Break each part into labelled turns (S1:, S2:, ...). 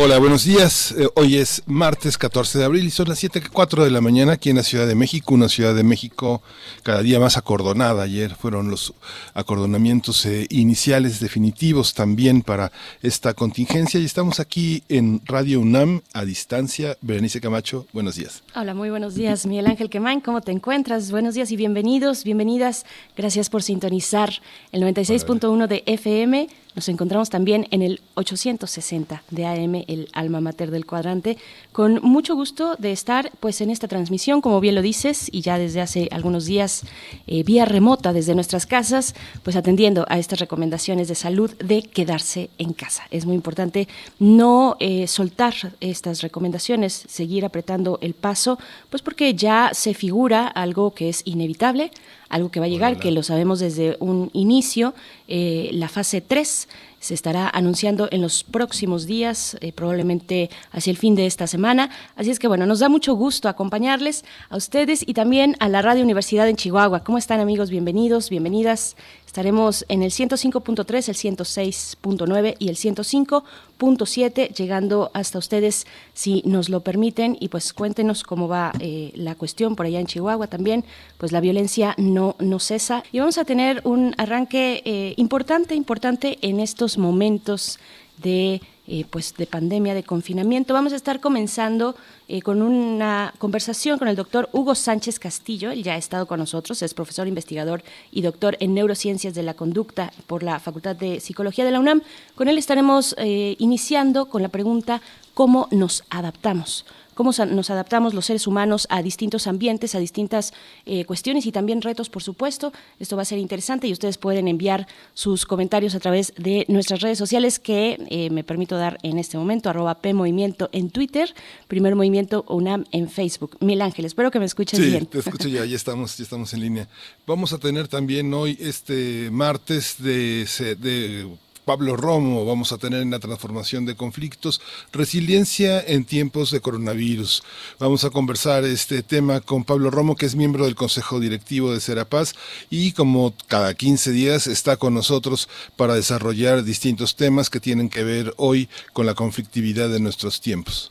S1: Hola, buenos días. Eh, hoy es martes 14 de abril y son las 7.04 de la mañana aquí en la Ciudad de México, una Ciudad de México cada día más acordonada. Ayer fueron los acordonamientos eh, iniciales definitivos también para esta contingencia y estamos aquí en Radio UNAM a distancia. Berenice Camacho, buenos días.
S2: Hola, muy buenos días, Miguel Ángel Quemain. ¿Cómo te encuentras? Buenos días y bienvenidos, bienvenidas. Gracias por sintonizar el 96.1 de FM nos encontramos también en el 860 de AM, el alma mater del cuadrante, con mucho gusto de estar pues en esta transmisión, como bien lo dices, y ya desde hace algunos días eh, vía remota desde nuestras casas, pues atendiendo a estas recomendaciones de salud de quedarse en casa. Es muy importante no eh, soltar estas recomendaciones, seguir apretando el paso, pues porque ya se figura algo que es inevitable, algo que va a llegar, que lo sabemos desde un inicio, eh, la fase 3 se estará anunciando en los próximos días, eh, probablemente hacia el fin de esta semana. Así es que bueno, nos da mucho gusto acompañarles a ustedes y también a la Radio Universidad en Chihuahua. ¿Cómo están amigos? Bienvenidos, bienvenidas. Estaremos en el 105.3, el 106.9 y el 105.7, llegando hasta ustedes si nos lo permiten. Y pues cuéntenos cómo va eh, la cuestión por allá en Chihuahua también. Pues la violencia no, no cesa. Y vamos a tener un arranque eh, importante, importante en estos momentos de eh, pues de pandemia, de confinamiento. Vamos a estar comenzando eh, con una conversación con el doctor Hugo Sánchez Castillo. Él ya ha estado con nosotros, es profesor investigador y doctor en neurociencias de la conducta por la Facultad de Psicología de la UNAM. Con él estaremos eh, iniciando con la pregunta ¿cómo nos adaptamos? Cómo nos adaptamos los seres humanos a distintos ambientes, a distintas eh, cuestiones y también retos, por supuesto. Esto va a ser interesante y ustedes pueden enviar sus comentarios a través de nuestras redes sociales que eh, me permito dar en este momento, arroba PMovimiento en Twitter, Primer Movimiento UNAM en Facebook. Mil Ángel, espero que me escuches
S1: sí,
S2: bien.
S1: te escucho ya, ya estamos, ya estamos en línea. Vamos a tener también hoy, este martes, de, de Pablo Romo, vamos a tener en la transformación de conflictos, resiliencia en tiempos de coronavirus. Vamos a conversar este tema con Pablo Romo, que es miembro del Consejo Directivo de Serapaz y como cada 15 días está con nosotros para desarrollar distintos temas que tienen que ver hoy con la conflictividad de nuestros tiempos.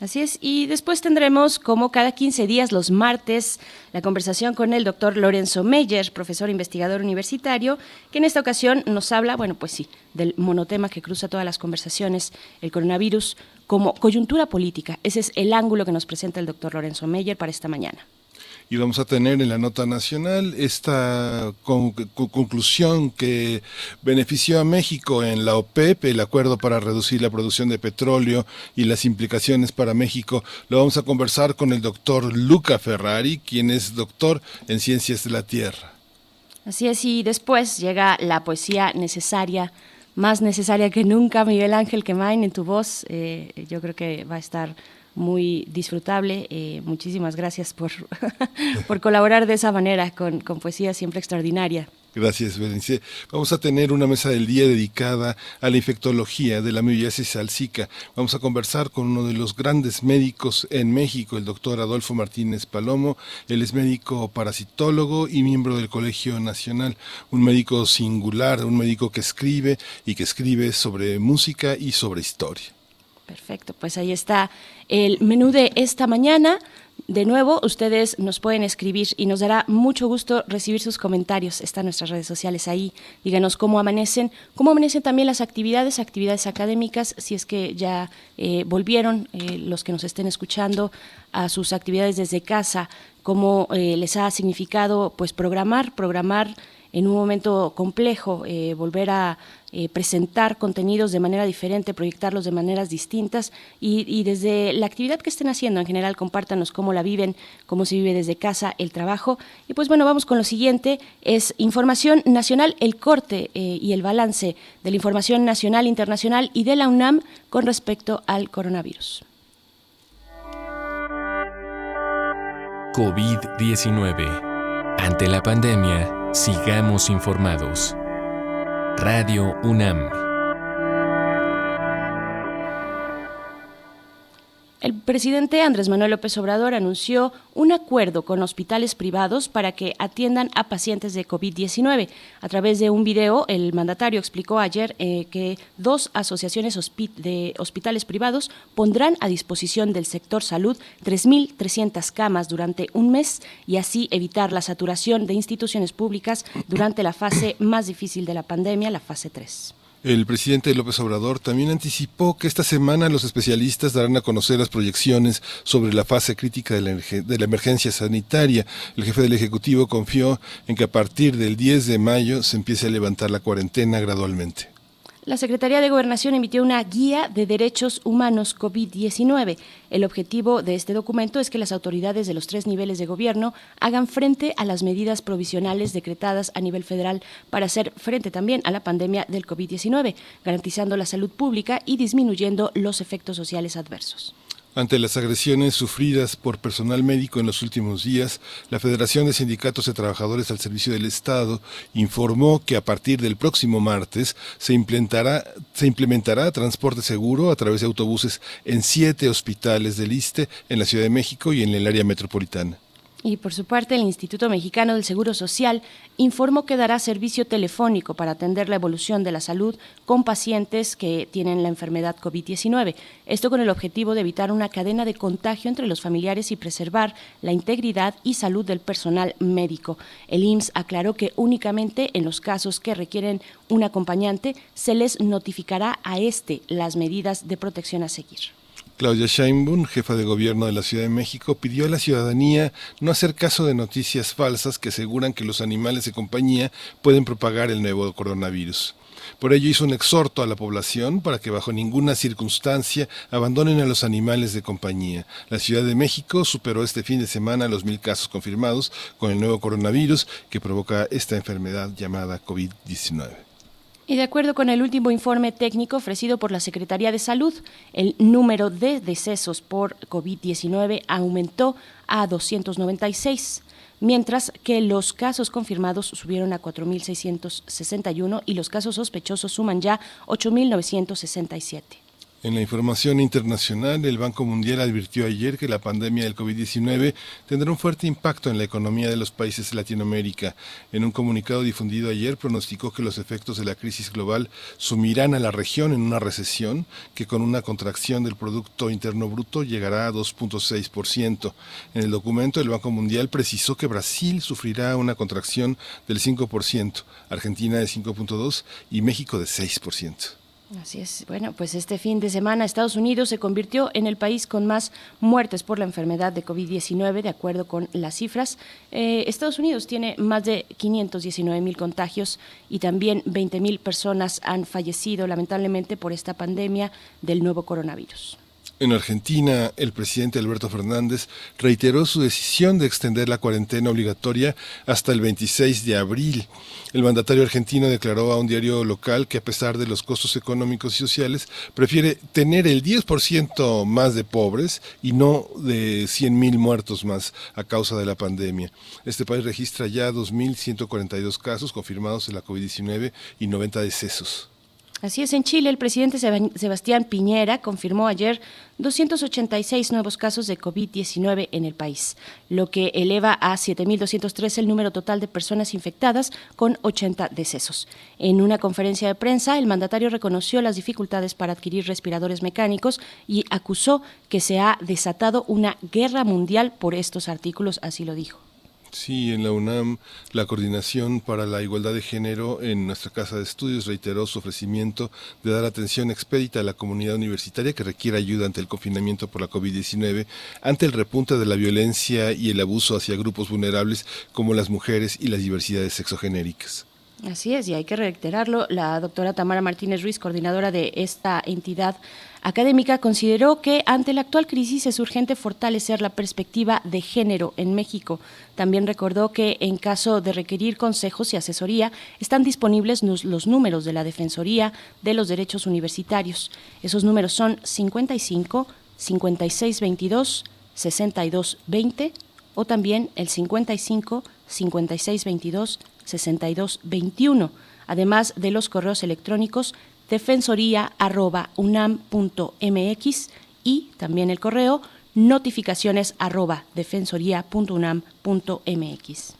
S2: Así es, y después tendremos, como cada 15 días, los martes, la conversación con el doctor Lorenzo Meyer, profesor investigador universitario, que en esta ocasión nos habla, bueno, pues sí, del monotema que cruza todas las conversaciones, el coronavirus, como coyuntura política. Ese es el ángulo que nos presenta el doctor Lorenzo Meyer para esta mañana
S1: y vamos a tener en la nota nacional esta conclusión que benefició a México en la OPEP, el acuerdo para reducir la producción de petróleo y las implicaciones para México. Lo vamos a conversar con el doctor Luca Ferrari, quien es doctor en ciencias de la Tierra.
S2: Así es, y después llega la poesía necesaria más necesaria que nunca, Miguel Ángel Quemain, en tu voz. Eh, yo creo que va a estar muy disfrutable. Eh, muchísimas gracias por, por colaborar de esa manera con, con poesía siempre extraordinaria.
S1: Gracias, Berenice. Vamos a tener una mesa del día dedicada a la infectología de la amibiasis Zika. Vamos a conversar con uno de los grandes médicos en México, el doctor Adolfo Martínez Palomo. Él es médico parasitólogo y miembro del Colegio Nacional. Un médico singular, un médico que escribe y que escribe sobre música y sobre historia.
S2: Perfecto, pues ahí está el menú de esta mañana. De nuevo, ustedes nos pueden escribir y nos dará mucho gusto recibir sus comentarios. Están nuestras redes sociales ahí. Díganos cómo amanecen, cómo amanecen también las actividades, actividades académicas, si es que ya eh, volvieron eh, los que nos estén escuchando a sus actividades desde casa, cómo eh, les ha significado pues programar, programar en un momento complejo, volver a eh, presentar contenidos de manera diferente, proyectarlos de maneras distintas y, desde la actividad que estén haciendo en general, compártanos cómo la viven, cómo se vive desde casa, el trabajo. Y pues bueno, vamos con lo siguiente, es información nacional, el corte eh, y el balance de la información nacional, internacional y de la UNAM con respecto al coronavirus.
S3: COVID-19. Ante la pandemia, sigamos informados. Radio UNAM.
S2: El presidente Andrés Manuel López Obrador anunció un acuerdo con hospitales privados para que atiendan a pacientes de COVID-19. A través de un video, el mandatario explicó ayer eh, que dos asociaciones de hospitales privados pondrán a disposición del sector salud 3.300 camas durante un mes y así evitar la saturación de instituciones públicas durante la fase más difícil de la pandemia, la fase 3.
S1: El presidente López Obrador también anticipó que esta semana los especialistas darán a conocer las proyecciones sobre la fase crítica de la, emergencia sanitaria. El jefe del Ejecutivo confió en que a partir del 10 de mayo se empiece a levantar la cuarentena gradualmente.
S2: La Secretaría de Gobernación emitió una guía de derechos humanos COVID-19. El objetivo de este documento es que las autoridades de los tres niveles de gobierno hagan frente a las medidas provisionales decretadas a nivel federal para hacer frente también a la pandemia del COVID-19, garantizando la salud pública y disminuyendo los efectos sociales adversos.
S1: Ante las agresiones sufridas por personal médico en los últimos días, la Federación de Sindicatos de Trabajadores al Servicio del Estado informó que a partir del próximo martes se implementará, se implementará transporte seguro a través de autobuses en siete hospitales del ISTE en la Ciudad de México y en el área metropolitana.
S2: Y por su parte, el Instituto Mexicano del Seguro Social informó que dará servicio telefónico para atender la evolución de la salud con pacientes que tienen la enfermedad COVID-19. Esto con el objetivo de evitar una cadena de contagio entre los familiares y preservar la integridad y salud del personal médico. El IMSS aclaró que únicamente en los casos que requieren un acompañante se les notificará a este las medidas de protección a seguir.
S1: Claudia Sheinbaum, jefa de gobierno de la Ciudad de México, pidió a la ciudadanía no hacer caso de noticias falsas que aseguran que los animales de compañía pueden propagar el nuevo coronavirus. Por ello hizo un exhorto a la población para que bajo ninguna circunstancia abandonen a los animales de compañía. La Ciudad de México superó este fin de semana los mil casos confirmados con el nuevo coronavirus que provoca esta enfermedad llamada COVID-19.
S2: Y de acuerdo con el último informe técnico ofrecido por la Secretaría de Salud, el número de decesos por COVID-19 aumentó a 296 mientras que los casos confirmados subieron a 4.661 y los casos sospechosos suman ya 8.967.
S1: En la información internacional, el Banco Mundial advirtió ayer que la pandemia del COVID-19 tendrá un fuerte impacto en la economía de los países de Latinoamérica. En un comunicado difundido ayer, pronosticó que los efectos de la crisis global sumirán a la región en una recesión que con una contracción del Producto Interno Bruto llegará a 2.6%. En el documento, el Banco Mundial precisó que Brasil sufrirá una contracción del 5%, Argentina de 5.2% y México de 6%.
S2: Así es. Bueno, pues este fin de semana Estados Unidos se convirtió en el país con más muertes por la enfermedad de COVID-19, de acuerdo con las cifras. Eh, Estados Unidos tiene más de 519 mil contagios y también 20 mil personas han fallecido lamentablemente por esta pandemia del nuevo coronavirus.
S1: En Argentina, el presidente Alberto Fernández reiteró su decisión de extender la cuarentena obligatoria hasta el 26 de abril. El mandatario argentino declaró a un diario local que a pesar de los costos económicos y sociales, prefiere tener el 10% más de pobres y no de 100.000 muertos más a causa de la pandemia. Este país registra ya 2.142 casos confirmados de la COVID-19 y 90 decesos.
S2: Así es, en Chile el presidente Sebastián Piñera confirmó ayer 286 nuevos casos de COVID-19 en el país, lo que eleva a 7.203 el número total de personas infectadas con 80 decesos. En una conferencia de prensa, el mandatario reconoció las dificultades para adquirir respiradores mecánicos y acusó que se ha desatado una guerra mundial por estos artículos, así lo dijo.
S1: Sí, en la UNAM, la Coordinación para la Igualdad de Género en nuestra Casa de Estudios reiteró su ofrecimiento de dar atención expedita a la comunidad universitaria que requiere ayuda ante el confinamiento por la COVID-19, ante el repunte de la violencia y el abuso hacia grupos vulnerables como las mujeres y las diversidades sexogenéricas.
S2: Así es, y hay que reiterarlo. La doctora Tamara Martínez Ruiz, coordinadora de esta entidad académica, consideró que ante la actual crisis es urgente fortalecer la perspectiva de género en México. También recordó que en caso de requerir consejos y asesoría están disponibles los números de la Defensoría de los Derechos Universitarios. Esos números son 55 5622 6220 o también el 55 5622 6221, además de los correos electrónicos defensoría.unam.mx y también el correo notificaciones@defensoría.unam.mx.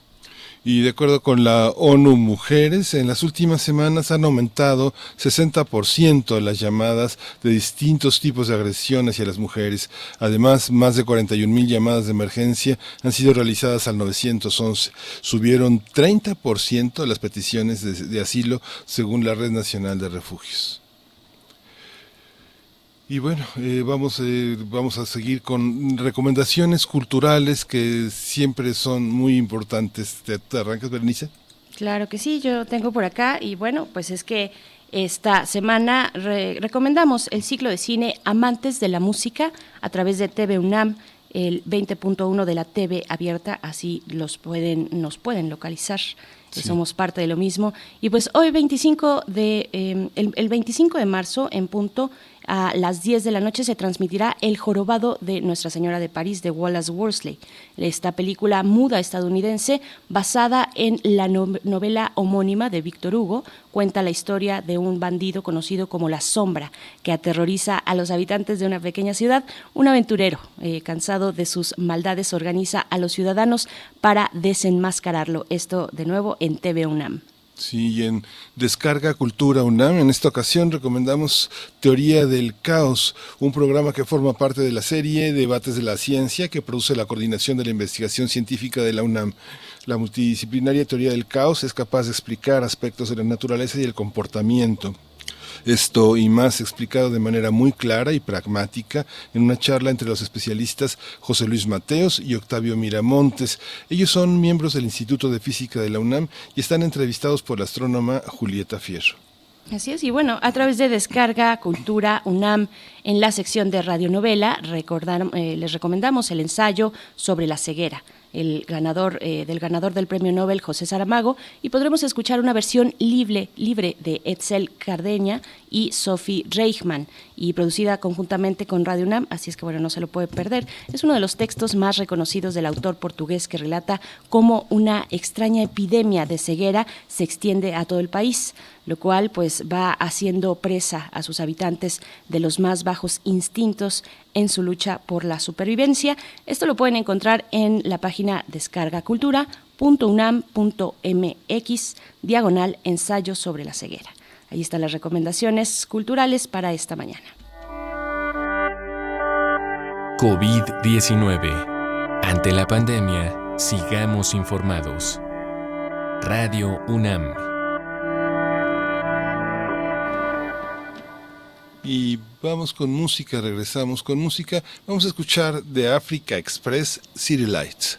S1: Y de acuerdo con la ONU Mujeres, en las últimas semanas han aumentado 60% las llamadas de distintos tipos de agresiones hacia las mujeres. Además, más de 41 mil llamadas de emergencia han sido realizadas al 911. Subieron 30% las peticiones de, de asilo según la Red Nacional de Refugios. Y bueno, eh, vamos, eh, vamos a seguir con recomendaciones culturales que siempre son muy importantes. ¿Te, te arrancas, Bernice?
S2: Claro que sí, yo tengo por acá y bueno, pues es que esta semana recomendamos el ciclo de cine Amantes de la Música a través de TV UNAM el 20.1 de la TV abierta, así los pueden, nos pueden localizar. Somos parte de lo mismo. Y pues hoy 25 de, eh, el, el 25 de marzo en punto a las 10 de la noche se transmitirá El jorobado de Nuestra Señora de París de Wallace Worsley. Esta película muda estadounidense basada en la novela homónima de Víctor Hugo cuenta la historia de un bandido conocido como la Sombra que aterroriza a los habitantes de una pequeña ciudad. Un aventurero eh, cansado de sus maldades organiza a los ciudadanos para desenmascararlo. Esto de nuevo en TV UNAM.
S1: Sí, en Descarga Cultura UNAM, en esta ocasión recomendamos Teoría del Caos, un programa que forma parte de la serie Debates de la Ciencia que produce la coordinación de la investigación científica de la UNAM. La multidisciplinaria teoría del caos es capaz de explicar aspectos de la naturaleza y el comportamiento esto y más explicado de manera muy clara y pragmática en una charla entre los especialistas José Luis Mateos y Octavio Miramontes. Ellos son miembros del Instituto de Física de la UNAM y están entrevistados por la astrónoma Julieta Fierro.
S2: Así es, y bueno, a través de Descarga Cultura UNAM, en la sección de radionovela, recordar, eh, les recomendamos el ensayo sobre la ceguera el ganador, eh, del ganador del premio Nobel, José Saramago, y podremos escuchar una versión libre, libre de Etzel Cardeña y Sophie Reichmann, y producida conjuntamente con Radio UNAM, así es que bueno, no se lo puede perder. Es uno de los textos más reconocidos del autor portugués que relata cómo una extraña epidemia de ceguera se extiende a todo el país lo cual pues va haciendo presa a sus habitantes de los más bajos instintos en su lucha por la supervivencia. Esto lo pueden encontrar en la página descargacultura.unam.mx diagonal ensayo sobre la ceguera. Ahí están las recomendaciones culturales para esta mañana.
S3: COVID-19. Ante la pandemia, sigamos informados. Radio UNAM.
S1: Y vamos con música, regresamos con música. Vamos a escuchar de Africa Express City Lights.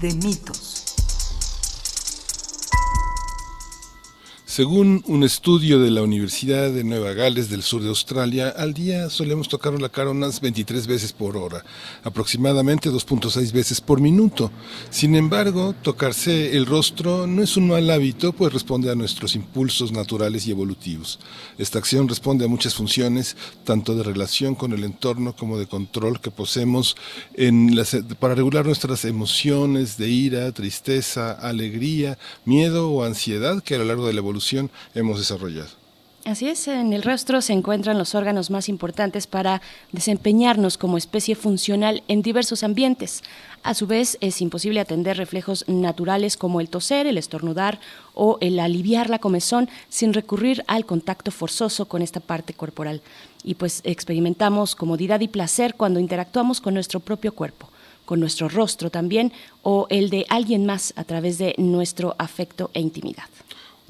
S4: de mitos.
S1: Según un estudio de la Universidad de Nueva Gales del sur de Australia, al día solemos tocar la cara unas 23 veces por hora, aproximadamente 2.6 veces por minuto. Sin embargo, tocarse el rostro no es un mal hábito, pues responde a nuestros impulsos naturales y evolutivos. Esta acción responde a muchas funciones, tanto de relación con el entorno como de control que poseemos para regular nuestras emociones de ira, tristeza, alegría, miedo o ansiedad que a lo largo de la evolución hemos desarrollado.
S2: Así es, en el rostro se encuentran los órganos más importantes para desempeñarnos como especie funcional en diversos ambientes. A su vez, es imposible atender reflejos naturales como el toser, el estornudar o el aliviar la comezón sin recurrir al contacto forzoso con esta parte corporal. Y pues experimentamos comodidad y placer cuando interactuamos con nuestro propio cuerpo con nuestro rostro también o el de alguien más a través de nuestro afecto e intimidad.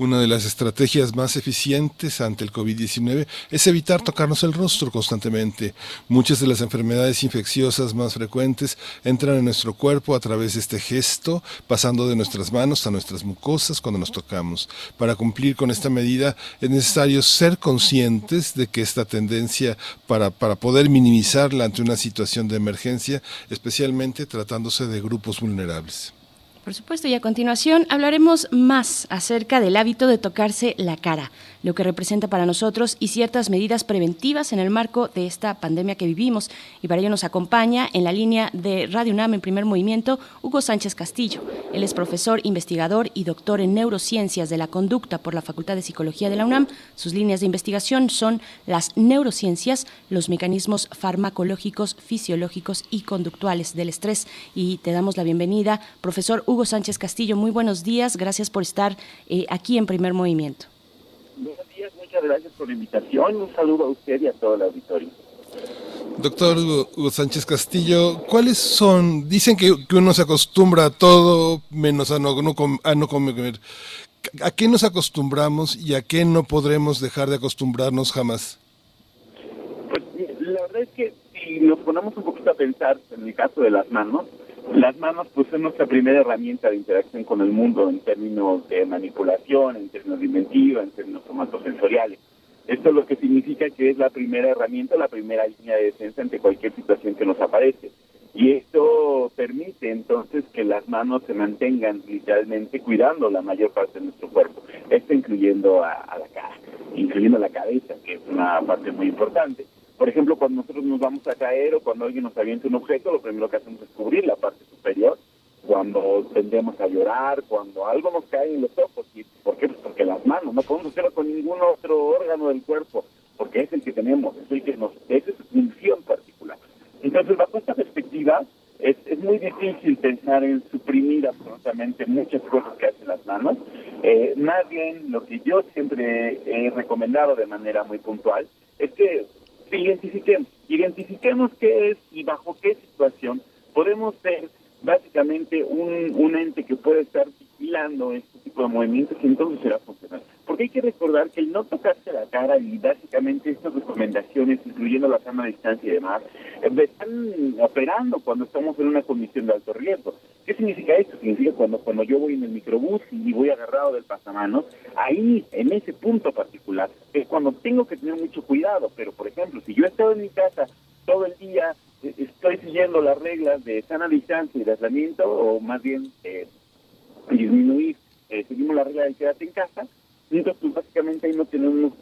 S1: Una de las estrategias más eficientes ante el COVID-19 es evitar tocarnos el rostro constantemente. Muchas de las enfermedades infecciosas más frecuentes entran en nuestro cuerpo a través de este gesto, pasando de nuestras manos a nuestras mucosas cuando nos tocamos. Para cumplir con esta medida es necesario ser conscientes de que esta tendencia para, para poder minimizarla ante una situación de emergencia, especialmente tratándose de grupos vulnerables.
S2: Por supuesto, y a continuación hablaremos más acerca del hábito de tocarse la cara, lo que representa para nosotros y ciertas medidas preventivas en el marco de esta pandemia que vivimos. Y para ello nos acompaña en la línea de Radio UNAM en primer movimiento Hugo Sánchez Castillo. Él es profesor, investigador y doctor en neurociencias de la conducta por la Facultad de Psicología de la UNAM. Sus líneas de investigación son las neurociencias, los mecanismos farmacológicos, fisiológicos y conductuales del estrés. Y te damos la bienvenida, profesor Hugo Sánchez Castillo. Muy buenos días, gracias por estar eh, aquí en Primer Movimiento.
S5: Buenos días, muchas gracias por la invitación. Un saludo a usted y a todo el auditorio.
S1: Doctor Hugo, Sánchez Castillo, ¿cuáles son? Dicen que, uno se acostumbra a todo menos a no, a no comer. ¿A qué nos acostumbramos y a qué no podremos dejar de acostumbrarnos jamás?
S5: Pues la verdad es que si nos ponemos un poquito a pensar en el caso de las manos, las manos pues son nuestra primera herramienta de interacción con el mundo en términos de manipulación, en términos de inventiva, en términos somatosensoriales. Esto es lo que significa que es la primera herramienta, la primera línea de defensa ante cualquier situación que nos aparece. Y esto permite entonces que las manos se mantengan literalmente cuidando la mayor parte de nuestro cuerpo. Esto incluyendo a, a la cara, incluyendo la cabeza, que es una parte muy importante. Por ejemplo, cuando nosotros nos vamos a caer o cuando alguien nos avienta un objeto, lo primero que hacemos es cubrir la parte superior. Cuando tendemos a llorar, cuando algo nos cae en los ojos. ¿Y ¿Por qué? Pues porque las manos, no podemos hacerlo con ningún otro órgano del cuerpo, porque es el que tenemos, es el que nos, es su función particular. Entonces, bajo esta perspectiva, es, es, muy difícil pensar en suprimir absolutamente muchas cosas que hacen las manos. Eh, más bien, lo que yo siempre he recomendado de manera muy puntual es que identifiquemos, identifiquemos qué es y bajo qué situación podemos ser básicamente un, un ente que puede estar vigilando este tipo de movimientos y entonces será funcional. Porque hay que recordar que el no tocarse la cara y básicamente estas recomendaciones, incluyendo la sana distancia y demás, eh, están operando cuando estamos en una condición de alto riesgo. ¿Qué significa esto? Significa cuando, cuando yo voy en el microbús y voy agarrado del pasamanos, ahí, en ese punto particular, es cuando tengo que tener mucho cuidado. Pero, por ejemplo, si yo he estado en mi casa todo el día, eh, estoy siguiendo las reglas de sana distancia y de aislamiento, o más bien eh, disminuir, eh, seguimos la regla de quédate en casa, entonces pues básicamente ahí no tenemos,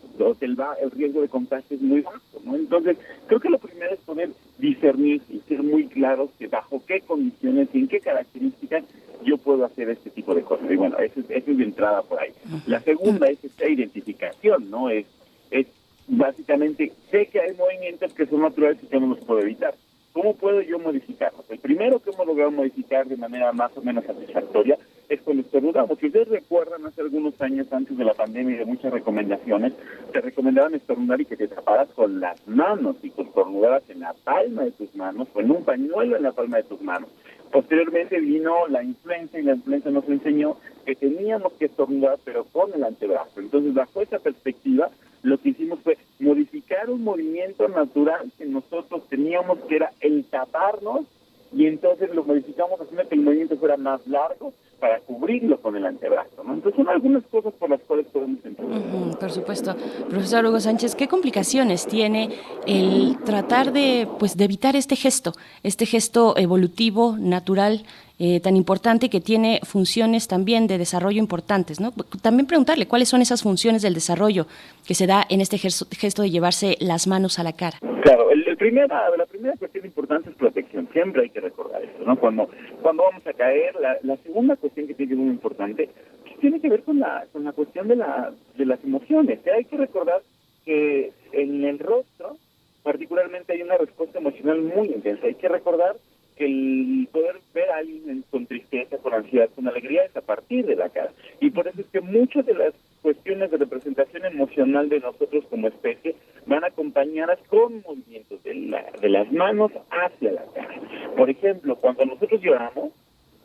S5: el, el riesgo de contagio es muy bajo, ¿no? Entonces, creo que lo primero es poder discernir y ser muy claros de bajo qué condiciones y en qué características yo puedo hacer este tipo de cosas. Y bueno, esa es, es de entrada por ahí. La segunda es esta identificación, ¿no? Es, es básicamente, sé que hay movimientos que son naturales y que no los puedo evitar. ¿Cómo puedo yo modificarlos? El primero que hemos logrado modificar de manera más o menos satisfactoria es cuando estornudamos. Si ustedes recuerdan, hace algunos años antes de la pandemia y de muchas recomendaciones, te recomendaban estornudar y que te taparas con las manos y que estornudaras en la palma de tus manos o en un pañuelo en la palma de tus manos. Posteriormente vino la influenza y la influenza nos enseñó que teníamos que estornudar pero con el antebrazo. Entonces, bajo esa perspectiva, lo que hicimos fue modificar un movimiento natural que nosotros teníamos, que era el taparnos, y entonces lo modificamos haciendo que el movimiento fuera más largo para cubrirlo con el antebrazo. ¿no? Entonces son algunas cosas por las cuales podemos entender.
S2: por supuesto. Profesor Hugo Sánchez, ¿qué complicaciones tiene el tratar de, pues, de evitar este gesto, este gesto evolutivo, natural, eh, tan importante que tiene funciones también de desarrollo importantes. ¿no? También preguntarle cuáles son esas funciones del desarrollo que se da en este gesto, de llevarse las manos a la cara.
S5: Claro, el, primera, la primera cuestión importante es protección, siempre hay que recordar eso, ¿no? Cuando, cuando vamos a caer, la, la segunda cuestión que tiene que muy importante pues, tiene que ver con la, con la cuestión de, la, de las emociones. Hay que recordar que en el rostro particularmente hay una respuesta emocional muy intensa. Hay que recordar el poder ver a alguien con tristeza, con ansiedad, con alegría es a partir de la cara. Y por eso es que muchas de las cuestiones de representación emocional de nosotros como especie van acompañadas con movimientos de, de las manos hacia la cara. Por ejemplo, cuando nosotros lloramos,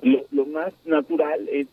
S5: lo, lo más natural es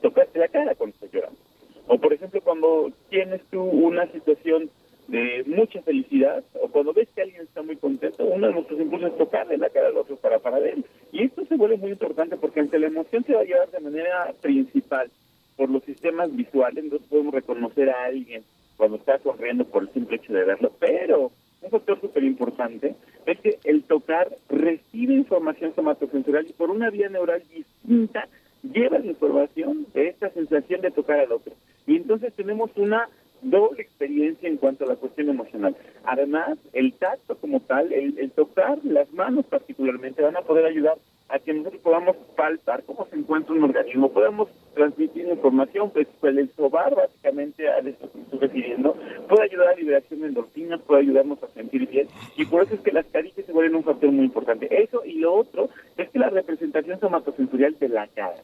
S5: tocarte la cara cuando estás llorando. O por ejemplo, cuando tienes tú una situación de mucha felicidad, o cuando ves que alguien está muy contento, uno de nuestros impulsos es tocarle la cara al otro para para él. Y esto se vuelve muy importante porque ante la emoción se va a llevar de manera principal por los sistemas visuales, entonces podemos reconocer a alguien cuando está sonriendo por el simple hecho de verlo, pero un factor súper importante es que el tocar recibe información somatosensorial y por una vía neural distinta lleva la información de esta sensación de tocar al otro. Y entonces tenemos una doble experiencia en cuanto a la cuestión emocional. Además, el tacto como tal, el, tocar las manos particularmente, van a poder ayudar a que nosotros podamos palpar cómo se encuentra un organismo, podamos transmitir información, pues, pues el sobar básicamente a esto que estoy refiriendo, puede ayudar a liberación de endorfinas, puede ayudarnos a sentir bien, y por eso es que las caricias se vuelven un factor muy importante. Eso y lo otro es que la representación somatosensorial de la cara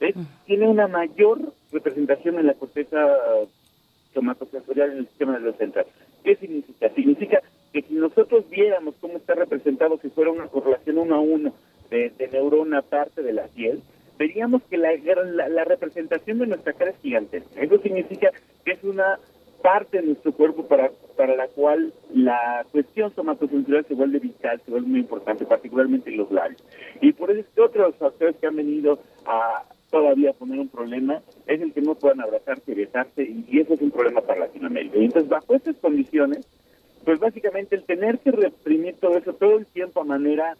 S5: mm. tiene una mayor representación en la corteza somatosensorial en el sistema nervioso central. ¿Qué significa? Significa que si nosotros viéramos cómo está representado si fuera una correlación uno a uno de, neurona parte de la piel, veríamos que la, la, representación de nuestra cara es gigantesca. Eso significa que es una parte de nuestro cuerpo para, para la cual la cuestión somatosensorial se vuelve vital, se vuelve muy importante, particularmente en los labios. Y por eso es que otros factores que han venido a, todavía poner un problema es el que no puedan abrazarse y besarse y eso es un problema para Latinoamérica. Y entonces bajo estas condiciones, pues básicamente el tener que reprimir todo eso todo el tiempo a manera,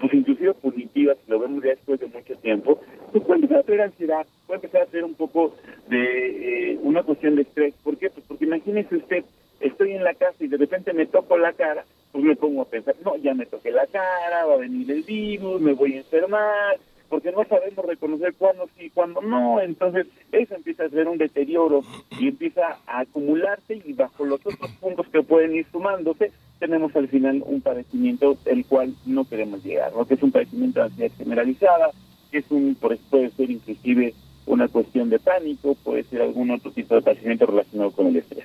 S5: pues inclusive punitiva, si lo vemos ya después de mucho tiempo, pues puede empezar a tener ansiedad, puede empezar a tener un poco de eh, una cuestión de estrés. ¿Por qué? Pues porque imagínese usted, estoy en la casa y de repente me toco la cara, pues me pongo a pensar, no, ya me toqué la cara, va a venir el virus, me voy a enfermar, porque no sabemos reconocer cuándo sí y cuándo no, entonces eso empieza a ser un deterioro y empieza a acumularse y bajo los otros puntos pueden ir sumándose, tenemos al final un padecimiento el cual no queremos llegar, ¿no? que es un padecimiento de ansiedad generalizada, es un, puede ser inclusive una cuestión de pánico, puede ser algún otro tipo de padecimiento relacionado con el estrés.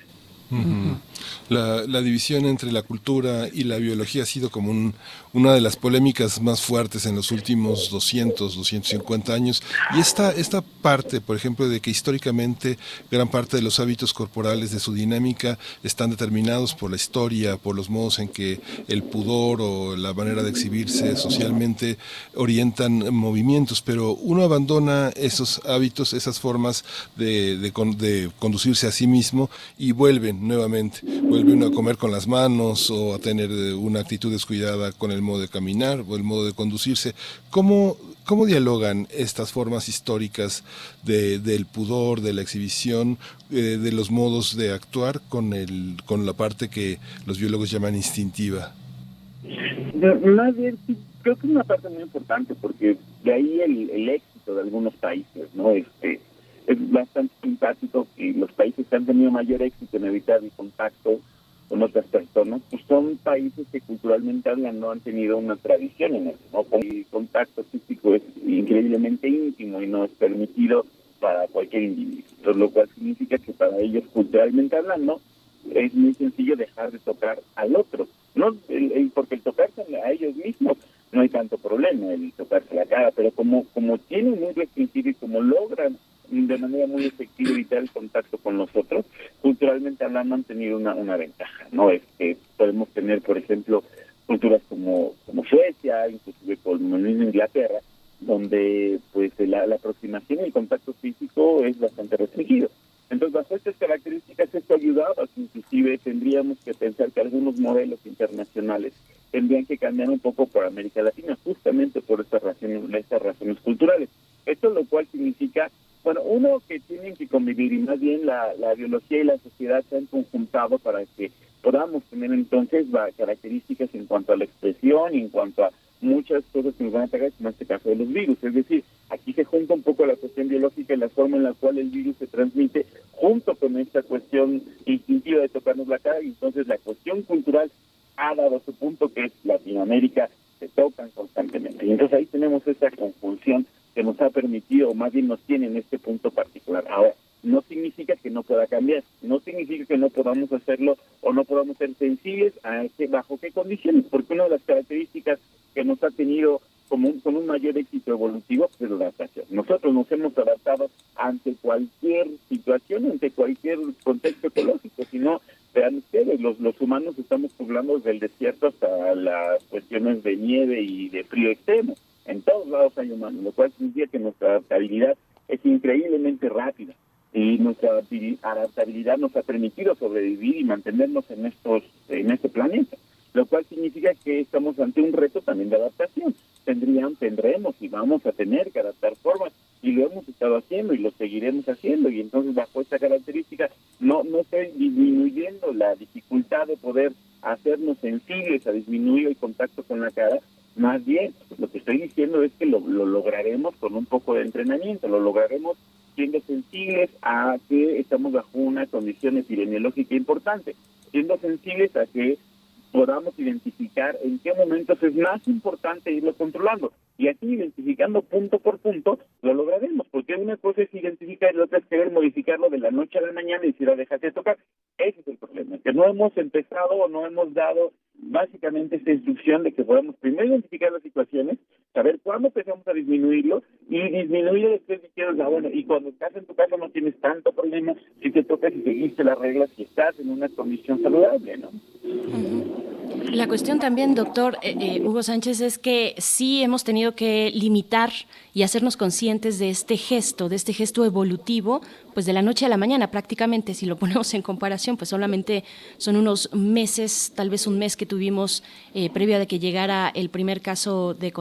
S1: La, la, división entre la cultura y la biología ha sido como un, una de las polémicas más fuertes en los últimos 200, 250 años. Y esta, esta parte, por ejemplo, de que históricamente gran parte de los hábitos corporales de su dinámica están determinados por la historia, por los modos en que el pudor o la manera de exhibirse socialmente orientan movimientos, pero uno abandona esos hábitos, esas formas de, de, de conducirse a sí mismo y vuelven nuevamente vuelve uno a comer con las manos o a tener una actitud descuidada con el modo de caminar o el modo de conducirse. ¿Cómo, cómo dialogan estas formas históricas de, del pudor, de la exhibición, eh, de los modos de actuar con, el, con la parte que los biólogos llaman instintiva?
S5: Más bien, creo que es una parte muy importante porque de ahí el, el éxito de algunos países, ¿no? Este, es bastante simpático que los países que han tenido mayor éxito en evitar el contacto con otras personas, pues son países que culturalmente hablan no han tenido una tradición en eso, ¿no? El contacto físico es increíblemente íntimo y no es permitido para cualquier individuo, lo cual significa que para ellos culturalmente hablando es muy sencillo dejar de tocar al otro, no porque el tocarse a ellos mismos no hay tanto problema el tocarse la cara, pero como como tienen muy restringido y como logran de manera muy efectiva evitar el contacto con nosotros, culturalmente culturalmente hablando han tenido una, una ventaja, ¿no? Es que podemos tener, por ejemplo, culturas como, como Suecia, inclusive como mismo Inglaterra, donde pues la, la aproximación y el contacto físico es bastante restringido. Entonces, bajo estas características, esto ayudaba, inclusive tendríamos que pensar que algunos modelos internacionales tendrían que cambiar un poco por América Latina, justamente por estas razones, estas razones culturales. Esto lo cual significa, bueno, uno que tienen que convivir y más bien la, la biología y la sociedad se han conjuntado para que podamos tener entonces características en cuanto a la expresión y en cuanto a muchas cosas que nos van a atacar, en este caso de los virus. Es decir, aquí se junta un poco la cuestión biológica y la forma en la cual el virus se transmite junto con esta cuestión instintiva de tocarnos la cara y entonces la cuestión cultural ha dado su punto que es Latinoamérica se tocan constantemente. Y entonces ahí tenemos esa conjunción que nos ha permitido, o más bien nos tiene en este punto particular. Ahora, no significa que no pueda cambiar, no significa que no podamos hacerlo o no podamos ser sensibles a ese, bajo qué condiciones, porque una de las características que nos ha tenido como un, con un mayor éxito evolutivo es la adaptación. Nosotros nos hemos adaptado ante cualquier situación, ante cualquier contexto ecológico, si no, vean ustedes, los, los humanos estamos poblando desde el desierto hasta las cuestiones de nieve y de frío extremo. En todos lados hay humanos, lo cual significa que nuestra adaptabilidad es increíblemente rápida y nuestra adaptabilidad nos ha permitido sobrevivir y mantenernos en estos en este planeta lo cual significa que estamos ante un reto también de adaptación. Tendrían, tendremos y vamos a tener que adaptar formas y lo hemos estado haciendo y lo seguiremos haciendo y entonces bajo esta característica no no estoy disminuyendo la dificultad de poder hacernos sensibles a disminuir el contacto con la cara, más bien lo que estoy diciendo es que lo, lo lograremos con un poco de entrenamiento, lo lograremos siendo sensibles a que estamos bajo una condición epidemiológica importante, siendo sensibles a que podamos identificar en qué momentos es más importante irlo controlando. Y así identificando punto por punto, lo lograremos, porque una cosa es identificar y la otra es querer modificarlo de la noche a la mañana y decir, ah, déjate de tocar. Ese es el problema, que no hemos empezado o no hemos dado básicamente esta instrucción de que podamos primero identificar las situaciones, saber cuándo empezamos a disminuirlo y disminuir después de que ah, bueno, y cuando estás en tu casa no tienes tanto problema si te tocas y seguiste las reglas si estás en una condición saludable, ¿no?
S2: La cuestión también, doctor eh, eh, Hugo Sánchez, es que sí hemos tenido que limitar y hacernos conscientes de este gesto, de este gesto evolutivo, pues de la noche a la mañana prácticamente, si lo ponemos en comparación, pues solamente son unos meses, tal vez un mes que tuvimos eh, previo a que llegara el primer caso de,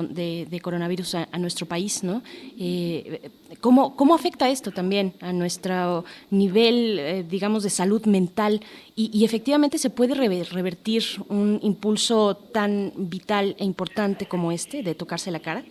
S2: coronavirus a, nuestro país, ¿no? Eh, ¿cómo, ¿Cómo afecta esto también a nuestro nivel, eh, digamos, de salud mental? Y, y, efectivamente se puede revertir un impulso tan vital e importante como este de tocarse la cara?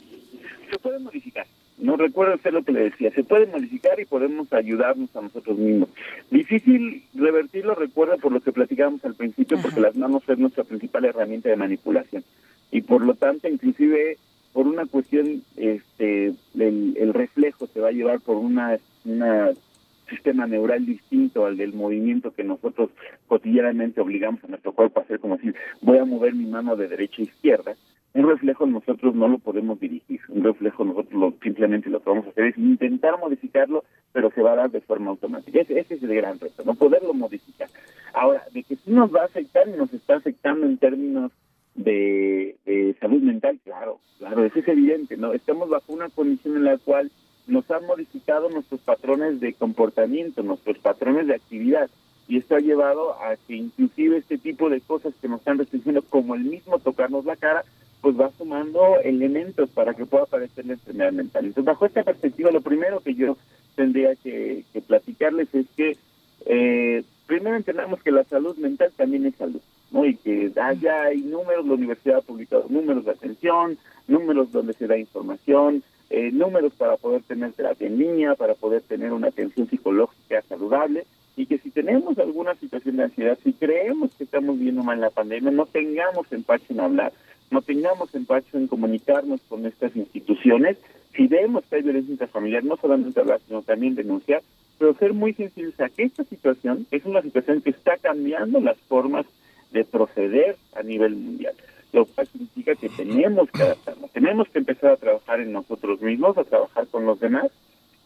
S5: Se puede modificar no recuerdo hacer lo que le decía. Se puede modificar y podemos ayudarnos a nosotros mismos. Difícil revertirlo, recuerda por lo que platicábamos al principio, porque las manos es nuestra principal herramienta de manipulación. Y por lo tanto, inclusive por una cuestión, este, el, reflejo se va a llevar por una, una sistema neural distinto al del movimiento que nosotros cotidianamente obligamos a nuestro cuerpo a hacer, como decir, voy a mover mi mano de derecha a izquierda un reflejo nosotros no lo podemos dirigir, un reflejo nosotros lo, simplemente lo que vamos a hacer es intentar modificarlo, pero se va a dar de forma automática. Ese, es el gran reto, no poderlo modificar. Ahora, de que sí nos va a afectar y nos está afectando en términos de, de salud mental, claro, claro, eso es evidente, ¿no? Estamos bajo una condición en la cual nos han modificado nuestros patrones de comportamiento, nuestros patrones de actividad y esto ha llevado a que inclusive este tipo de cosas que nos están restringiendo, como el mismo tocarnos la cara, pues va sumando elementos para que pueda aparecer la enfermedad mental. Entonces, bajo esta perspectiva, lo primero que yo tendría que, platicarles es que eh, primero entendamos que la salud mental también es salud, ¿no? Y que allá hay números, la universidad ha publicado números de atención, números donde se da información, eh, números para poder tener terapia en línea, para poder tener una atención psicológica saludable, y que si tenemos alguna situación de ansiedad, si creemos que estamos viendo mal la pandemia, no tengamos empacho en hablar, no tengamos empacho en comunicarnos con estas instituciones. Si vemos que hay violencia intrafamiliar, no solamente hablar, sino también denunciar, pero ser muy sensibles a que esta situación es una situación que está cambiando las formas de proceder a nivel mundial, lo cual significa que tenemos que adaptarnos, tenemos que empezar a trabajar en nosotros mismos, a trabajar con los demás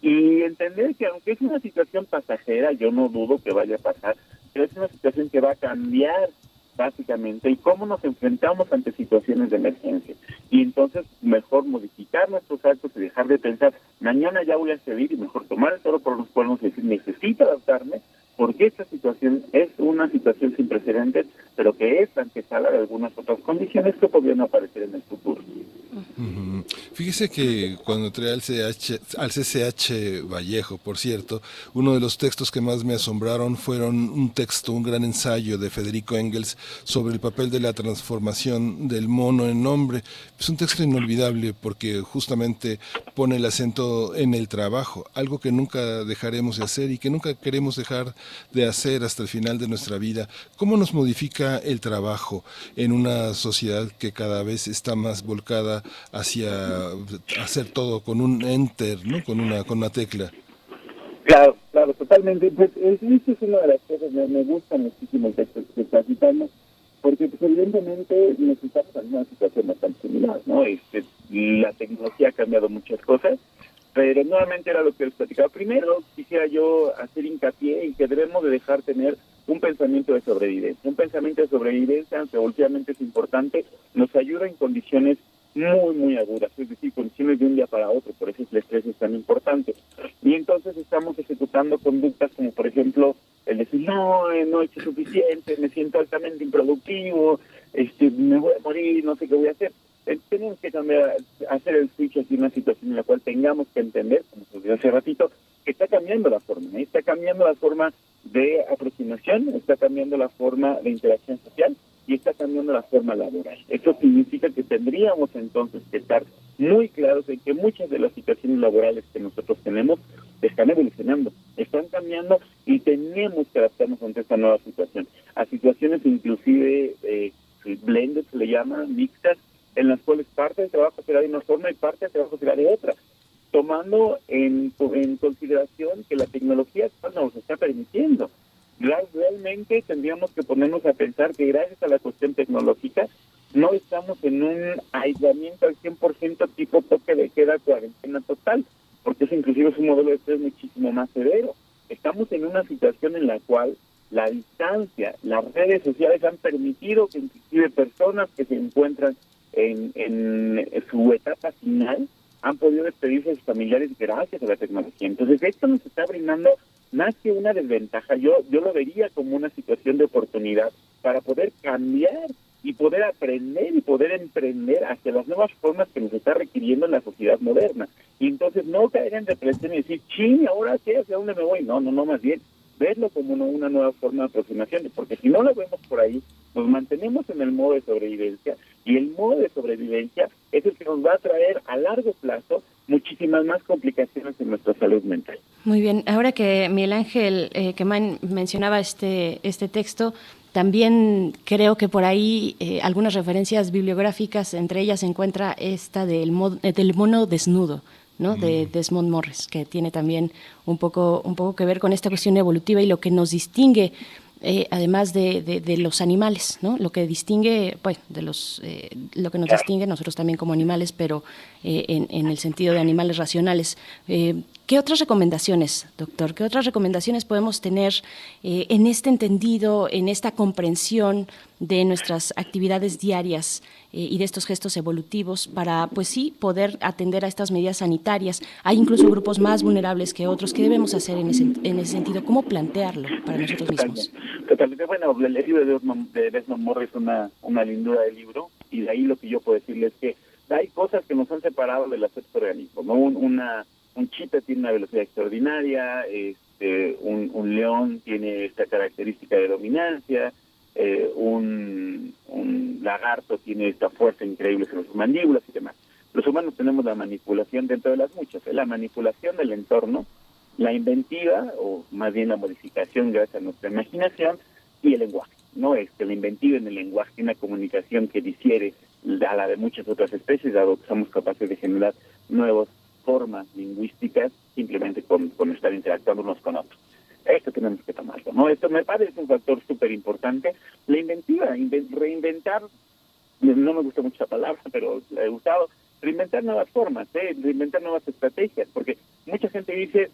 S5: y entender que aunque es una situación pasajera, yo no dudo que vaya a pasar, pero es una situación que va a cambiar básicamente, y cómo nos enfrentamos ante situaciones de emergencia. Y entonces, mejor modificar nuestros actos y dejar de pensar, mañana ya voy a servir y mejor tomar el toro por los cuernos y decir, necesito adaptarme, porque esta situación es una situación sin precedentes, pero que es antesala de algunas otras condiciones que podrían aparecer en el futuro.
S1: Fíjese que cuando entré al, CH, al CCH Vallejo, por cierto, uno de los textos que más me asombraron fueron un texto, un gran ensayo de Federico Engels sobre el papel de la transformación del mono en hombre. Es un texto inolvidable porque justamente pone el acento en el trabajo, algo que nunca dejaremos de hacer y que nunca queremos dejar de hacer hasta el final de nuestra vida. ¿Cómo nos modifica el trabajo en una sociedad que cada vez está más volcada hacia hacer todo con un enter, ¿no? Con una, con una tecla.
S5: Claro, claro, totalmente. Pues eso es una de las cosas, me, me gusta muchísimo que está citando, porque pues, evidentemente necesitamos una situación bastante similar, ¿no? Este, la tecnología ha cambiado muchas cosas, pero nuevamente era lo que les platicaba. Primero, quisiera yo hacer hincapié en que debemos de dejar tener un pensamiento de sobrevivencia. Un pensamiento de sobrevivencia, aunque últimamente es importante, nos ayuda en condiciones muy, muy agudas, es decir, condiciones de un día para otro, por eso el estrés es tan importante. Y entonces estamos ejecutando conductas como, por ejemplo, el decir, no, eh, no he hecho suficiente, me siento altamente improductivo, este, me voy a morir, no sé qué voy a hacer. Eh, tenemos que cambiar, hacer el switch hacia una situación en la cual tengamos que entender, como dijo hace ratito, que está cambiando la forma, ¿eh? está cambiando la forma de aproximación, está cambiando la forma de interacción social y está cambiando la forma laboral. Eso significa que tendríamos entonces que estar muy claros en que muchas de las situaciones laborales que nosotros tenemos están evolucionando, están cambiando y tenemos que adaptarnos ante esta nueva situación. A situaciones inclusive eh, blended, se le llama, mixtas, en las cuales parte del trabajo será de una forma y parte del trabajo será de otra, tomando en, en consideración que la tecnología nos está permitiendo realmente tendríamos que ponernos a pensar que gracias a la cuestión tecnológica no estamos en un aislamiento al 100% tipo toque de queda cuarentena total, porque eso inclusive es un modelo de estrés muchísimo más severo. Estamos en una situación en la cual la distancia, las redes sociales han permitido que inclusive personas que se encuentran en, en su etapa final han podido despedirse de sus familiares gracias a la tecnología. Entonces esto nos está brindando más que una desventaja, yo, yo lo vería como una situación de oportunidad para poder cambiar y poder aprender y poder emprender hacia las nuevas formas que nos está requiriendo la sociedad moderna. Y entonces no caer en depresión y decir, ching, ahora qué, hacia dónde me voy. No, no, no, más bien verlo como una, una nueva forma de aproximación, porque si no lo vemos por ahí, nos mantenemos en el modo de sobrevivencia y el modo de sobrevivencia es el que nos va a traer a largo plazo muchísimas más complicaciones en nuestra salud mental.
S2: Muy bien, ahora que Miguel Ángel eh, mencionaba este, este texto, también creo que por ahí eh, algunas referencias bibliográficas, entre ellas se encuentra esta del, del mono desnudo, ¿no? de mm. Desmond Morris, que tiene también un poco, un poco que ver con esta cuestión evolutiva y lo que nos distingue eh, además de, de, los animales, ¿no? Lo que distingue, pues, de los, eh, lo que nos distingue nosotros también como animales, pero eh, en, en, el sentido de animales racionales. ¿Qué otras recomendaciones, doctor? ¿Qué otras recomendaciones podemos tener en este entendido, en esta comprensión de nuestras actividades diarias y de estos gestos evolutivos para, pues sí, poder atender a estas medidas sanitarias? Hay incluso grupos más vulnerables que otros. ¿Qué debemos hacer en ese, en ese sentido? ¿Cómo plantearlo para nosotros mismos?
S5: Totalmente. Bueno, el libro de Desmond, de Desmond Morris es una, una lindura de libro y de ahí lo que yo puedo decirles es que hay cosas que nos han separado del aspecto organismo. ¿no? Un, una, un chita tiene una velocidad extraordinaria, este, un, león tiene esta característica de dominancia, eh, un, lagarto tiene esta fuerza increíble sobre sus mandíbulas y demás. Los humanos tenemos la manipulación dentro de las muchas, ¿eh? la manipulación del entorno la inventiva, o más bien la modificación gracias a nuestra imaginación, y el lenguaje. No es que la inventiva en el lenguaje, una comunicación que difiere a la de muchas otras especies, dado que somos capaces de generar nuevas formas lingüísticas simplemente con, estar interactuando unos con otros. Esto tenemos que tomarlo, ¿no? Esto me parece un factor súper importante. La inventiva, reinventar, no me gusta mucho la palabra, pero la he gustado, reinventar nuevas formas, ¿eh? reinventar nuevas estrategias, porque mucha gente dice,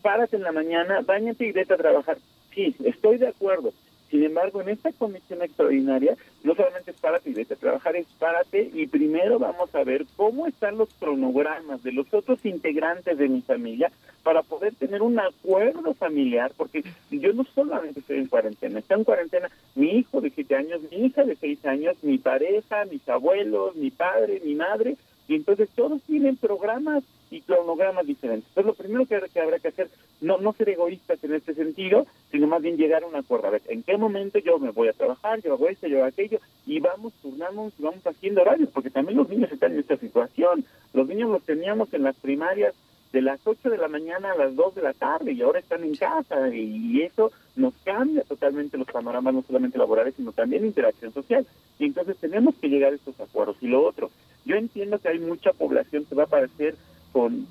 S5: párate en la mañana, bañate y vete a trabajar. Sí, estoy de acuerdo, Sin embargo, en esta comisión extraordinaria, no solamente es párate y vete a trabajar, es párate y primero vamos a ver cómo están los cronogramas de los otros integrantes de mi familia para poder tener un acuerdo familiar, porque yo no solamente estoy en cuarentena, está en cuarentena mi hijo de siete años, mi hija de seis años, mi pareja, mis abuelos, mi padre, mi madre, y entonces todos tienen programas y cronogramas diferentes. Entonces lo primero que, que habrá que hacer, no, no ser egoístas en este sentido, sino más bien llegar a un acuerdo. A ver, ¿en qué momento yo me voy a trabajar, yo hago esto, yo hago aquello? Y vamos turnamos y vamos haciendo horarios, porque también los niños están en esta situación. Los niños los teníamos en las primarias de las 8 de la mañana a las 2 de la tarde y ahora están en casa y eso nos cambia totalmente los panoramas, no solamente laborales, sino también interacción social. Y entonces tenemos que llegar a estos acuerdos. Y lo otro, yo entiendo que hay mucha población que va a aparecer con,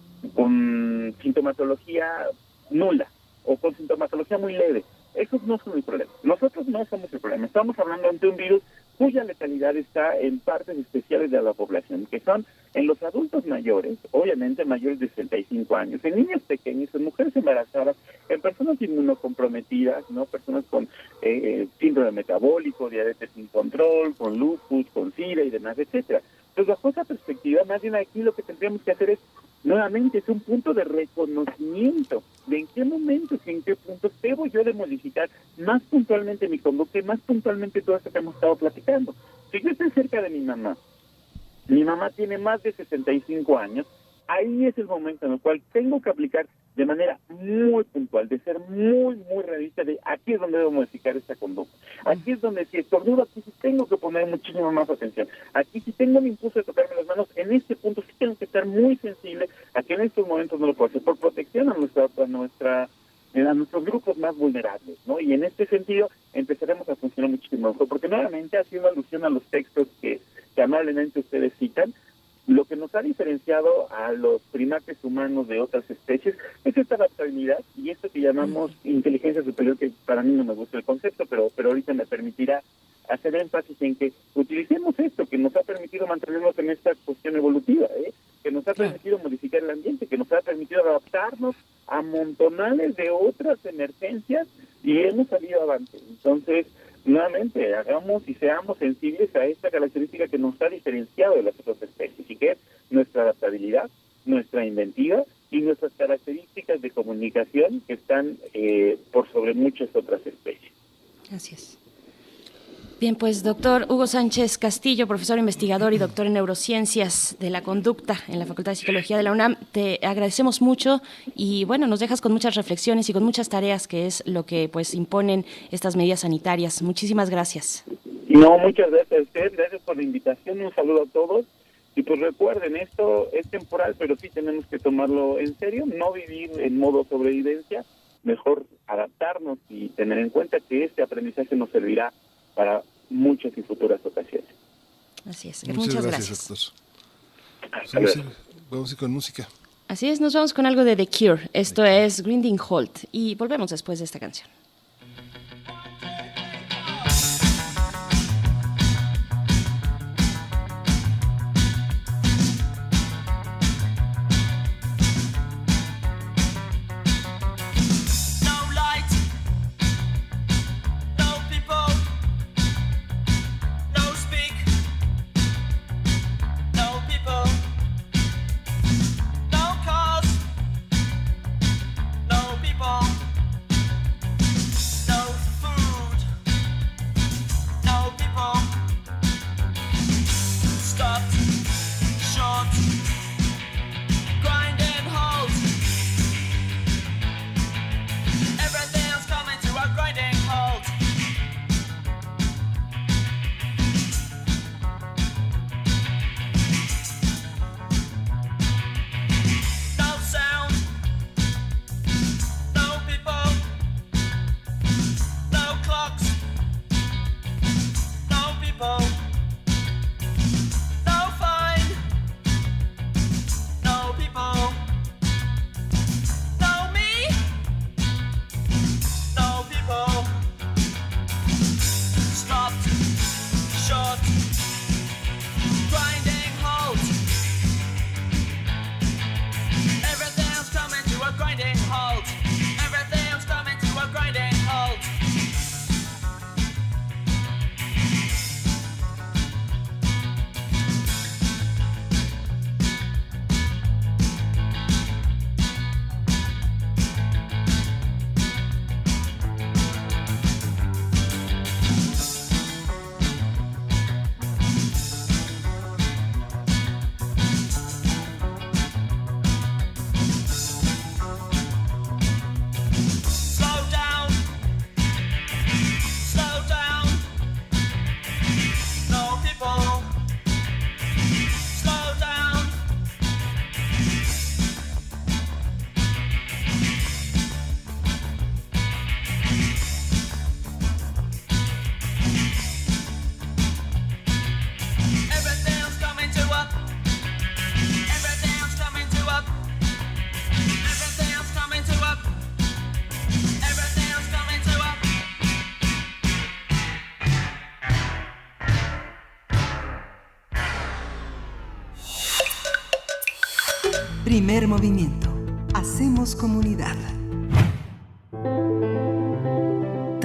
S5: sintomatología nula o con sintomatología muy leve. Esos no son el problema. Nosotros no somos el problema. Estamos hablando ante un virus cuya letalidad está en partes especiales de la población, que son en los adultos mayores, obviamente mayores de 65 años, en niños pequeños, en mujeres embarazadas, en personas inmunocomprometidas, no personas con eh, síndrome metabólico, diabetes sin control, con lupus, con SIDA y demás, etcétera. Entonces, bajo esa perspectiva, más bien aquí lo que tendríamos que hacer es, nuevamente, es un punto de reconocimiento de en qué momentos y en qué puntos debo yo de modificar más puntualmente mi conducta y más puntualmente todo esto que hemos estado platicando. Si yo estoy cerca de mi mamá, mi mamá tiene más de 65 años, ahí es el momento en el cual tengo que aplicar de manera muy puntual, de ser muy, muy realista, de aquí es donde debo modificar esta conducta. Aquí es donde si estornudo, aquí sí tengo que poner muchísimo más atención. Aquí si tengo un impulso de tocarme las manos, en este punto sí tengo que estar muy sensible a que en estos momentos no lo puedo hacer, por protección a nuestra, a nuestra a nuestros grupos más vulnerables, ¿no? Y en este sentido empezaremos a funcionar muchísimo mejor, porque nuevamente haciendo alusión a los textos que, que amablemente ustedes citan, lo que nos ha diferenciado a los primates humanos de otras especies es esta adaptabilidad y esto que llamamos inteligencia superior, que para mí no me gusta el concepto, pero, pero ahorita me permitirá hacer énfasis en que utilicemos esto, que nos ha permitido mantenernos en esta cuestión evolutiva, ¿eh? que nos ha permitido modificar el ambiente, que nos ha permitido adaptarnos a montonales de otras emergencias y hemos salido adelante. Entonces, nuevamente hagamos y seamos sensibles a esta característica que nos ha diferenciado de las otras especies nuestra adaptabilidad, nuestra inventiva y nuestras características de comunicación que están eh, por sobre muchas otras especies.
S2: Gracias. Bien, pues doctor Hugo Sánchez Castillo, profesor investigador y doctor en neurociencias de la conducta en la Facultad de Psicología de la UNAM, te agradecemos mucho y bueno, nos dejas con muchas reflexiones y con muchas tareas que es lo que pues imponen estas medidas sanitarias. Muchísimas gracias.
S5: No, muchas gracias a usted, gracias por la invitación, un saludo a todos. Y pues recuerden, esto es temporal, pero sí tenemos que tomarlo en serio, no vivir en modo sobrevivencia, mejor adaptarnos y tener en cuenta que este aprendizaje nos servirá para muchas y futuras ocasiones.
S2: Así es. Muchas, gracias,
S1: doctor. Vamos a ir con música.
S2: Así es, nos vamos con algo de The Cure. Esto es Grinding Holt y volvemos después de esta canción.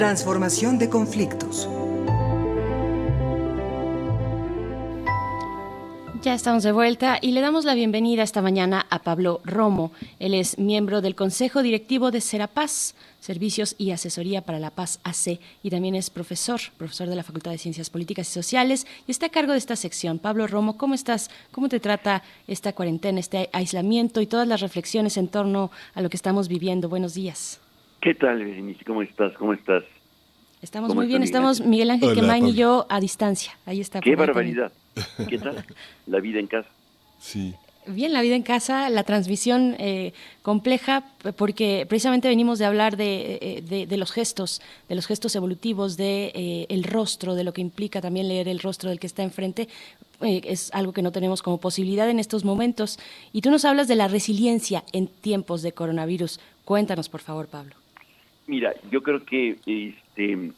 S4: Transformación de conflictos.
S2: Ya estamos de vuelta y le damos la bienvenida esta mañana a Pablo Romo. Él es miembro del Consejo Directivo de Serapaz, Servicios y Asesoría para la Paz AC, y también es profesor, profesor de la Facultad de Ciencias Políticas y Sociales, y está a cargo de esta sección. Pablo Romo, ¿cómo estás? ¿Cómo te trata esta cuarentena, este aislamiento y todas las reflexiones en torno a lo que estamos viviendo? Buenos días.
S6: ¿Qué tal, Berenice? ¿Cómo estás? ¿Cómo estás?
S2: Estamos muy bien, estamos Miguel Ángel Quemain y yo a distancia. Ahí está.
S6: Qué barbaridad. ¿Qué tal? La vida en casa.
S1: Sí.
S2: Bien, la vida en casa, la transmisión eh, compleja, porque precisamente venimos de hablar de, eh, los gestos, de los gestos evolutivos, de eh, el rostro, de lo que implica también leer el rostro del que está enfrente. es algo que no tenemos como posibilidad en estos momentos. Y tú nos hablas de la resiliencia en tiempos de coronavirus. Cuéntanos, por favor, Pablo.
S6: Mira, yo creo que este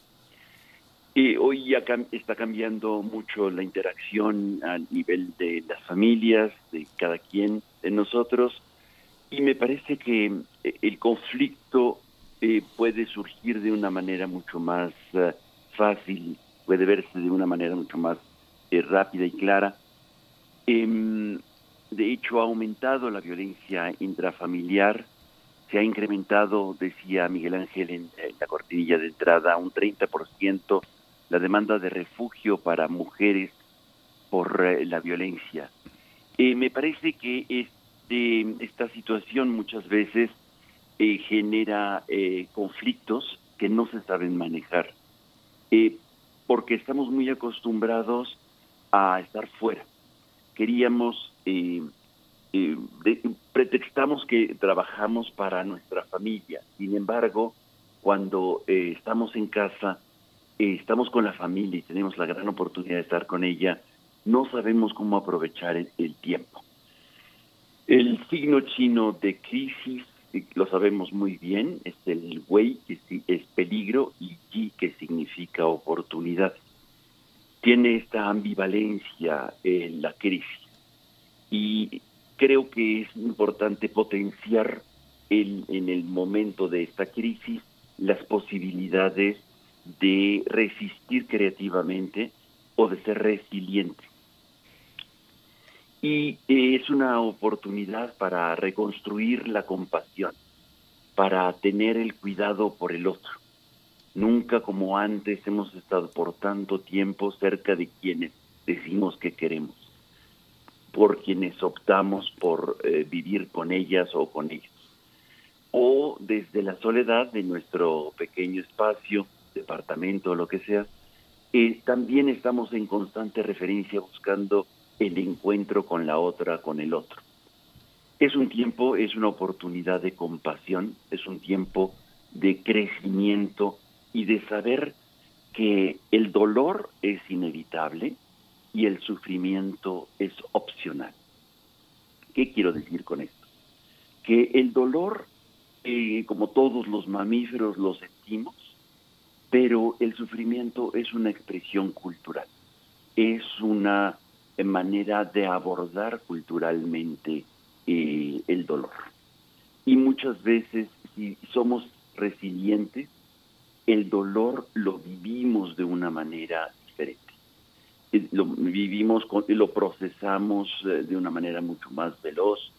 S6: eh, hoy ya está cambiando mucho la interacción a nivel de las familias, de cada quien de nosotros, y me parece que eh, el conflicto eh, puede surgir de una manera mucho más fácil, puede verse de una manera mucho más rápida y clara. Em, de hecho, ha aumentado la violencia intrafamiliar, se ha incrementado, decía Miguel Ángel en, la cortinilla de entrada, un 30% la demanda de refugio para mujeres por eh, la violencia. Eh, me parece que este, esta situación muchas veces eh, genera conflictos que no se saben manejar, porque estamos muy acostumbrados a estar fuera. Queríamos, pretextamos que trabajamos para nuestra familia, sin embargo, cuando estamos en casa, estamos con la familia y tenemos la gran oportunidad de estar con ella, no sabemos cómo aprovechar el, tiempo. El signo chino de crisis, eh, lo sabemos muy bien, es el Wei, que es peligro, y Yi, que significa oportunidad. Tiene esta ambivalencia en la crisis. Y creo que es importante potenciar en el momento de esta crisis las posibilidades de resistir creativamente o de ser resiliente. Y eh, es una oportunidad para reconstruir la compasión, para tener el cuidado por el otro. Nunca como antes hemos estado por tanto tiempo cerca de quienes decimos que queremos, por quienes optamos por eh, vivir con ellas o con ellos, o desde la soledad de nuestro pequeño espacio, departamento o lo que sea, eh, también estamos en constante referencia buscando el encuentro con la otra, con el otro. Es un tiempo, es una oportunidad de compasión, es un tiempo de crecimiento y de saber que el dolor es inevitable y el sufrimiento es opcional. ¿Qué quiero decir con esto? Que el dolor, eh, como todos los mamíferos lo sentimos, pero el sufrimiento es una expresión cultural, es una manera de abordar culturalmente eh, el dolor. Y muchas veces, si somos resilientes, el dolor lo vivimos de una manera diferente. Eh, lo vivimos, lo procesamos eh, de una manera mucho más veloz,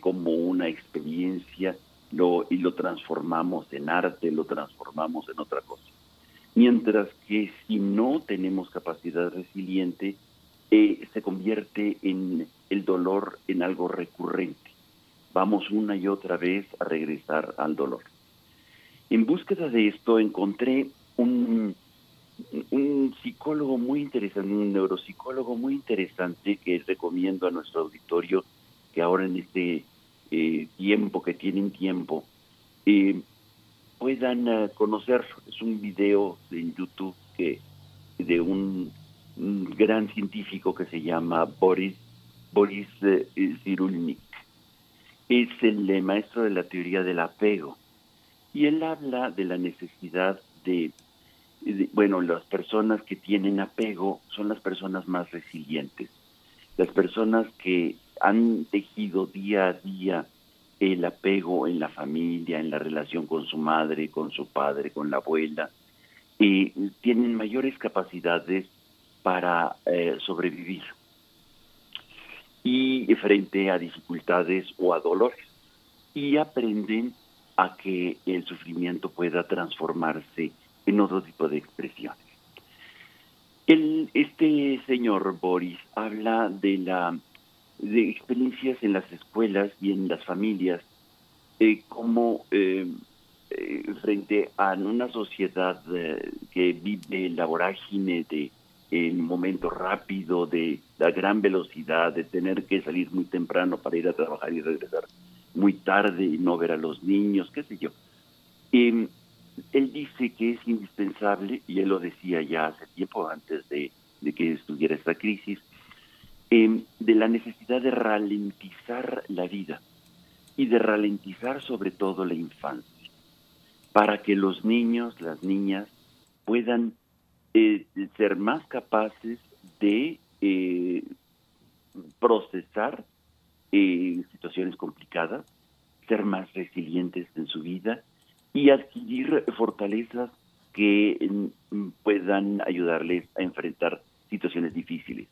S6: como una experiencia lo, y lo transformamos en arte, lo transformamos en otra cosa. Mientras que si no tenemos capacidad resiliente, eh, se convierte en el dolor en algo recurrente. Vamos una y otra vez a regresar al dolor. En búsqueda de esto encontré un, un psicólogo muy interesante, un neuropsicólogo muy interesante que recomiendo a nuestro auditorio que ahora en este eh, tiempo que tienen tiempo, eh, puedan eh, conocer. Es un video en YouTube que de un, gran científico que se llama Boris Boris Cyrulnik. Es el maestro de la teoría del apego y él habla de la necesidad de, bueno, las personas que tienen apego son las personas más resilientes, las personas que han tejido día a día el apego en la familia, en la relación con su madre, con su padre, con la abuela, y tienen mayores capacidades para eh, sobrevivir. Y frente a dificultades o a dolores. Y aprenden a que el sufrimiento pueda transformarse en otro tipo de expresiones. El, este señor Boris habla de la de experiencias en las escuelas y en las familias eh, como eh, eh, frente a una sociedad que vive la vorágine de el momento rápido, de la gran velocidad, de tener que salir muy temprano para ir a trabajar y regresar muy tarde y no ver a los niños, qué sé yo. Él dice que es indispensable, y él lo decía ya hace tiempo antes de, que estuviera esta crisis, em, de la necesidad de ralentizar la vida y de ralentizar sobre todo la infancia, para que los niños, las niñas puedan eh, ser más capaces de eh, procesar eh, situaciones complicadas, ser más resilientes en su vida y adquirir fortalezas que mm, puedan ayudarles a enfrentar situaciones difíciles.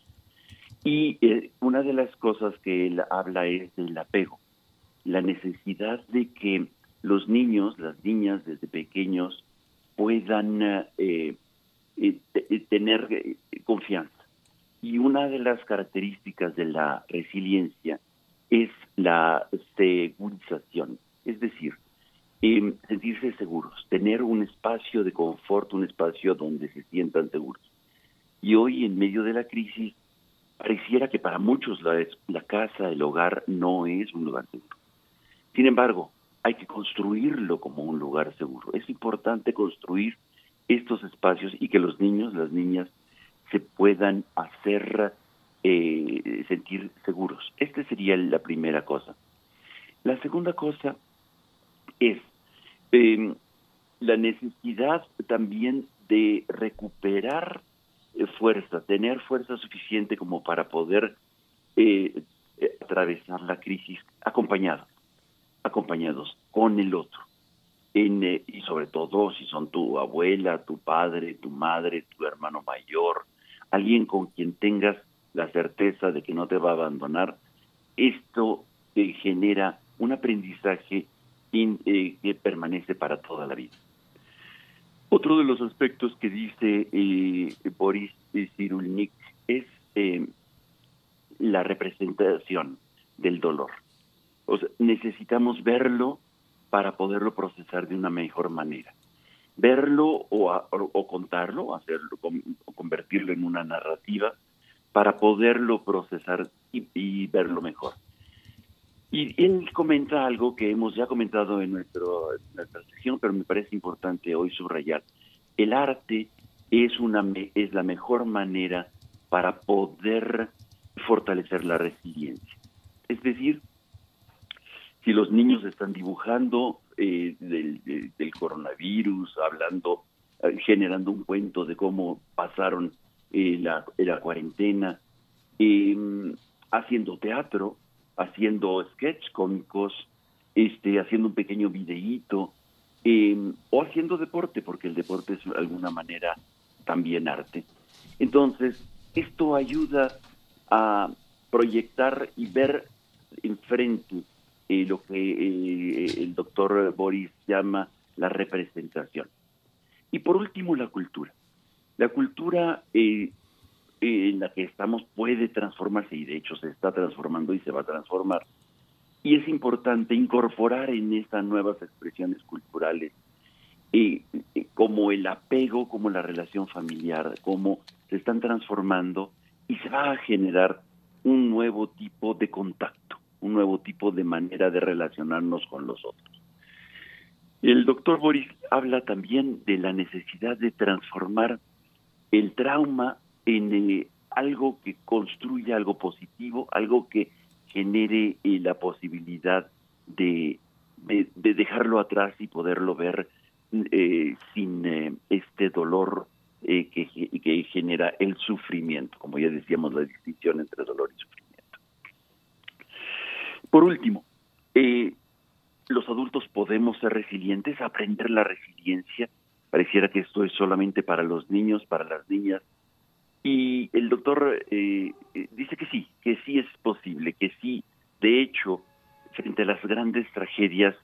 S6: Y una de las cosas que él habla es del apego, la necesidad de que los niños, las niñas desde pequeños puedan eh, tener eh, confianza. Y una de las características de la resiliencia es la segurización, es decir, em, sentirse seguros, tener un espacio de confort, un espacio donde se sientan seguros. Y hoy, en medio de la crisis, pareciera que para muchos la, la casa, el hogar, no es un lugar seguro. Sin embargo, hay que construirlo como un lugar seguro. Es importante construir estos espacios y que los niños, las niñas, se puedan hacer eh, sentir seguros. Esta sería la primera cosa. La segunda cosa es em, la necesidad también de recuperar eh, fuerza, tener fuerza suficiente como para poder eh, atravesar la crisis acompañados, acompañados con el otro. Eh, y sobre todo si son tu abuela, tu padre, tu madre, tu hermano mayor, alguien con quien tengas la certeza de que no te va a abandonar, esto eh, genera un aprendizaje eh, que permanece para toda la vida. Otro de los aspectos que dice Boris Cyrulnik es la representación del dolor. O sea, necesitamos verlo para poderlo procesar de una mejor manera. Verlo o, contarlo, hacerlo, o convertirlo en una narrativa para poderlo procesar y, verlo mejor. Y él comenta algo que hemos ya comentado en, nuestro, nuestra sección, pero me parece importante hoy subrayar. El arte es, una, es la mejor manera para poder fortalecer la resiliencia. Es decir, si los niños están dibujando eh, del, coronavirus, hablando, eh, generando un cuento de cómo pasaron eh, la, la, cuarentena, em, haciendo teatro, haciendo sketch cómicos, este, haciendo un pequeño videíto, em, o haciendo deporte, porque el deporte es de alguna manera también arte. Entonces, esto ayuda a proyectar y ver enfrente eh, lo que eh, el doctor Boris llama la representación. Y por último, la cultura. La cultura eh, en la que estamos puede transformarse y de hecho se está transformando y se va a transformar. Y es importante incorporar en estas nuevas expresiones culturales como el apego, como la relación familiar, cómo se están transformando y se va a generar un nuevo tipo de contacto un nuevo tipo de manera de relacionarnos con los otros. El doctor Boris habla también de la necesidad de transformar el trauma en eh, algo que construya algo positivo, algo que genere eh, la posibilidad de, de, dejarlo atrás y poderlo ver eh, sin este dolor que, que genera el sufrimiento, como ya decíamos, la distinción entre dolor y sufrimiento. Por último, eh, los adultos podemos ser resilientes, aprender la resiliencia. Pareciera que esto es solamente para los niños, para las niñas. Y el doctor eh, eh, dice que sí, que sí es posible, que sí, de hecho, frente a las grandes tragedias,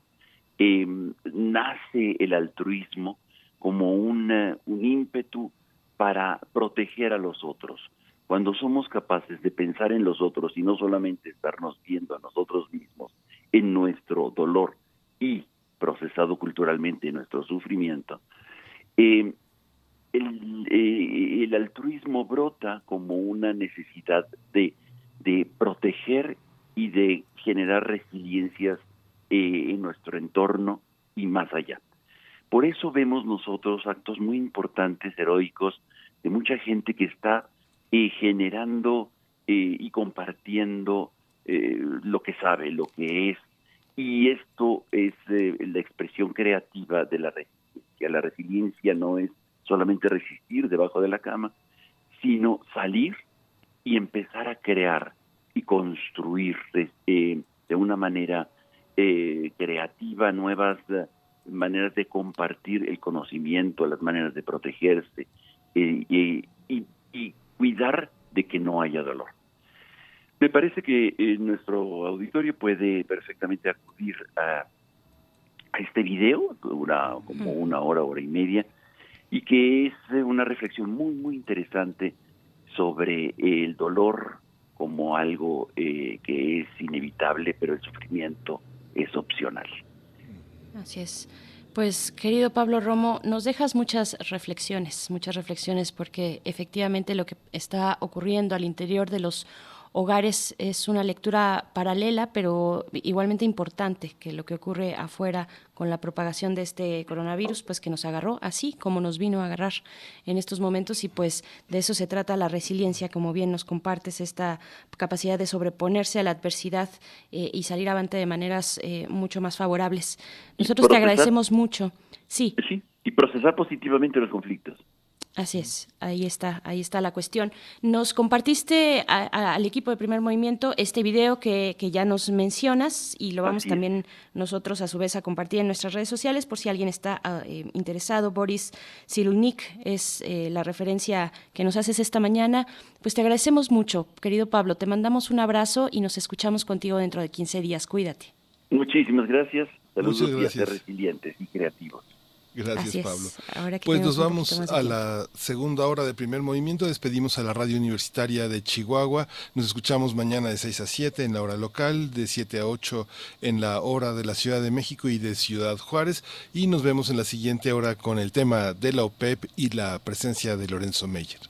S6: em, nace el altruismo como un ímpetu para proteger a los otros. Cuando somos capaces de pensar en los otros y no solamente estarnos viendo a nosotros mismos en nuestro dolor y procesado culturalmente nuestro sufrimiento, eh, eh, el, altruismo brota como una necesidad de, proteger y de generar resiliencias eh, en nuestro entorno y más allá. Por eso vemos nosotros actos muy importantes, heroicos, de mucha gente que está eh, generando eh, y compartiendo eh, lo que sabe, lo que es. Y esto es la expresión creativa de la resiliencia. La resiliencia no es solamente resistir debajo de la cama, sino salir y empezar a crear y construir de una manera creativa nuevas maneras de compartir el conocimiento, las maneras de protegerse y, cuidar de que no haya dolor. Me parece que eh, nuestro auditorio puede perfectamente acudir a, este video, dura como una hora, hora y media, y que es una reflexión muy, muy interesante sobre el dolor como algo eh, que es inevitable, pero el sufrimiento es opcional.
S2: Así es. Pues querido Pablo Romo, nos dejas muchas reflexiones, muchas reflexiones porque efectivamente lo que está ocurriendo al interior de los hogares es una lectura paralela, pero igualmente importante que lo que ocurre afuera con la propagación de este coronavirus, pues que nos agarró así como nos vino a agarrar en estos momentos y pues de eso se trata la resiliencia, como bien nos compartes, esta capacidad de sobreponerse a la adversidad eh, y salir avante de maneras eh, mucho más favorables. Nosotros te agradecemos mucho. Sí.
S6: Sí, y procesar positivamente los conflictos.
S2: Así es, ahí está, ahí está la cuestión. Nos compartiste al equipo de primer movimiento este video que, ya nos mencionas y lo vamos también nosotros a su vez a compartir en nuestras redes sociales por si alguien está ah, eh, interesado. Boris Cyrulnik es eh, la referencia que nos haces esta mañana. Pues te agradecemos mucho, querido Pablo. Te mandamos un abrazo y nos escuchamos contigo dentro de 15 días. Cuídate.
S6: Muchísimas gracias. Saludos y a ser resilientes y creativos.
S1: Gracias, Pablo. pues nos vamos a la segunda hora de primer movimiento. Despedimos a la radio universitaria de Chihuahua. Nos escuchamos mañana de 6 a 7 en la hora local, de 7 a 8 en la hora de la Ciudad de México y de Ciudad Juárez. Y nos vemos en la siguiente hora con el tema de la OPEP y la presencia de Lorenzo Meyer.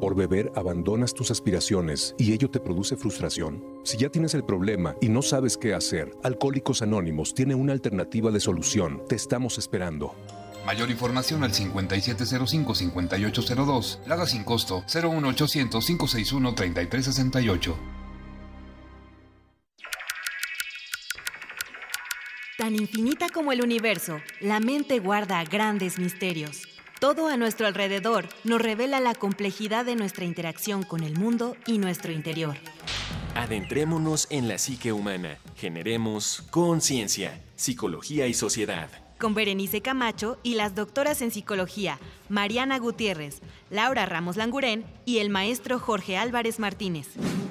S7: Por beber abandonas tus aspiraciones y ello te produce frustración. Si ya tienes el problema y no sabes qué hacer, Alcohólicos Anónimos tiene una alternativa de solución. Te estamos esperando.
S8: Mayor información al 5705-5802. Lada sin costo 01800-561-3368.
S9: Tan infinita como el universo, la mente guarda grandes misterios. Todo a nuestro alrededor nos revela la complejidad de nuestra interacción con el mundo y nuestro interior.
S3: Adentrémonos en la psique humana. Generemos conciencia, psicología y sociedad.
S9: Con Berenice Camacho y las doctoras en psicología, Mariana Gutiérrez, Laura Ramos Langurén y el maestro Jorge Álvarez Martínez.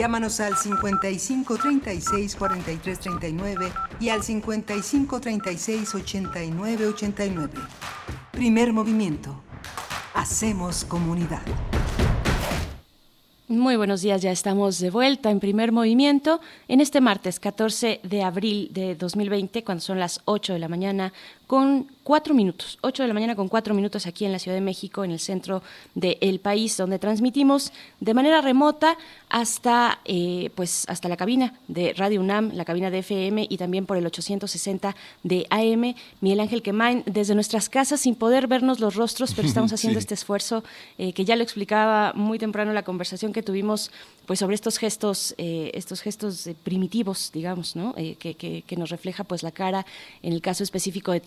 S4: Llámanos al 55 36 43 39 y al 55 36 89 89. Primer movimiento. Hacemos comunidad.
S2: Muy buenos días, ya estamos de vuelta en primer movimiento en este martes 14 de abril de 2020, cuando son las 8 de la mañana, con cuatro minutos, 8 de la mañana con cuatro minutos aquí en la Ciudad de México, en el centro del país, donde transmitimos de manera remota hasta, eh, pues, hasta la cabina de Radio UNAM, la cabina de FM y también por el 860 de AM. Miguel Ángel Quemain, desde nuestras casas sin poder vernos los rostros, pero estamos haciendo
S1: Sí.
S2: este esfuerzo eh, que ya lo explicaba muy temprano la conversación que tuvimos pues sobre estos gestos, eh, estos gestos primitivos, digamos, ¿no? Que, que- que nos refleja pues la cara, en el caso específico de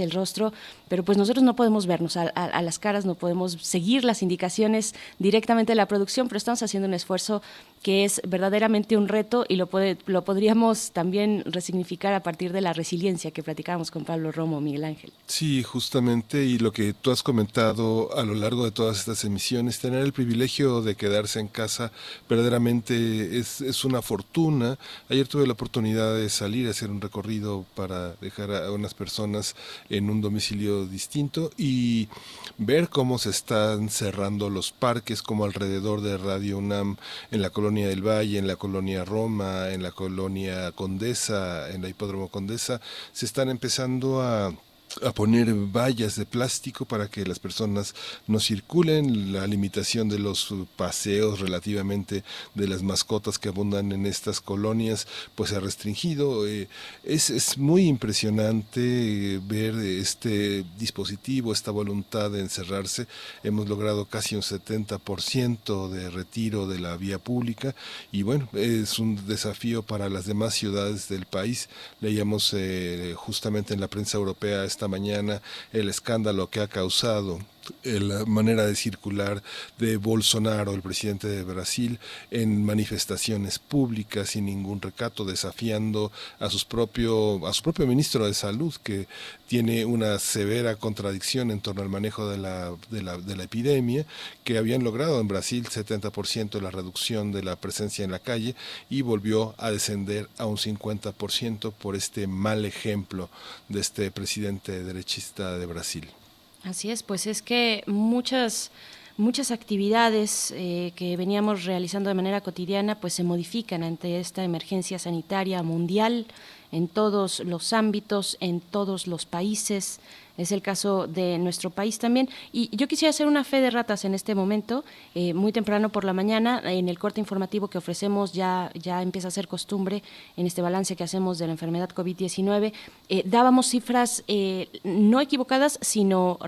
S2: el rostro, pero pues nosotros no podemos vernos a- a las caras, no podemos seguir las indicaciones directamente de la producción, pero estamos haciendo un esfuerzo que es verdaderamente un reto y lo, puede, lo podríamos también resignificar a partir de la resiliencia que platicábamos con Pablo Romo, Miguel Ángel.
S1: Sí, justamente, y lo que tú has comentado a lo largo de todas estas emisiones, tener el privilegio de quedarse en casa verdaderamente es, es una fortuna. Ayer tuve la oportunidad de salir a hacer un recorrido para dejar a unas personas en un domicilio distinto y ver cómo se están cerrando los parques, como alrededor de Radio UNAM, en la colonia del Valle, en la colonia Roma, en la colonia Condesa, en la Hipódromo Condesa, se están empezando a a poner vallas de plástico para que las personas no circulen, la limitación de los paseos relativamente de las mascotas que abundan en estas colonias, pues ha restringido. Eh, es, es muy impresionante ver este dispositivo, esta voluntad de encerrarse. Hemos logrado casi un 70% de retiro de la vía pública y bueno, es un desafío para las demás ciudades del país. Leíamos eh, justamente en la prensa europea esta mañana el escándalo que ha causado la manera de circular de Bolsonaro, el presidente de Brasil, en manifestaciones públicas sin ningún recato, desafiando a, sus propio, a su propio ministro de Salud, que tiene una severa contradicción en torno al manejo de la, de la, de epidemia, que habían logrado en Brasil 70% la reducción de la presencia en la calle y volvió a descender a un 50% por este mal ejemplo de este presidente derechista de Brasil.
S2: Así es, pues es que muchas muchas actividades eh, que veníamos realizando de manera cotidiana pues se modifican ante esta emergencia sanitaria mundial en todos los ámbitos, en todos los países. Es el caso de nuestro país también. Y yo quisiera hacer una fe de ratas en este momento, eh, muy temprano por la mañana, en el corte informativo que ofrecemos, ya, ya empieza a ser costumbre en este balance que hacemos de la enfermedad COVID-19. Eh, dábamos cifras eh, no equivocadas, sino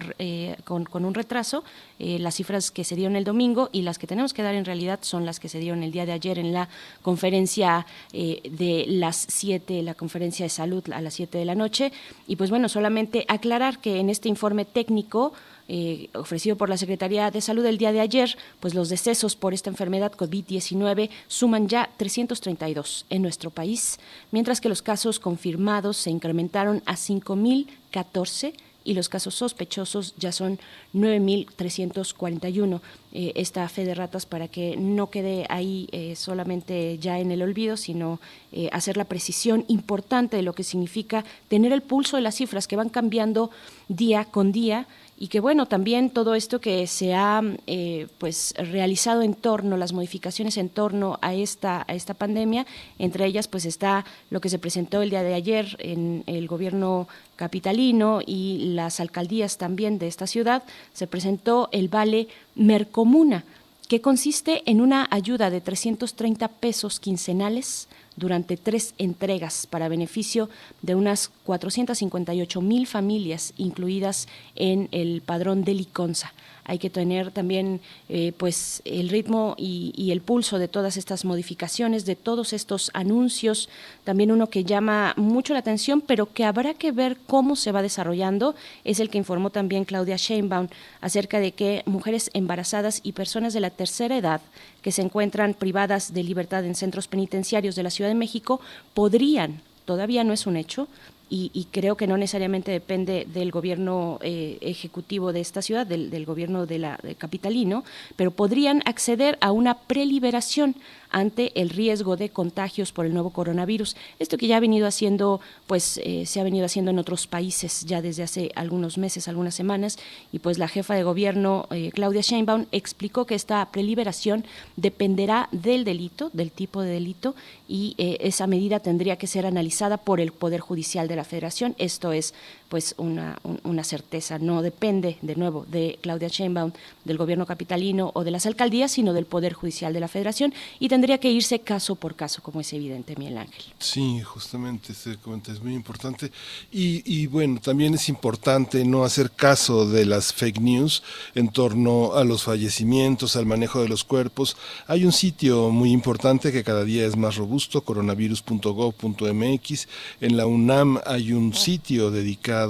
S2: con, con, un retraso. Las cifras que se dieron el domingo y las que tenemos que dar en realidad son las que se dieron el día de ayer en la conferencia de las siete, la conferencia conferencia de salud a las 7 de la noche. Y pues bueno, solamente aclarar que en este informe técnico eh, ofrecido por la Secretaría de Salud el día de ayer, pues los decesos por esta enfermedad COVID-19 suman ya 332 en nuestro país, mientras que los casos confirmados se incrementaron a 5.014 y los casos sospechosos ya son 9.341. Eh, esta fe de ratas para que no quede ahí eh, solamente ya en el olvido, sino eh, hacer la precisión importante de lo que significa tener el pulso de las cifras que van cambiando día con día y que bueno, también todo esto que se ha eh, pues realizado en torno, las modificaciones en torno a esta, a esta pandemia, entre ellas pues está lo que se presentó el día de ayer en el gobierno capitalino y las alcaldías también de esta ciudad, se presentó el vale Mercomuna, que consiste en una ayuda de 330 pesos quincenales durante tres entregas para beneficio de unas 458 mil familias incluidas en el padrón de Liconza hay que tener también eh, pues el ritmo y, el pulso de todas estas modificaciones, de todos estos anuncios, también uno que llama mucho la atención, pero que habrá que ver cómo se va desarrollando, es el que informó también Claudia Sheinbaum acerca de que mujeres embarazadas y personas de la tercera edad que se encuentran privadas de libertad en centros penitenciarios de la Ciudad de México podrían todavía no es un hecho, y, creo que no necesariamente depende del gobierno eh, ejecutivo de esta ciudad, del, gobierno de la capitalino, pero podrían acceder a una preliberación ante el riesgo de contagios por el nuevo coronavirus. Esto que ya ha venido haciendo, pues eh, se ha venido haciendo en otros países ya desde hace algunos meses, algunas semanas, y pues la jefa de gobierno, eh, Claudia Sheinbaum, explicó que esta preliberación dependerá del delito, del tipo de delito, y eh, esa medida tendría que ser analizada por el Poder Judicial de la Federación. Esto es pues una, una certeza, no depende de nuevo de Claudia Sheinbaum, del gobierno capitalino o de las alcaldías, sino del Poder Judicial de la Federación y tendría que irse caso por caso, como es evidente, Miguel Ángel.
S1: Sí, justamente este comentario es muy importante y, y bueno, también es importante no hacer caso de las fake news en torno a los fallecimientos, al manejo de los cuerpos. Hay un sitio muy importante que cada día es más robusto, coronavirus.gov.mx. En la UNAM hay un sitio dedicado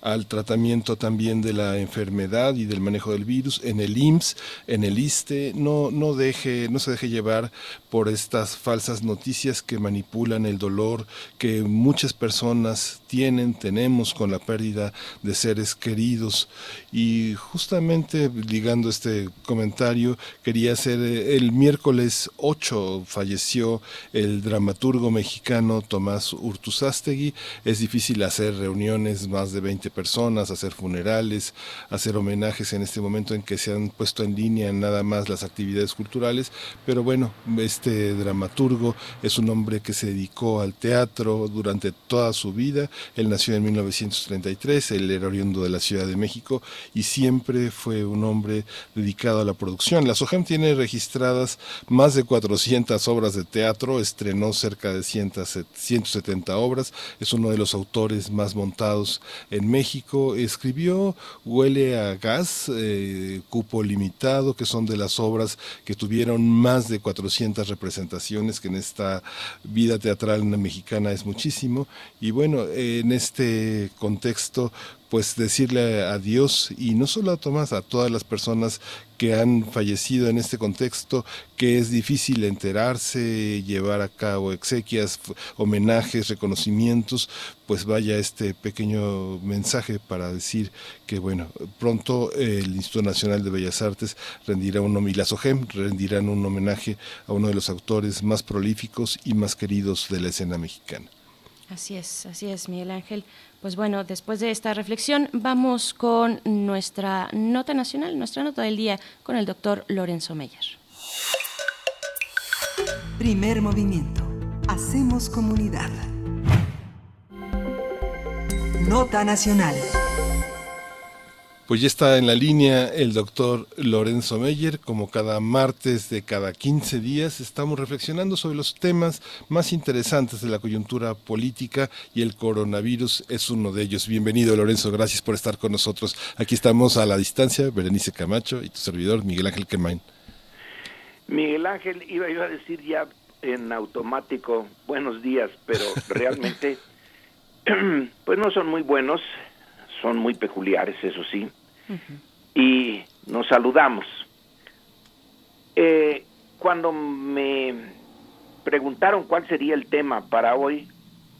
S1: al tratamiento también de la enfermedad y del manejo del virus, en el IMSS, en el ISTE, no, no, deje, no se deje llevar por estas falsas noticias que manipulan el dolor que muchas personas tienen, tenemos con la pérdida de seres queridos. Y justamente ligando este comentario, quería hacer eh, el miércoles 8 falleció el dramaturgo mexicano Tomás Urtuzástegui. Es difícil hacer reuniones más de 20 personas, hacer funerales, hacer homenajes en este momento en que se han puesto en línea nada más las actividades culturales, pero bueno, este dramaturgo es un hombre que se dedicó al teatro durante toda su vida, él nació en 1933, él era oriundo de la Ciudad de México y siempre fue un hombre dedicado a la producción. La SOGEM tiene registradas más de 400 obras de teatro, estrenó cerca de 170 obras, es uno de los autores más montados en México. Escribió Huele a gas, eh, Cupo limitado, que son de las obras que tuvieron más de 400 representaciones, que en esta vida teatral mexicana es muchísimo. Y bueno, en este contexto pues decirle adiós y no solo a Tomás, a todas las personas que han fallecido en este contexto, que es difícil enterarse, llevar a cabo exequias, homenajes, reconocimientos, pues vaya este pequeño mensaje para decir que bueno, pronto el Instituto Nacional de Bellas Artes rendirá un y la SOGEM rendirán un homenaje a uno de los autores más prolíficos y más queridos de la escena mexicana.
S2: Así es, así es, Miguel Ángel. Pues bueno, después de esta reflexión vamos con nuestra nota nacional, nuestra nota del día con el doctor Lorenzo Meyer.
S4: Primer movimiento. Hacemos comunidad. Nota nacional.
S1: Pues ya está en la línea el doctor Lorenzo Meyer. Como cada martes de cada 15 días estamos reflexionando sobre los temas más interesantes de la coyuntura política y el coronavirus es uno de ellos. Bienvenido Lorenzo, gracias por estar con nosotros. Aquí estamos a la distancia, Berenice Camacho y tu servidor Miguel Ángel Quemain.
S10: Miguel Ángel, iba, a decir ya en automático buenos días, pero realmente pues no son muy buenos, son muy peculiares, eso sí, y nos saludamos. Eh, cuando me preguntaron cuál sería el tema para hoy,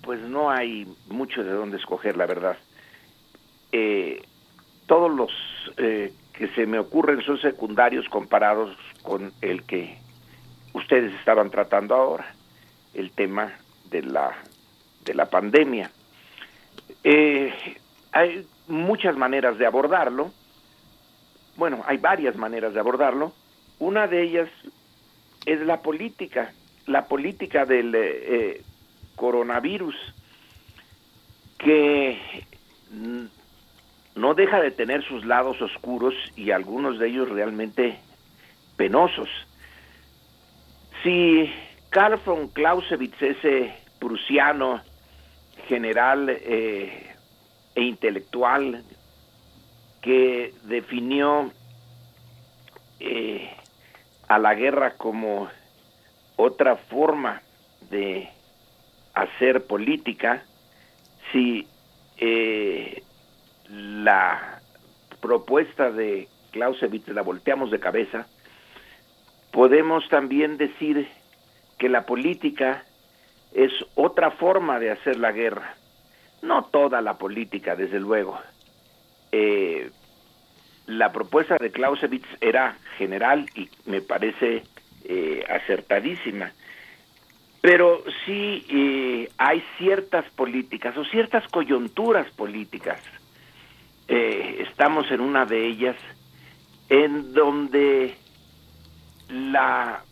S10: pues no hay mucho de dónde escoger, la verdad. Eh, todos los eh, que se me ocurren son secundarios comparados con el que ustedes estaban tratando ahora, el tema de la, de la pandemia. Eh, hay muchas maneras de abordarlo. Bueno, hay varias maneras de abordarlo. Una de ellas es la política, la política del eh, coronavirus, que no deja de tener sus lados oscuros y algunos de ellos realmente penosos. Si Karl von Clausewitz, ese prusiano general eh, e intelectual que definió eh, a la guerra como otra forma de hacer política, si eh, la propuesta de Clausewitz la volteamos de cabeza, podemos también decir que la política es otra forma de hacer la guerra. No toda la política, desde luego. Eh, la propuesta de Clausewitz era general y me parece eh, acertadísima. Pero sí eh, hay ciertas políticas o ciertas coyunturas políticas. estamos en una de ellas en donde la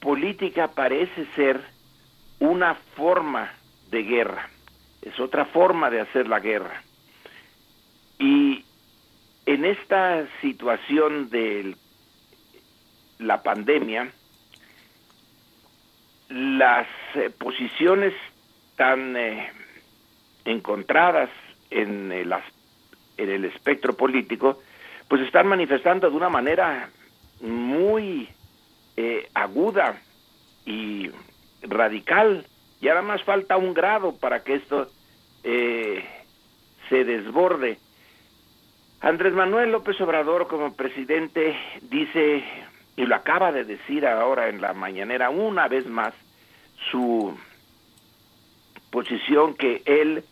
S10: política parece ser una forma de guerra, es otra forma de hacer la guerra. Y en esta situación de la pandemia, las eh, posiciones tan eh, encontradas en el, en el espectro político, pues están manifestando de una manera muy eh, aguda y radical. Y ahora más falta un grado para que esto eh, se desborde. Andrés Manuel López Obrador como presidente dice, y lo acaba de decir ahora en la mañanera una vez más, su posición que él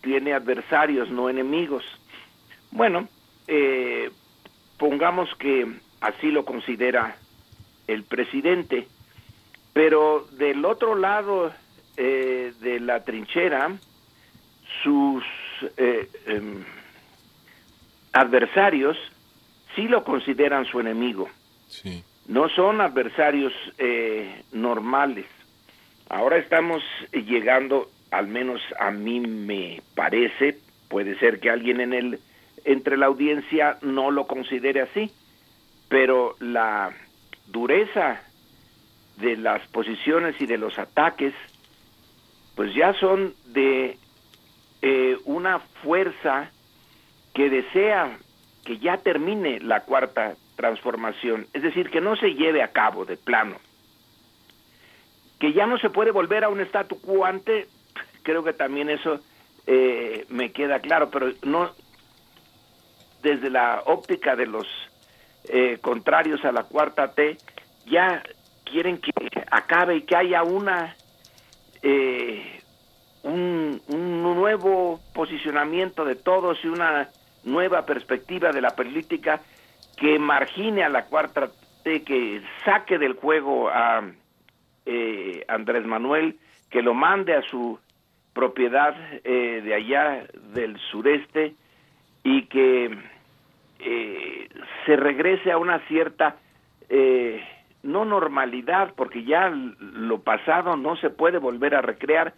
S10: tiene adversarios, no enemigos. Bueno, eh, pongamos que así lo considera el presidente. Pero del otro lado eh, de la trinchera, sus eh, em, adversarios sí lo consideran su enemigo. No son adversarios eh, normales. Ahora estamos llegando, al menos a mí me parece, puede ser que alguien en el entre la audiencia no lo considere así, pero la dureza de las posiciones y de los ataques, pues ya son de eh, una fuerza que desea que ya termine la cuarta transformación, es decir, que no se lleve a cabo de plano, que ya no se puede volver a un statu quo ante, creo que también eso eh, me queda claro, pero no desde la óptica de los eh, contrarios a la cuarta T ya quieren que acabe y que haya una eh, nuevo posicionamiento de todos y una nueva perspectiva de la política que margine a la cuarta T, que saque del juego a eh, Andrés Manuel, que lo mande a su propiedad de allá del sureste y que eh, se regrese a una cierta eh, no normalidad, porque ya lo pasado no se puede volver a recrear,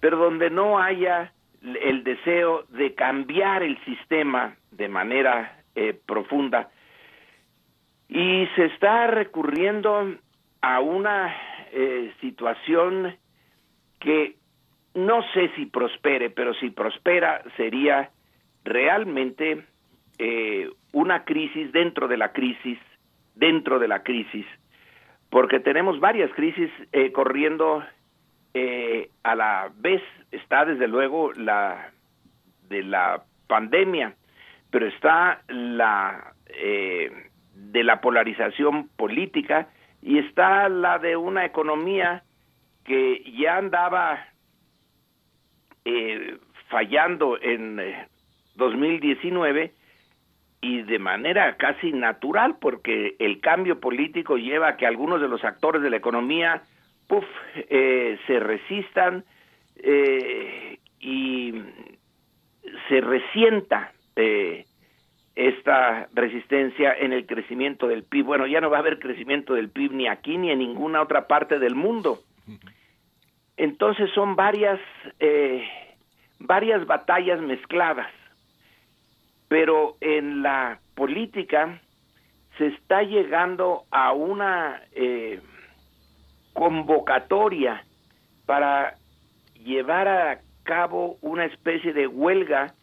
S10: pero donde no haya el deseo de cambiar el sistema de manera eh, profunda. Y se está recurriendo a una eh, situación que no sé si prospere, pero si prospera sería realmente eh, una crisis dentro de la crisis, dentro de la crisis, porque tenemos varias crisis eh, corriendo eh, a la vez. Está desde luego la de la pandemia, pero está la eh, de la polarización política y está la de una economía que ya andaba eh, fallando en 2019 y de manera casi natural porque el cambio político lleva a que algunos de los actores de la economía puff, eh, se resistan eh, y se resienta eh, esta resistencia en el crecimiento del PIB. Bueno, ya no va a haber crecimiento del PIB ni aquí ni en ninguna otra parte del mundo. Entonces son varias, varias batallas mezcladas pero en la política se está llegando a una eh, convocatoria para llevar a cabo una especie de huelga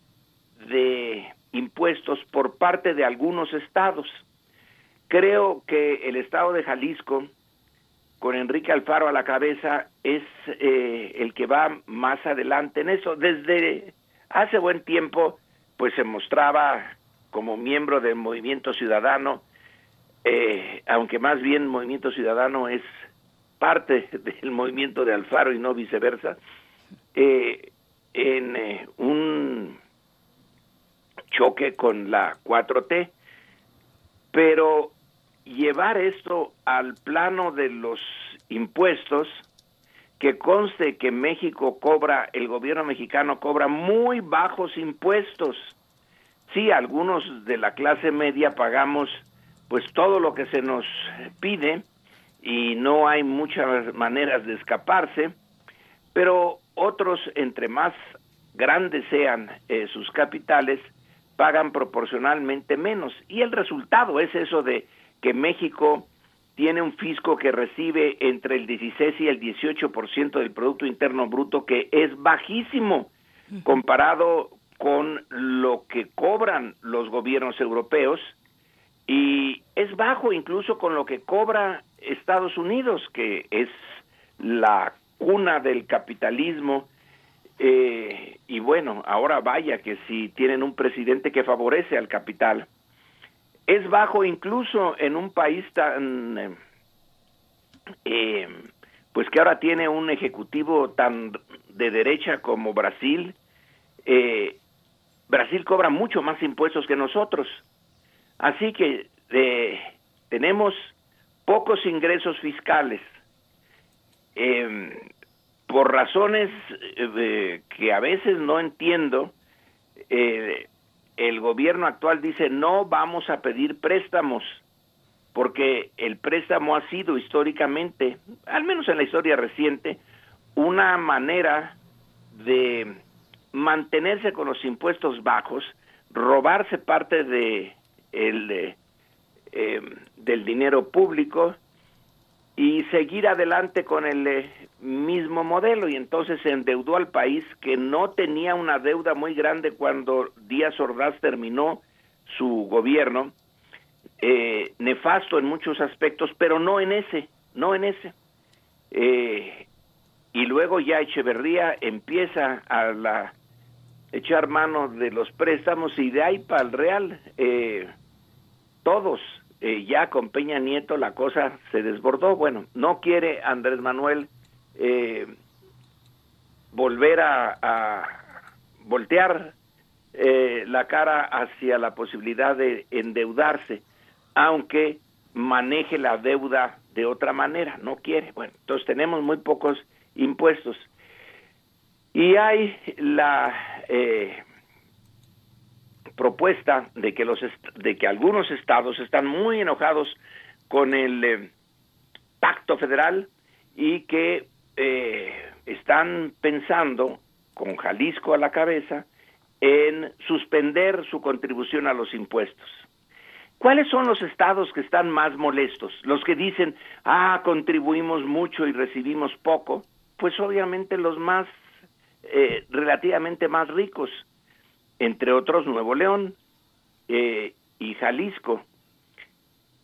S10: de impuestos por parte de algunos estados. Creo que el estado de Jalisco, con Enrique Alfaro a la cabeza, es eh, el que va más adelante en eso. Desde hace buen tiempo pues se mostraba como miembro del movimiento ciudadano, eh, aunque más bien movimiento ciudadano es parte del movimiento de Alfaro y no viceversa, eh, en eh, un choque con la 4T, pero llevar esto al plano de los impuestos, que conste que México cobra, el gobierno mexicano cobra muy bajos impuestos. Sí, algunos de la clase media pagamos pues todo lo que se nos pide y no hay muchas maneras de escaparse, pero otros, entre más grandes sean eh, sus capitales, pagan proporcionalmente menos. Y el resultado es eso de que México tiene un fisco que recibe entre el 16 y el 18% del Producto Interno Bruto, que es bajísimo comparado con lo que cobran los gobiernos europeos y es bajo incluso con lo que cobra Estados Unidos, que es la cuna del capitalismo. Eh, y bueno, ahora vaya que si tienen un presidente que favorece al capital, es bajo incluso en un país tan eh, eh, pues que ahora tiene un ejecutivo tan de derecha como Brasil eh, Brasil cobra mucho más impuestos que nosotros así que tenemos pocos ingresos fiscales por razones que a veces no entiendo eh, el gobierno actual dice no vamos a pedir préstamos porque el préstamo ha sido históricamente, al menos en la historia reciente, una manera de mantenerse con los impuestos bajos, robarse parte de el, eh, del dinero público y seguir adelante con el eh, mismo modelo y entonces se endeudó al país que no tenía una deuda muy grande cuando Díaz Ordaz terminó su gobierno, eh, nefasto en muchos aspectos, pero no en ese, no en ese. Eh, y luego ya Echeverría empieza a la echar mano de los préstamos y de ahí para el Real, todos eh, ya con Peña Nieto la cosa se desbordó. Bueno, no quiere Andrés Manuel eh, volver a, voltear eh, la cara hacia la posibilidad de endeudarse, aunque maneje la deuda de otra manera, no quiere. Bueno, entonces tenemos muy pocos impuestos. Y hay la propuesta de que los de que algunos estados están muy enojados con el eh, pacto federal y que eh, están pensando con Jalisco a la cabeza en suspender su contribución a los impuestos. ¿Cuáles son los estados que están más molestos? Los que dicen, ah, contribuimos mucho y recibimos poco. Pues obviamente los más, eh, relativamente más ricos entre otros Nuevo León eh, y Jalisco.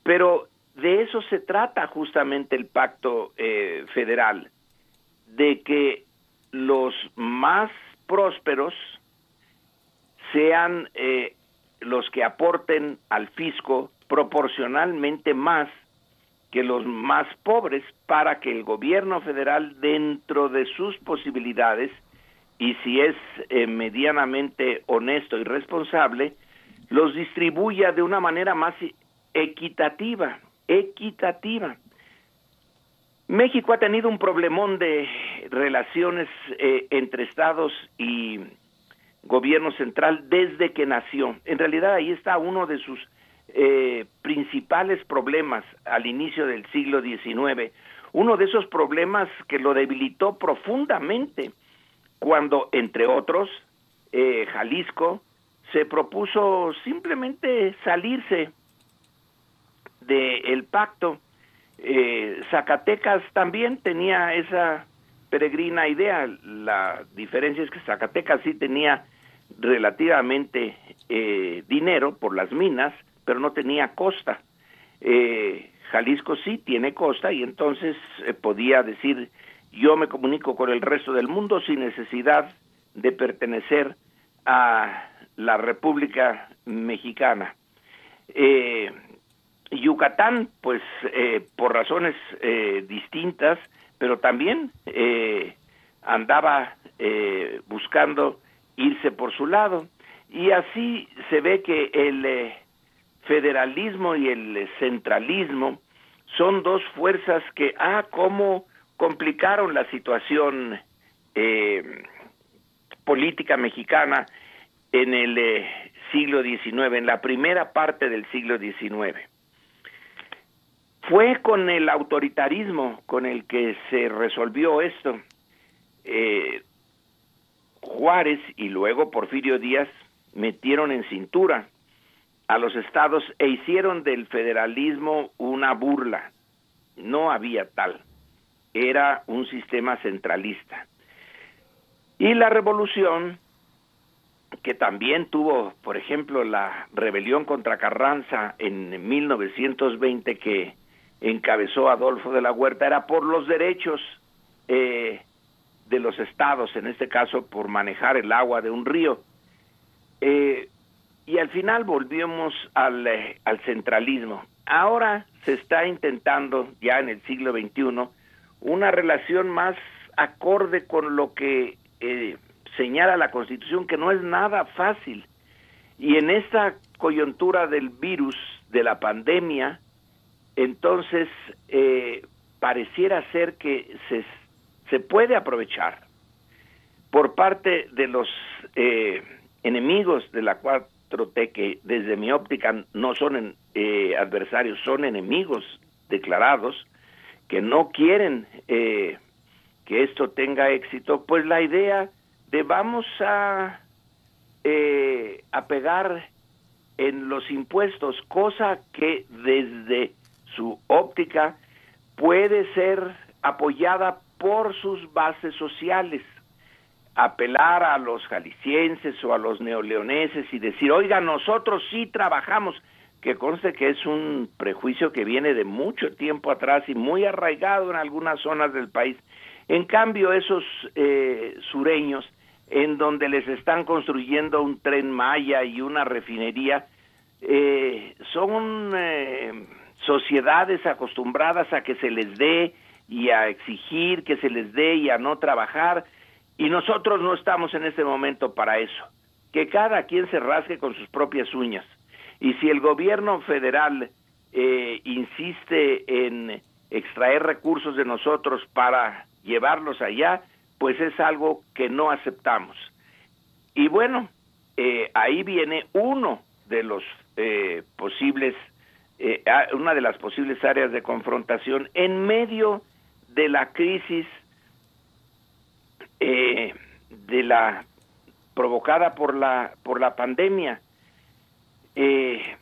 S10: Pero de eso se trata justamente el pacto eh, federal, de que los más prósperos sean eh, los que aporten al fisco proporcionalmente más que los más pobres para que el gobierno federal dentro de sus posibilidades y si es eh, medianamente honesto y responsable, los distribuya de una manera más equitativa, equitativa. México ha tenido un problemón de relaciones eh, entre estados y gobierno central desde que nació. En realidad ahí está uno de sus eh, principales problemas al inicio del siglo XIX. Uno de esos problemas que lo debilitó profundamente cuando, entre otros, eh, Jalisco se propuso simplemente salirse del pacto. Eh, Zacatecas también tenía esa peregrina idea. La diferencia es que Zacatecas sí tenía relativamente eh, dinero por las minas, pero no tenía costa. Eh, Jalisco sí tiene costa y entonces eh, podía decir yo me comunico con el resto del mundo sin necesidad de pertenecer a la República Mexicana. Yucatán, pues por razones distintas, pero también andaba buscando irse por su lado. Y así se ve que el eh, federalismo y el centralismo son dos fuerzas que, ah, cómo complicaron la situación eh, política mexicana en el eh, siglo XIX, en la primera parte del siglo XIX. Fue con el autoritarismo con el que se resolvió esto. Eh, Juárez y luego Porfirio Díaz metieron en cintura a los estados e hicieron del federalismo una burla. No había tal. Era un sistema centralista. Y la revolución, que también tuvo, por ejemplo, la rebelión contra Carranza en 1920 que encabezó Adolfo de la Huerta, era por los derechos eh, de los estados, en este caso por manejar el agua de un río. Eh, y al final volvimos al, eh, al centralismo. Ahora se está intentando, ya en el siglo XXI, una relación más acorde con lo que eh, señala la Constitución, que no es nada fácil. Y en esta coyuntura del virus, de la pandemia, entonces pareciera ser que se se puede aprovechar por parte de los eh, enemigos de la 4T, que desde mi óptica no son eh, adversarios, son enemigos declarados, que no quieren eh, que esto tenga éxito, pues la idea de vamos a, a pegar en los impuestos, cosa que desde su óptica puede ser apoyada por sus bases sociales. Apelar a los jaliscienses o a los neoleoneses y decir, oiga, nosotros sí trabajamos, que conste que es un prejuicio que viene de mucho tiempo atrás y muy arraigado en algunas zonas del país. En cambio, esos eh, sureños, en donde les están construyendo un tren Maya y una refinería, eh, son eh, sociedades acostumbradas a que se les dé y a exigir que se les dé y a no trabajar y nosotros no estamos en este momento para eso. Que cada quien se rasgue con sus propias uñas. Y si el gobierno federal eh, insiste en extraer recursos de nosotros para llevarlos allá, pues es algo que no aceptamos. Y bueno, eh, ahí viene uno de los eh, posibles, una de las posibles áreas de confrontación en medio de la crisis eh, de la provocada por la por la pandemia eh,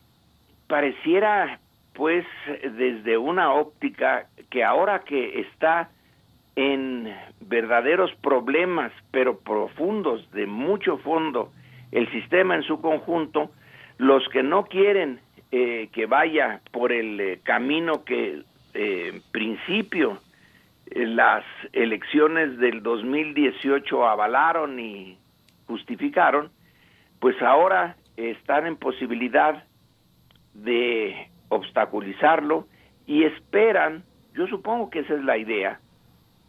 S10: pareciera pues desde una óptica que ahora que está en verdaderos problemas pero profundos de mucho fondo el sistema en su conjunto los que no quieren eh, que vaya por el eh, camino que en principio las elecciones del 2018 avalaron y justificaron, pues ahora están en posibilidad de obstaculizarlo y esperan, yo supongo que esa es la idea,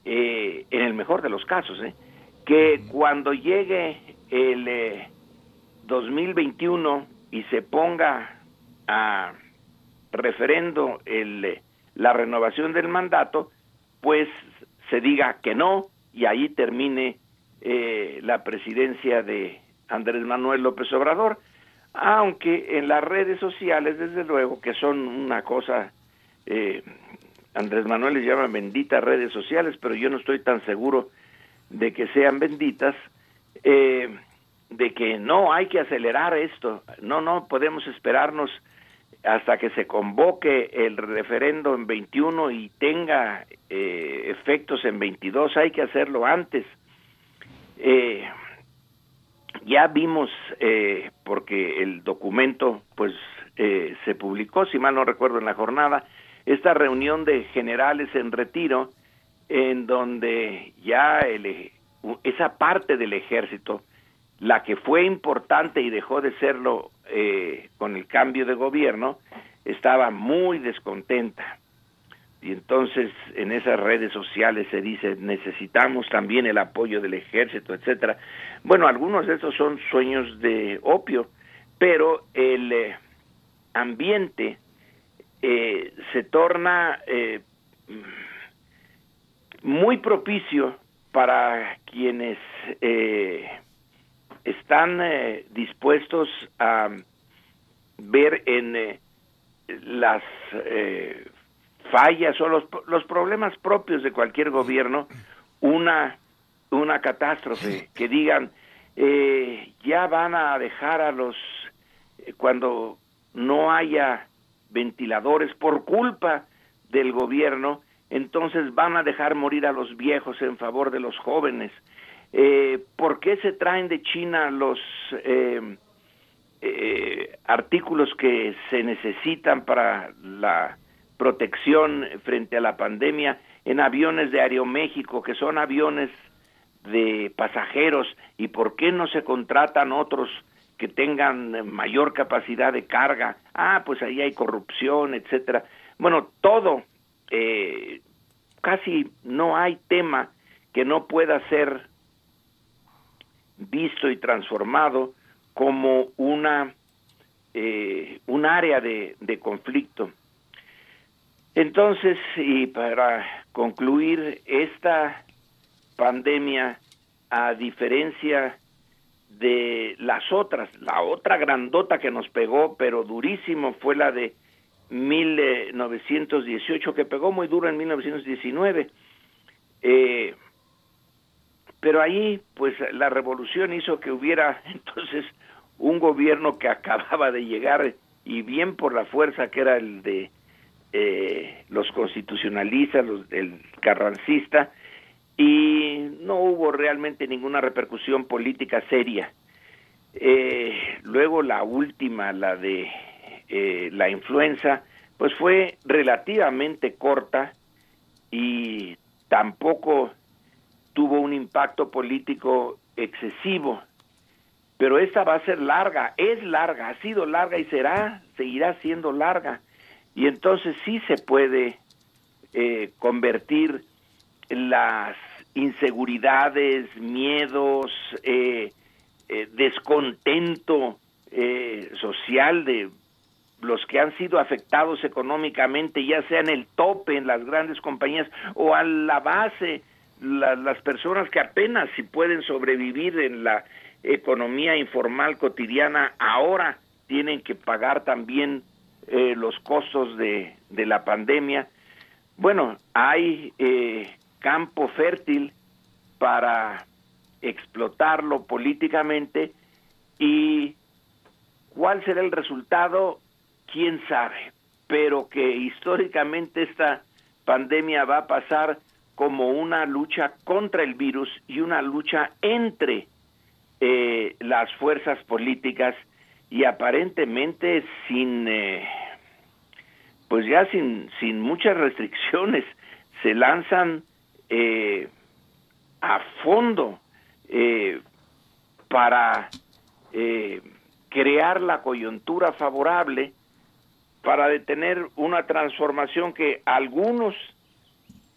S10: en el mejor de los casos, que cuando llegue el 2021 y se ponga a referendo el, la renovación del mandato, pues se diga que no y ahí termine eh, la presidencia de Andrés Manuel López Obrador, aunque en las redes sociales, desde luego, que son una cosa, eh, Andrés Manuel les llama benditas redes sociales, pero yo no estoy tan seguro de que sean benditas, eh, de que no hay que acelerar esto, no, no podemos esperarnos hasta que se convoque el referendo en 21 y tenga eh, efectos en 22, hay que hacerlo antes. Eh, ya vimos, eh, porque el documento pues se publicó, si mal no recuerdo, en la jornada, esta reunión de generales en retiro, en donde ya el, esa parte del ejército la que fue importante y dejó de serlo eh, con el cambio de gobierno, estaba muy descontenta. Y entonces en esas redes sociales se dice necesitamos también el apoyo del ejército, etcétera. Bueno, algunos de esos son sueños de opio, pero el eh, ambiente eh, se torna muy propicio para quienes están eh, dispuestos a ver en eh, las eh, fallas o los, los problemas propios de cualquier gobierno una una catástrofe que digan ya van a dejar a los cuando no haya ventiladores por culpa del gobierno entonces van a dejar morir a los viejos en favor de los jóvenes. Eh, ¿Por qué se traen de China los eh, eh, artículos que se necesitan para la protección frente a la pandemia en aviones de Aeroméxico, que son aviones de pasajeros, y por qué no se contratan otros que tengan mayor capacidad de carga? Ah, pues ahí hay corrupción, etcétera. Bueno, todo, eh, casi no hay tema que no pueda ser visto y transformado como una eh, un área de, de conflicto. Entonces, y para concluir, esta pandemia, a diferencia de las otras, la otra grandota que nos pegó, pero durísimo, fue la de 1918, que pegó muy duro en 1919. Eh, pero ahí, pues la revolución hizo que hubiera entonces un gobierno que acababa de llegar y bien por la fuerza que era el de eh, los constitucionalistas, los del carrancista, y no hubo realmente ninguna repercusión política seria. Eh, luego la última, la de eh, la influenza, pues fue relativamente corta y tampoco tuvo un impacto político excesivo. Pero esta va a ser larga, es larga, ha sido larga y será, seguirá siendo larga. Y entonces sí se puede eh, convertir las inseguridades, miedos, eh, eh, descontento social de los que han sido afectados económicamente, ya sea en el tope en las grandes compañías o a la base las personas que apenas si pueden sobrevivir en la economía informal cotidiana ahora tienen que pagar también eh, los costos de, de, la pandemia. Bueno, hay eh, campo fértil para explotarlo políticamente y cuál será el resultado, quién sabe, pero que históricamente esta pandemia va a pasar como una lucha contra el virus y una lucha entre eh, las fuerzas políticas y aparentemente sin, eh, pues ya sin, sin muchas restricciones, se lanzan eh, a fondo eh, para crear la coyuntura favorable para detener una transformación que algunos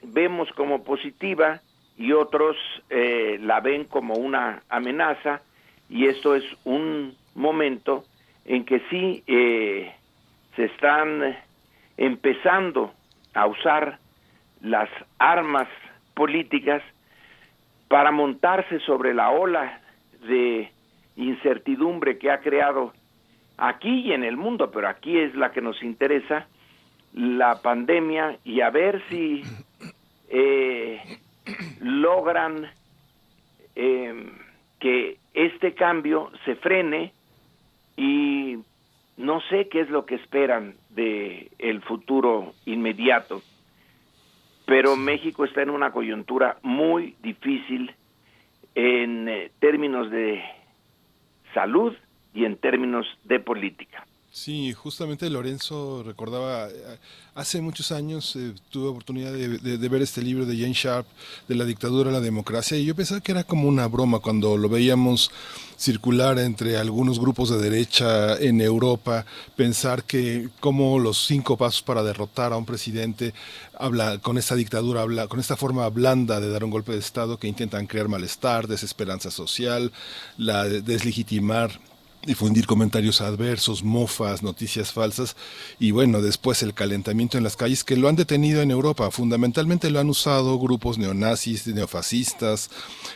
S10: vemos como positiva y otros la ven como una amenaza y esto es un momento en que sí eh, se están empezando a usar las armas políticas para montarse sobre la ola de incertidumbre que ha creado aquí y en el mundo, pero aquí es la que nos interesa, la pandemia y a ver si eh, logran eh, que este cambio se frene y no sé qué es lo que esperan de el futuro inmediato, pero México está en una coyuntura muy difícil en eh, términos de salud y en términos de política.
S1: Sí, justamente Lorenzo recordaba, eh, hace muchos años eh, tuve oportunidad de, ver este libro de Jane Sharp, de la dictadura a la democracia, y yo pensaba que era como una broma cuando lo veíamos circular entre algunos grupos de derecha en Europa, pensar que como los cinco pasos para derrotar a un presidente habla con esta dictadura, habla con esta forma blanda de dar un golpe de Estado que intentan crear malestar, desesperanza social, la deslegitimar difundir comentarios adversos, mofas, noticias falsas y bueno, después el calentamiento en las calles que lo han detenido en Europa. Fundamentalmente lo han usado grupos neonazis, neofascistas,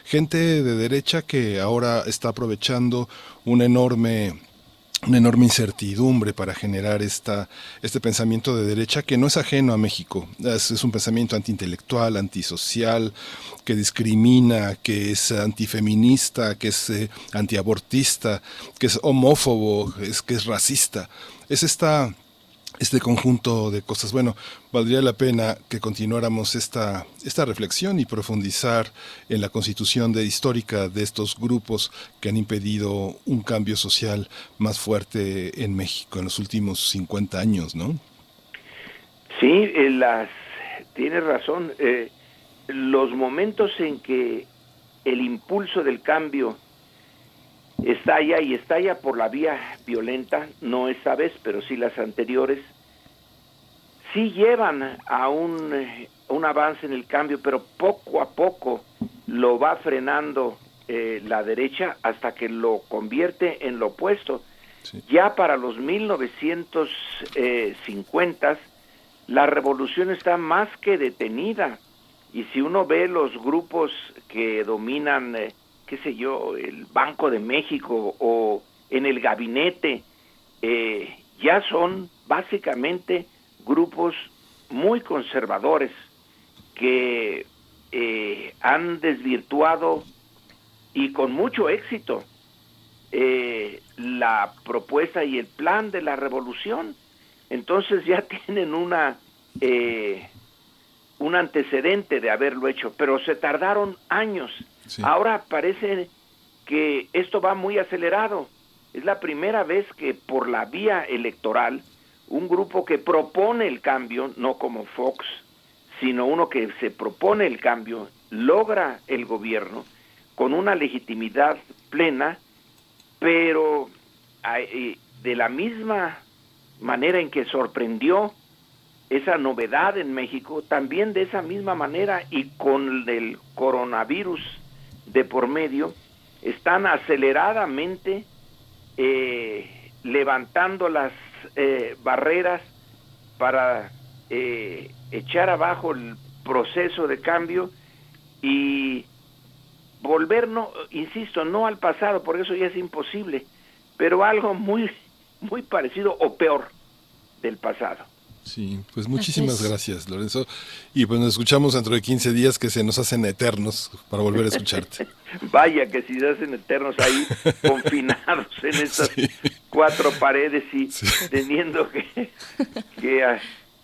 S1: gente de derecha que ahora está aprovechando un enorme una enorme incertidumbre para generar esta, este pensamiento de derecha que no es ajeno a México. Es, un pensamiento antiintelectual, antisocial, que discrimina, que es antifeminista, que es eh, antiabortista, que es homófobo, es, que es racista. Es esta este conjunto de cosas. Bueno, valdría la pena que continuáramos esta, esta reflexión y profundizar en la constitución de, histórica de estos grupos que han impedido un cambio social más fuerte en México en los últimos 50 años, ¿no?
S10: Sí, eh, las, tienes razón. Eh, los momentos en que el impulso del cambio estalla y estalla por la vía violenta, no esta vez, pero sí las anteriores, sí llevan a un, eh, un avance en el cambio, pero poco a poco lo va frenando eh, la derecha hasta que lo convierte en lo opuesto. Ya para los 1950 eh, la revolución está más que detenida. Y si uno ve los grupos que dominan qué sé yo, el Banco de México o en el gabinete, eh, ya son básicamente grupos muy conservadores que eh, han desvirtuado y con mucho éxito eh, la propuesta y el plan de la revolución. Entonces ya tienen una un antecedente de haberlo hecho, pero se tardaron años Ahora parece que esto va muy acelerado. Es la primera vez que por la vía electoral un grupo que propone el cambio, no como Fox, sino uno que se propone el cambio, logra el gobierno con una legitimidad plena, pero de la misma manera en que sorprendió esa novedad en México, también de esa misma manera y con el coronavirus de por medio están aceleradamente eh, levantando las eh, barreras para eh, echar abajo el proceso de cambio y volver, no, insisto, no al pasado, por eso ya es imposible, pero algo muy, muy parecido o peor del pasado.
S1: Sí, pues muchísimas gracias, Lorenzo. Y pues nos escuchamos dentro de 15 días que se nos hacen eternos para volver a escucharte.
S10: Vaya que si se hacen eternos ahí, confinados en estas cuatro paredes y teniendo que, que,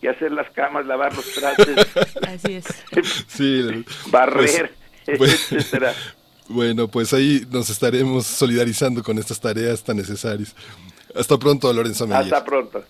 S10: hacer las camas, lavar los trastes.
S2: Así es.
S1: Sí,
S10: barrer,
S1: pues,
S10: etcétera.
S1: Bueno, pues ahí nos estaremos solidarizando con estas tareas tan necesarias. Hasta pronto, Lorenzo Meyer.
S10: Hasta pronto.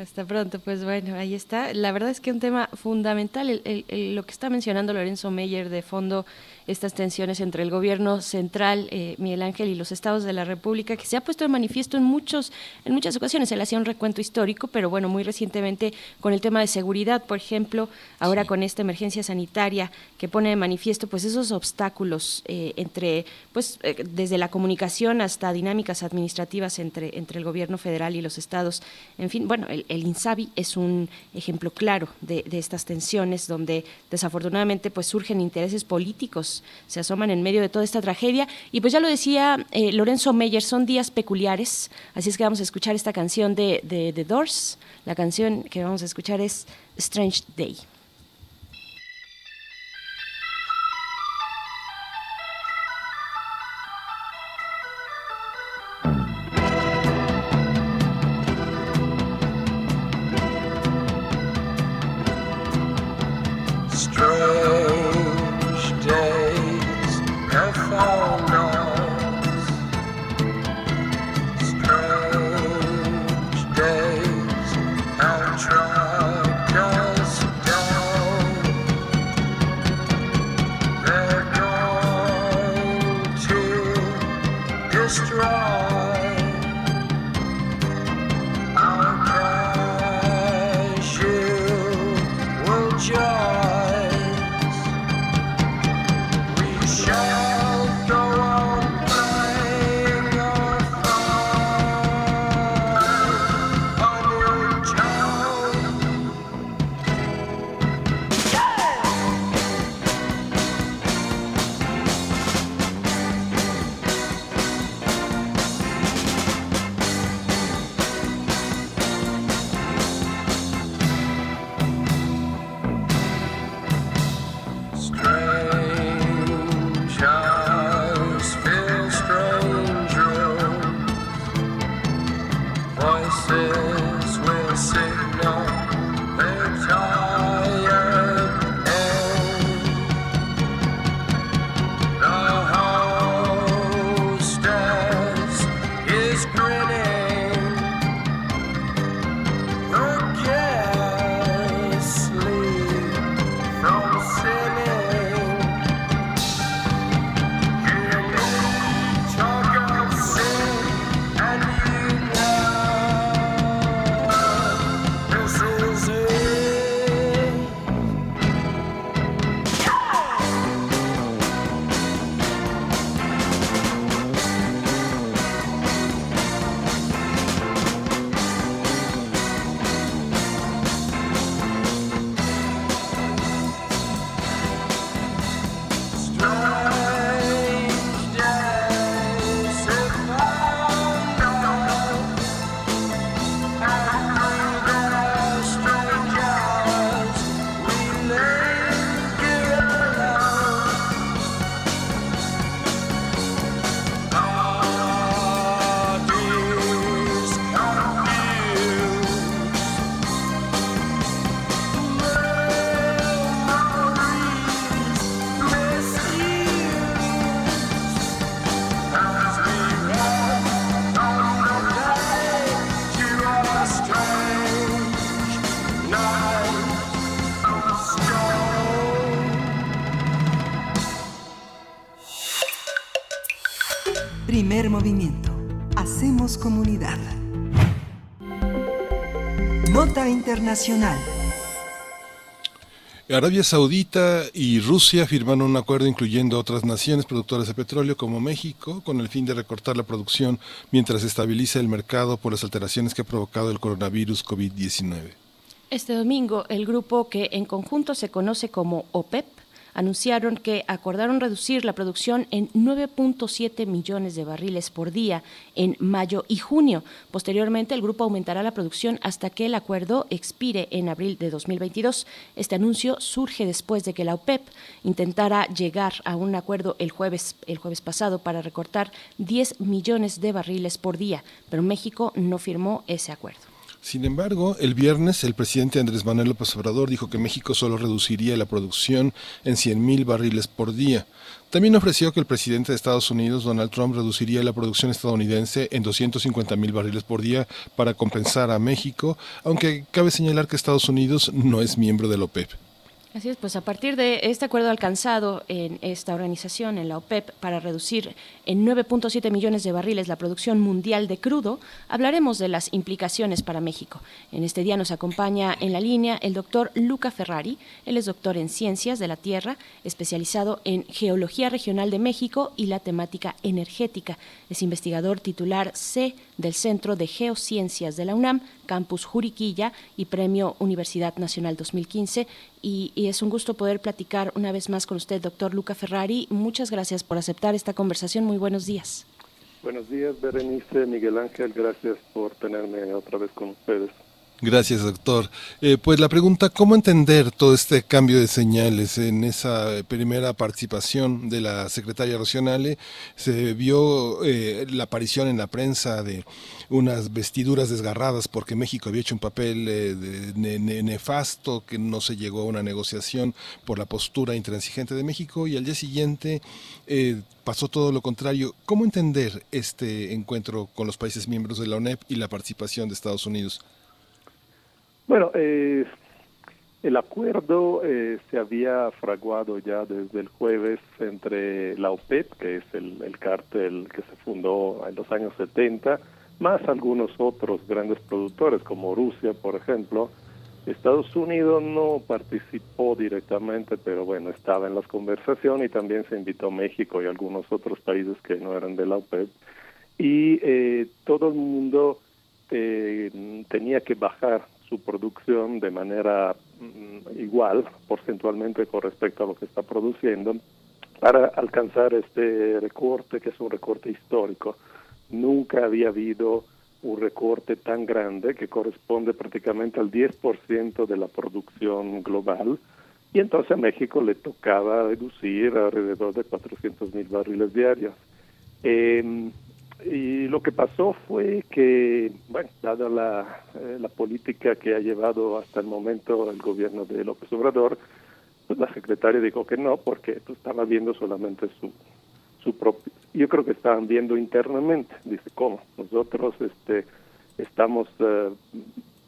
S2: Hasta pronto, pues bueno, ahí está. La verdad es que un tema fundamental, lo que está mencionando Lorenzo Meyer de fondo estas tensiones entre el gobierno central, eh, Miguel Ángel, y los estados de la República, que se ha puesto de manifiesto en, muchos, en muchas ocasiones. Él hacía un recuento histórico, pero bueno, muy recientemente con el tema de seguridad, por ejemplo, ahora con esta emergencia sanitaria que pone de manifiesto pues esos obstáculos eh, entre, pues eh, desde la comunicación hasta dinámicas administrativas entre, entre el gobierno federal y los estados. En fin, bueno, el, INSABI es un ejemplo claro de, de estas tensiones donde desafortunadamente pues surgen intereses políticos se asoman en medio de toda esta tragedia. Y pues ya lo decía eh, Lorenzo Meyer, son días peculiares, así es que vamos a escuchar esta canción de, The Doors. La canción que vamos a escuchar es Strange Day.
S4: movimiento. Internacional.
S1: Arabia Saudita y Rusia firmaron un acuerdo incluyendo otras naciones productoras de petróleo como México con el fin de recortar la producción mientras se estabiliza el mercado por las alteraciones que ha provocado el coronavirus COVID-19.
S2: Este domingo, el grupo que en conjunto se conoce como OPEP anunciaron que acordaron reducir la producción en 9.7 millones de barriles por día en mayo y junio. Posteriormente, el grupo aumentará la producción hasta que el acuerdo expire en abril de 2022. Este anuncio surge después de que la OPEP intentara llegar a un acuerdo el jueves, el jueves pasado para recortar 10 millones de barriles por día, pero México no firmó ese acuerdo.
S1: Sin embargo, el viernes el presidente Andrés Manuel López Obrador dijo que México solo reduciría la producción en 100.000 barriles por día. También ofreció que el presidente de Estados Unidos, Donald Trump, reduciría la producción estadounidense en 250.000 barriles por día para compensar a México, aunque cabe señalar que Estados Unidos no es miembro de la OPEP.
S2: Pues a partir de este acuerdo alcanzado en esta organización, en la OPEP, para reducir en 9.7 millones de barriles la producción mundial de crudo, hablaremos de las implicaciones para México. En este día nos acompaña en la línea el doctor Luca Ferrari. Él es doctor en Ciencias de la Tierra, especializado en Geología Regional de México y la temática energética. Es investigador titular C del Centro de Geociencias de la UNAM, Campus Juriquilla y Premio Universidad Nacional 2015 y, es un gusto poder platicar una vez más con usted, doctor Luca Ferrari. Muchas gracias por aceptar esta conversación. Muy buenos días.
S11: Buenos días, Berenice, Miguel Ángel. Gracias por tenerme otra vez con ustedes.
S1: Gracias, doctor. Eh, pues la pregunta, ¿cómo entender todo este cambio de señales? En esa primera participación de la secretaria Rocionale se vio eh, la aparición en la prensa de unas vestiduras desgarradas porque México había hecho un papel eh, nefasto, que no se llegó a una negociación por la postura intransigente de México y al día siguiente pasó todo lo contrario. ¿Cómo entender este encuentro con los países miembros de la ONEP y la participación de Estados Unidos?
S11: Bueno, eh, el acuerdo eh, se había fraguado ya desde el jueves entre la OPEP, que es el, el cártel que se fundó en los años 70, más algunos otros grandes productores como Rusia, por ejemplo. Estados Unidos no participó directamente, pero bueno, estaba en las conversaciones y también se invitó México y algunos otros países que no eran de la OPEP. Y eh, todo el mundo tenía que bajar su producción de manera mm, igual porcentualmente con respecto a lo que está produciendo para alcanzar este recorte que es un recorte histórico. Nunca había habido un recorte tan grande que corresponde prácticamente al 10% de la producción global y entonces a México le tocaba reducir alrededor de 400 mil barriles diarios. Eh, y lo que pasó fue que, bueno, dada la, eh, la política que ha llevado hasta el momento el gobierno de López Obrador, pues la secretaria dijo que no, porque pues, estaba viendo solamente su, su propio... Yo creo que estaban viendo internamente, dice, ¿cómo? Nosotros este, estamos uh,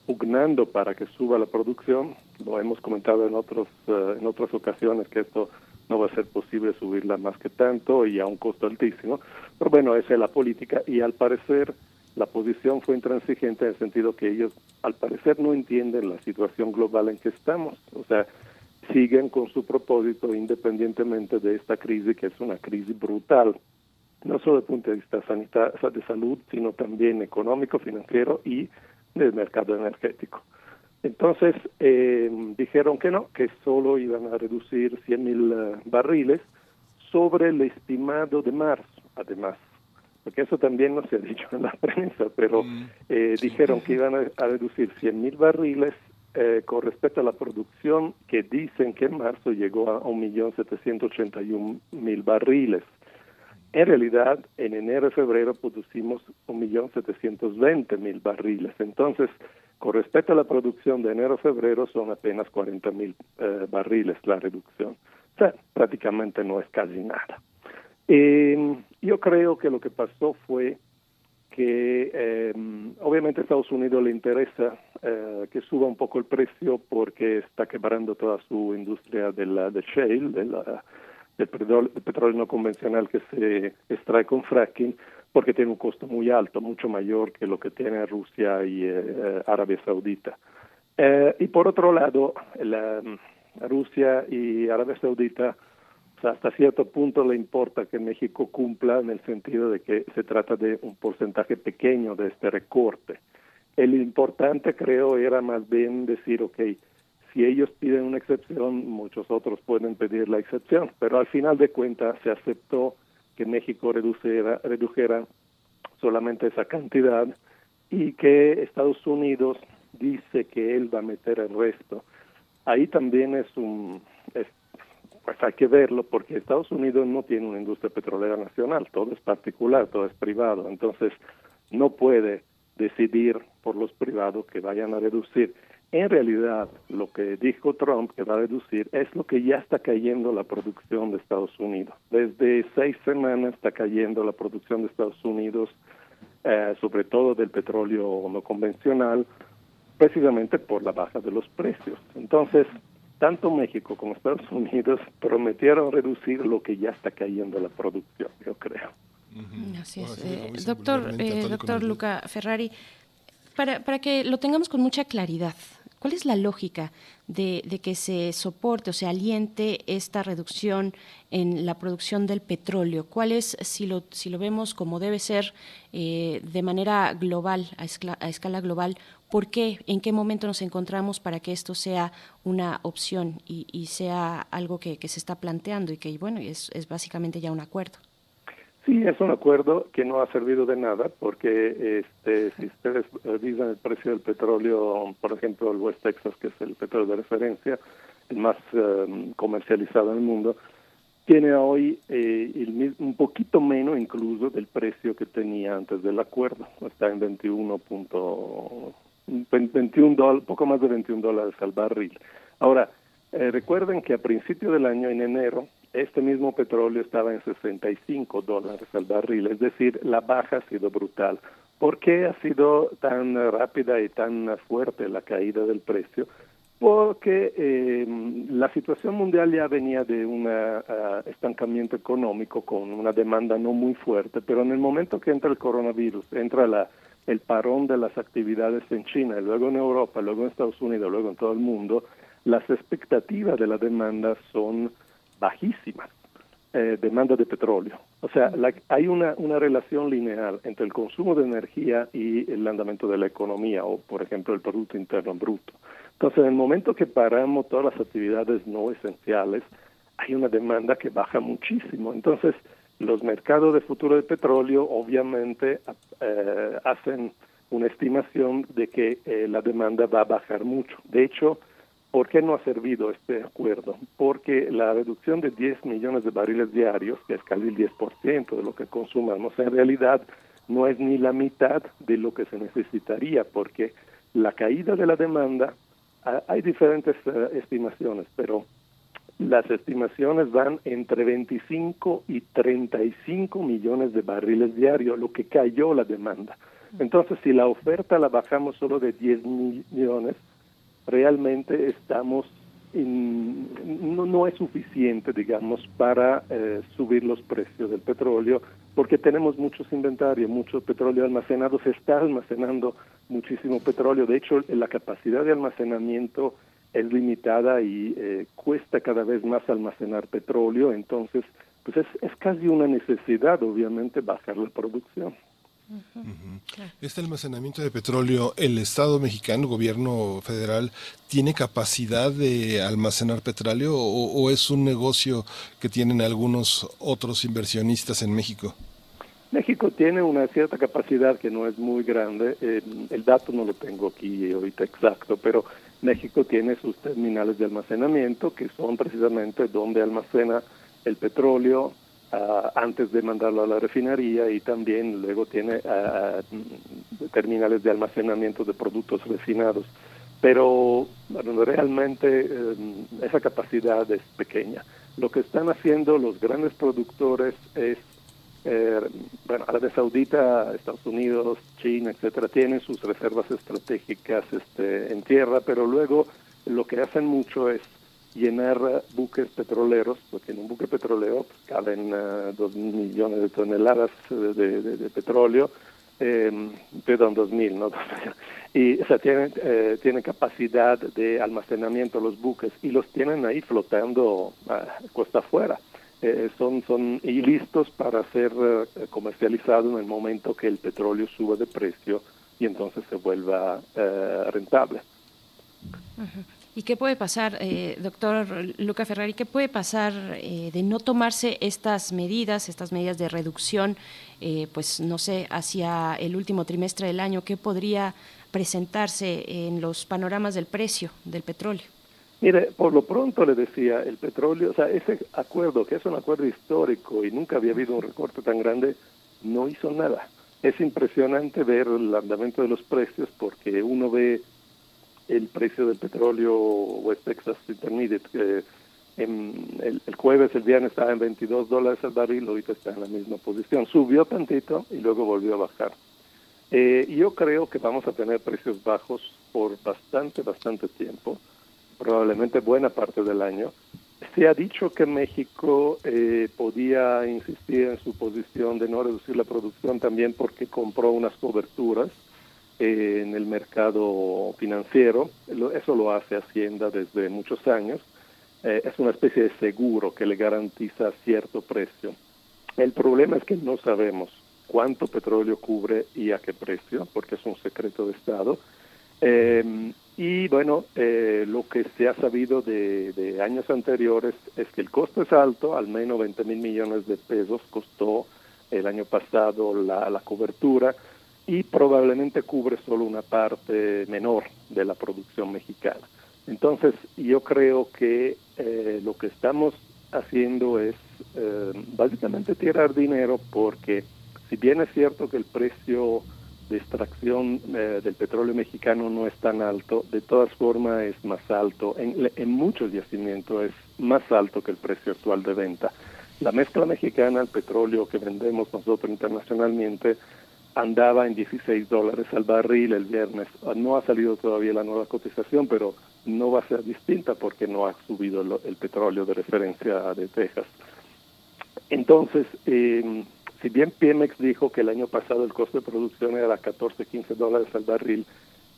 S11: pugnando para que suba la producción, lo hemos comentado en, otros, uh, en otras ocasiones que esto no va a ser posible subirla más que tanto y a un costo altísimo. Pero bueno, esa es la política y al parecer la posición fue intransigente en el sentido que ellos al parecer no entienden la situación global en que estamos. O sea, siguen con su propósito independientemente de esta crisis que es una crisis brutal, no solo desde el punto de vista sanitario, de salud, sino también económico, financiero y del mercado energético. Entonces eh, dijeron que no, que solo iban a reducir 100 mil eh, barriles sobre el estimado de marzo, además, porque eso también no se ha dicho en la prensa, pero mm, eh, dijeron que iban a, reducir 100 mil barriles con respecto a la producción que dicen que en marzo llegó a 1.781.000 barriles. En realidad, en enero y febrero producimos 1.720.000 barriles. Entonces, con respecto a la producción de enero-febrero son apenas 40 mil eh, barriles la reducción. O sea, prácticamente no es casi nada. Eh, yo creo que lo que pasó fue que eh, obviamente a Estados Unidos le interesa eh, que suba un poco el precio porque está quebrando toda su industria de la de shale, de la, del petróleo no convencional que se extrae con fracking porque tiene un costo muy alto, mucho mayor que lo que tiene Rusia y eh, Arabia Saudita. Eh, y por otro lado, la, mm, Rusia y Arabia Saudita hasta cierto punto le importa que México cumpla en el sentido de que se trata de un porcentaje pequeño de este recorte. El importante creo era más bien decir, ok, si ellos piden una excepción, muchos otros pueden pedir la excepción, pero al final de cuentas se aceptó que México redujera, redujera solamente esa cantidad y que Estados Unidos dice que él va a meter el resto. Ahí también es un, pues hay que verlo porque Estados Unidos no tiene una industria petrolera nacional, todo es particular, todo es privado, entonces no puede decidir por los privados que vayan a reducir. En realidad, lo que dijo Trump que va a reducir es lo que ya está cayendo la producción de Estados Unidos. Desde seis semanas está cayendo la producción de Estados Unidos, eh, sobre todo del petróleo no convencional, precisamente por la baja de los precios. Entonces, tanto México como Estados Unidos prometieron reducir lo que ya está cayendo la producción, yo creo.
S2: Así es. Eh, doctor, eh, doctor Luca Ferrari, para, para que lo tengamos con mucha claridad, ¿cuál es la lógica de, que se soporte o se aliente esta reducción en la producción del petróleo? ¿Cuál es, si lo, si lo vemos como debe ser eh, de manera global, a escala, a escala global, ¿Por qué? ¿En qué momento nos encontramos para que esto sea una opción y, sea algo que, se está planteando y que, bueno, es básicamente ya un acuerdo?
S11: Sí, es un acuerdo que no ha servido de nada porque este, si ustedes dicen el precio del petróleo, por ejemplo, el West Texas, que es el petróleo de referencia, el más um, comercializado en el mundo, tiene hoy eh, el, un poquito menos incluso del precio que tenía antes del acuerdo. Está en 21. 21 dólares, poco más de 21 dólares al barril. Ahora, eh, recuerden que a principio del año, en enero, este mismo petróleo estaba en 65 dólares al barril, es decir, la baja ha sido brutal. ¿Por qué ha sido tan rápida y tan fuerte la caída del precio? Porque eh, la situación mundial ya venía de un uh, estancamiento económico con una demanda no muy fuerte, pero en el momento que entra el coronavirus, entra la el parón de las actividades en China, luego en Europa, luego en Estados Unidos, luego en todo el mundo, las expectativas de la demanda son bajísimas. Eh, demanda de petróleo. O sea, hay una, una relación lineal entre el consumo de energía y el andamiento de la economía, o por ejemplo el Producto Interno Bruto. Entonces, en el momento que paramos todas las actividades no esenciales, hay una demanda que baja muchísimo. Entonces, los mercados de futuro de petróleo obviamente eh, hacen una estimación de que eh, la demanda va a bajar mucho. De hecho, ¿por qué no ha servido este acuerdo? Porque la reducción de 10 millones de barriles diarios, que es casi el 10% de lo que consumamos, en realidad no es ni la mitad de lo que se necesitaría, porque la caída de la demanda, hay diferentes uh, estimaciones, pero las estimaciones van entre 25 y 35 millones de barriles diarios, lo que cayó la demanda. Entonces, si la oferta la bajamos solo de 10 millones, realmente estamos no, no, es suficiente, digamos, para eh, subir los precios del petróleo, porque tenemos muchos inventarios, mucho petróleo almacenado, se está almacenando muchísimo petróleo. De hecho, la capacidad de almacenamiento es limitada y eh, cuesta cada vez más almacenar petróleo, entonces pues es, es casi una necesidad, obviamente, bajar la producción.
S1: Este almacenamiento de petróleo, ¿el Estado mexicano, el gobierno federal, tiene capacidad de almacenar petróleo o, o, es un negocio que tienen algunos otros inversionistas en México?
S11: México tiene una cierta capacidad que no es muy grande, eh, el dato no lo tengo aquí ahorita exacto, pero México tiene sus terminales de almacenamiento, que son precisamente donde almacena el petróleo uh, antes de mandarlo a la refinería y también luego tiene uh, terminales de almacenamiento de productos refinados. Pero bueno, realmente um, esa capacidad es pequeña. Lo que están haciendo los grandes productores es eh, bueno, Arabia Saudita, Estados Unidos, China, etcétera, tienen sus reservas estratégicas este, en tierra, pero luego lo que hacen mucho es llenar buques petroleros, porque en un buque petrolero pues, caben uh, dos millones de toneladas de, de, de petróleo, eh, perdón, dos mil, ¿no? y o sea, tienen, eh, tienen capacidad de almacenamiento los buques y los tienen ahí flotando uh, costa afuera eh, son, son y listos para ser uh, comercializados en el momento que el petróleo suba de precio y entonces se vuelva rentable.
S2: Uh -huh. ¿Y qué puede pasar, eh, doctor Luca Ferrari, qué puede pasar eh, de no tomarse estas medidas, estas medidas de reducción, eh, pues no sé, hacia el último trimestre del año? ¿Qué podría presentarse en los panoramas del precio del petróleo?
S11: Mire, por lo pronto le decía, el petróleo, o sea, ese acuerdo, que es un acuerdo histórico y nunca había habido un recorte tan grande, no hizo nada. es impresionante ver el andamiento de los precios porque uno ve el precio del petróleo West Texas Intermediate, que en el, jueves, el viernes estaba en 22 dólares el barril, ahorita está en la misma posición. Subió tantito y luego volvió a bajar. Eh, yo creo que vamos a tener precios bajos por bastante, bastante tiempo, probablemente buena parte del año. Se ha dicho que México eh, podía insistir en su posición de no reducir la producción también porque compró unas coberturas eh, en el mercado financiero. Eso lo hace Hacienda desde muchos años. Eh, es una especie de seguro que le garantiza cierto precio. El problema es que no sabemos cuánto petróleo cubre y a qué precio, porque es un secreto de Estado. Em, y bueno, eh, lo que se ha sabido de, años anteriores es que el costo es alto, al menos 20 mil millones de pesos costó el año pasado la cobertura y probablemente cubre solo una parte menor de la producción mexicana. Entonces, yo creo que eh, lo que estamos haciendo es eh, básicamente tirar dinero porque si bien es cierto que el precio de extracción eh, del petróleo mexicano no es tan alto, de todas formas es más alto, en, en muchos yacimientos es más alto que el precio actual de venta. La mezcla mexicana, el petróleo que vendemos nosotros internacionalmente, andaba en 16 dólares al barril el viernes. No ha salido todavía la nueva cotización, pero no va a ser distinta porque no ha subido el, petróleo de referencia de Texas. Entonces, eh, si bien Pemex dijo que el año pasado el costo de producción era 14, 15 dólares al barril,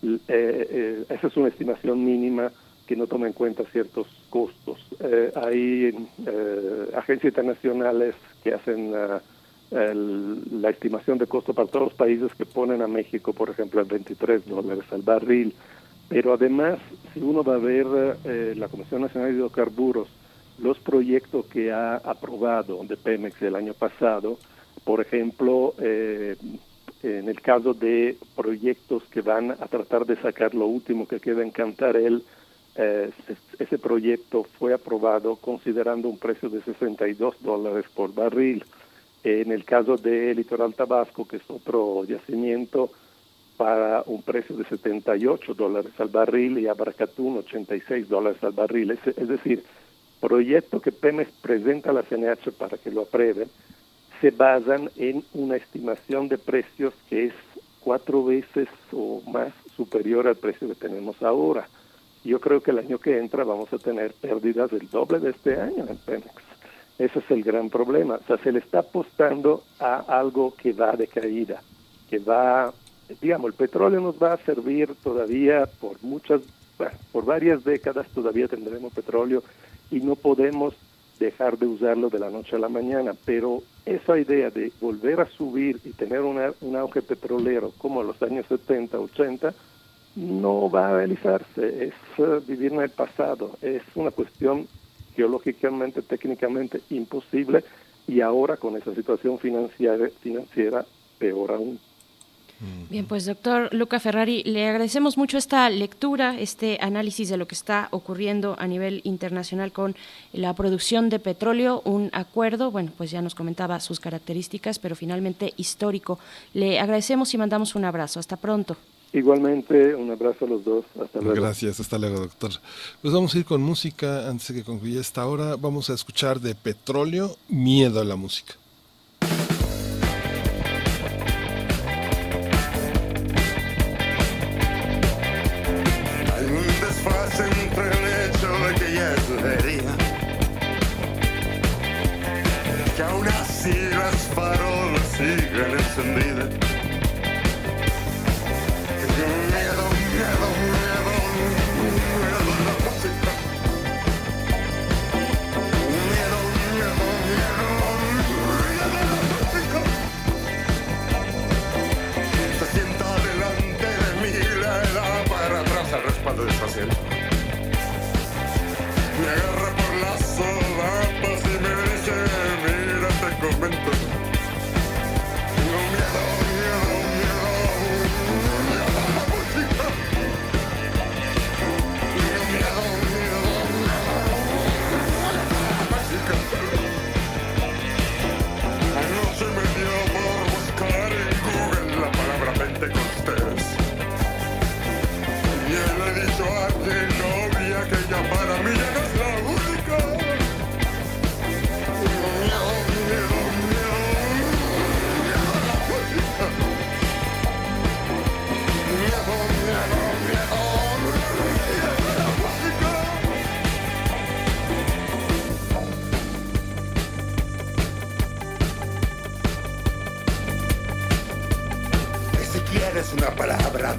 S11: eh, eh, esa es una estimación mínima que no toma en cuenta ciertos costos. Eh, hay agencias internacionales que hacen la estimación de costo para todos los países que ponen a México, por ejemplo, en 23 dólares al barril. Pero además, si uno va a ver eh, la Comisión Nacional de Hidrocarburos, los proyectos que ha aprobado de Pemex el año pasado, por ejemplo, eh, en el caso de proyectos que van a tratar de sacar lo último que queda en Cantarel, eh, ese proyecto fue aprobado considerando un precio de 62 dólares por barril. En el caso de Litoral Tabasco, que es otro yacimiento, para un precio de 78 dólares al barril y Abracatún 86 dólares al barril. Es, es decir, proyecto que Pemex presenta a la CNH para que lo aprueben, se basan en una estimación de precios que es cuatro veces o más superior al precio que tenemos ahora. Yo creo que el año que entra vamos a tener pérdidas del doble de este año en Pemex. Ese es el gran problema. O sea, se le está apostando a algo que va de caída, que va, digamos, el petróleo nos va a servir todavía por muchas, por varias décadas todavía tendremos petróleo y no podemos dejar de usarlo de la noche a la mañana, pero esa idea de volver a subir y tener una, un auge petrolero como en los años 70, 80, no va a realizarse, es uh, vivir en el pasado, es una cuestión geológicamente, técnicamente imposible y ahora con esa situación financiera, financiera peor aún.
S2: Bien, pues doctor Luca Ferrari, le agradecemos mucho esta lectura, este análisis de lo que está ocurriendo a nivel internacional con la producción de petróleo, un acuerdo, bueno, pues ya nos comentaba sus características, pero finalmente histórico. Le agradecemos y mandamos un abrazo. Hasta pronto.
S11: Igualmente, un abrazo a los dos. Hasta luego.
S1: Gracias, hasta luego, doctor. Pues vamos a ir con música antes de que concluya esta hora. Vamos a escuchar de Petróleo, Miedo a la Música.
S12: Hay un desfase entre el hecho de que ya sucedería. Que aún así las farolas siguen encendidas. Me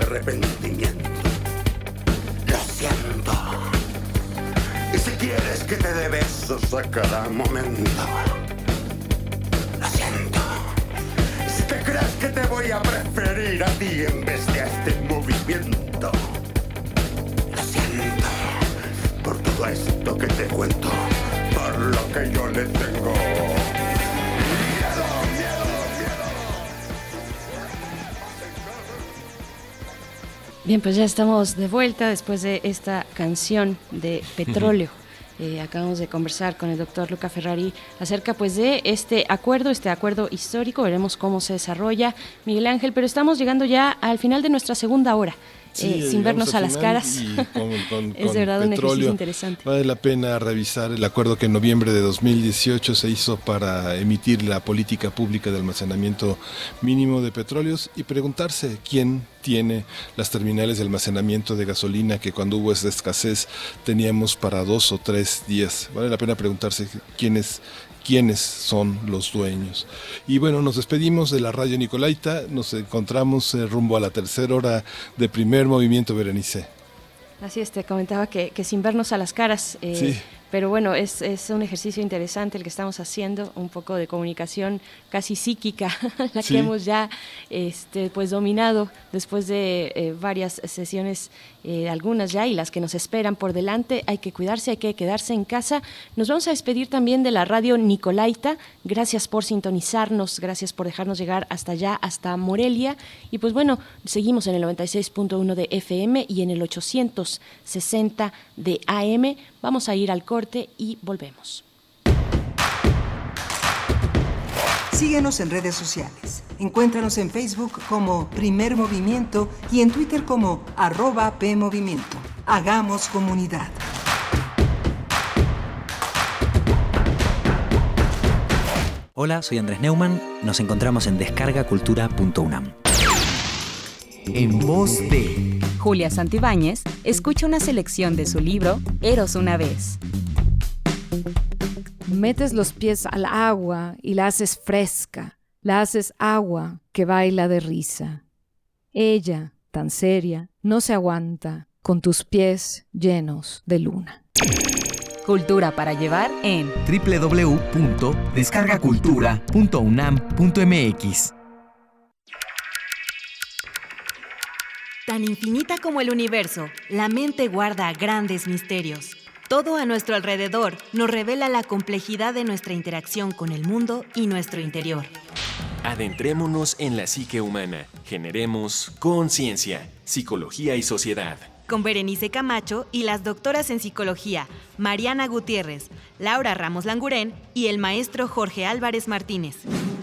S12: arrepentimiento. Lo siento. Y si quieres que te dé besos a cada momento. Lo siento. Si te crees que te voy a preferir a ti en vez de a este movimiento. Lo siento. Por todo esto que te cuento. Por lo que yo le tengo.
S2: Bien, pues ya estamos de vuelta después de esta canción de Petróleo. Eh, acabamos de conversar con el doctor Luca Ferrari acerca pues de este acuerdo, este acuerdo histórico, veremos cómo se desarrolla Miguel Ángel, pero estamos llegando ya al final de nuestra segunda hora.
S1: Sí,
S2: eh, sin vernos a las caras.
S1: y con- con-
S2: es
S1: con
S2: de verdad un
S1: petróleo.
S2: ejercicio interesante.
S1: Vale la pena revisar el acuerdo que en noviembre de 2018 se hizo para emitir la política pública de almacenamiento mínimo de petróleos y preguntarse quién tiene las terminales de almacenamiento de gasolina que cuando hubo esa escasez teníamos para dos o tres días. Vale la pena preguntarse quiénes quiénes son los dueños. Y bueno, nos despedimos de la radio Nicolaita, nos encontramos eh, rumbo a la tercera hora de primer movimiento, Berenice.
S2: Así es, te comentaba que, que sin vernos a las caras, eh,
S1: Sí.
S2: pero bueno, es, es un ejercicio interesante el que estamos haciendo, un poco de comunicación casi psíquica, la
S13: Sí.
S2: que hemos ya este, pues dominado después de eh, varias sesiones, eh, algunas ya y las que nos esperan por delante. Hay que cuidarse, hay que quedarse en casa. Nos vamos a despedir también de la radio Nicolaita. Gracias por sintonizarnos, gracias por dejarnos llegar hasta allá, hasta Morelia. Y pues bueno, seguimos en el 96.1 de FM y en el 860 de AM. Vamos a ir al corte y volvemos.
S4: Síguenos en redes sociales. Encuéntranos en Facebook como Primer Movimiento y en Twitter como arroba PMovimiento. Hagamos comunidad.
S13: Hola, soy Andrés Neumann. Nos encontramos en descargacultura.unam.
S14: En voz de Julia Santibáñez, escucha una selección de su libro Eros una vez.
S15: Metes los pies al agua y la haces fresca, la haces agua que baila de risa. Ella, tan seria, no se aguanta con tus pies llenos de luna.
S14: Cultura para llevar en
S13: www.descargacultura.unam.mx
S9: Tan infinita como el universo, la mente guarda grandes misterios. Todo a nuestro alrededor nos revela la complejidad de nuestra interacción con el mundo y nuestro interior.
S3: Adentrémonos en la psique humana. Generemos conciencia, psicología y sociedad.
S9: Con Berenice Camacho y las doctoras en psicología, Mariana Gutiérrez, Laura Ramos Langurén y el maestro Jorge Álvarez Martínez.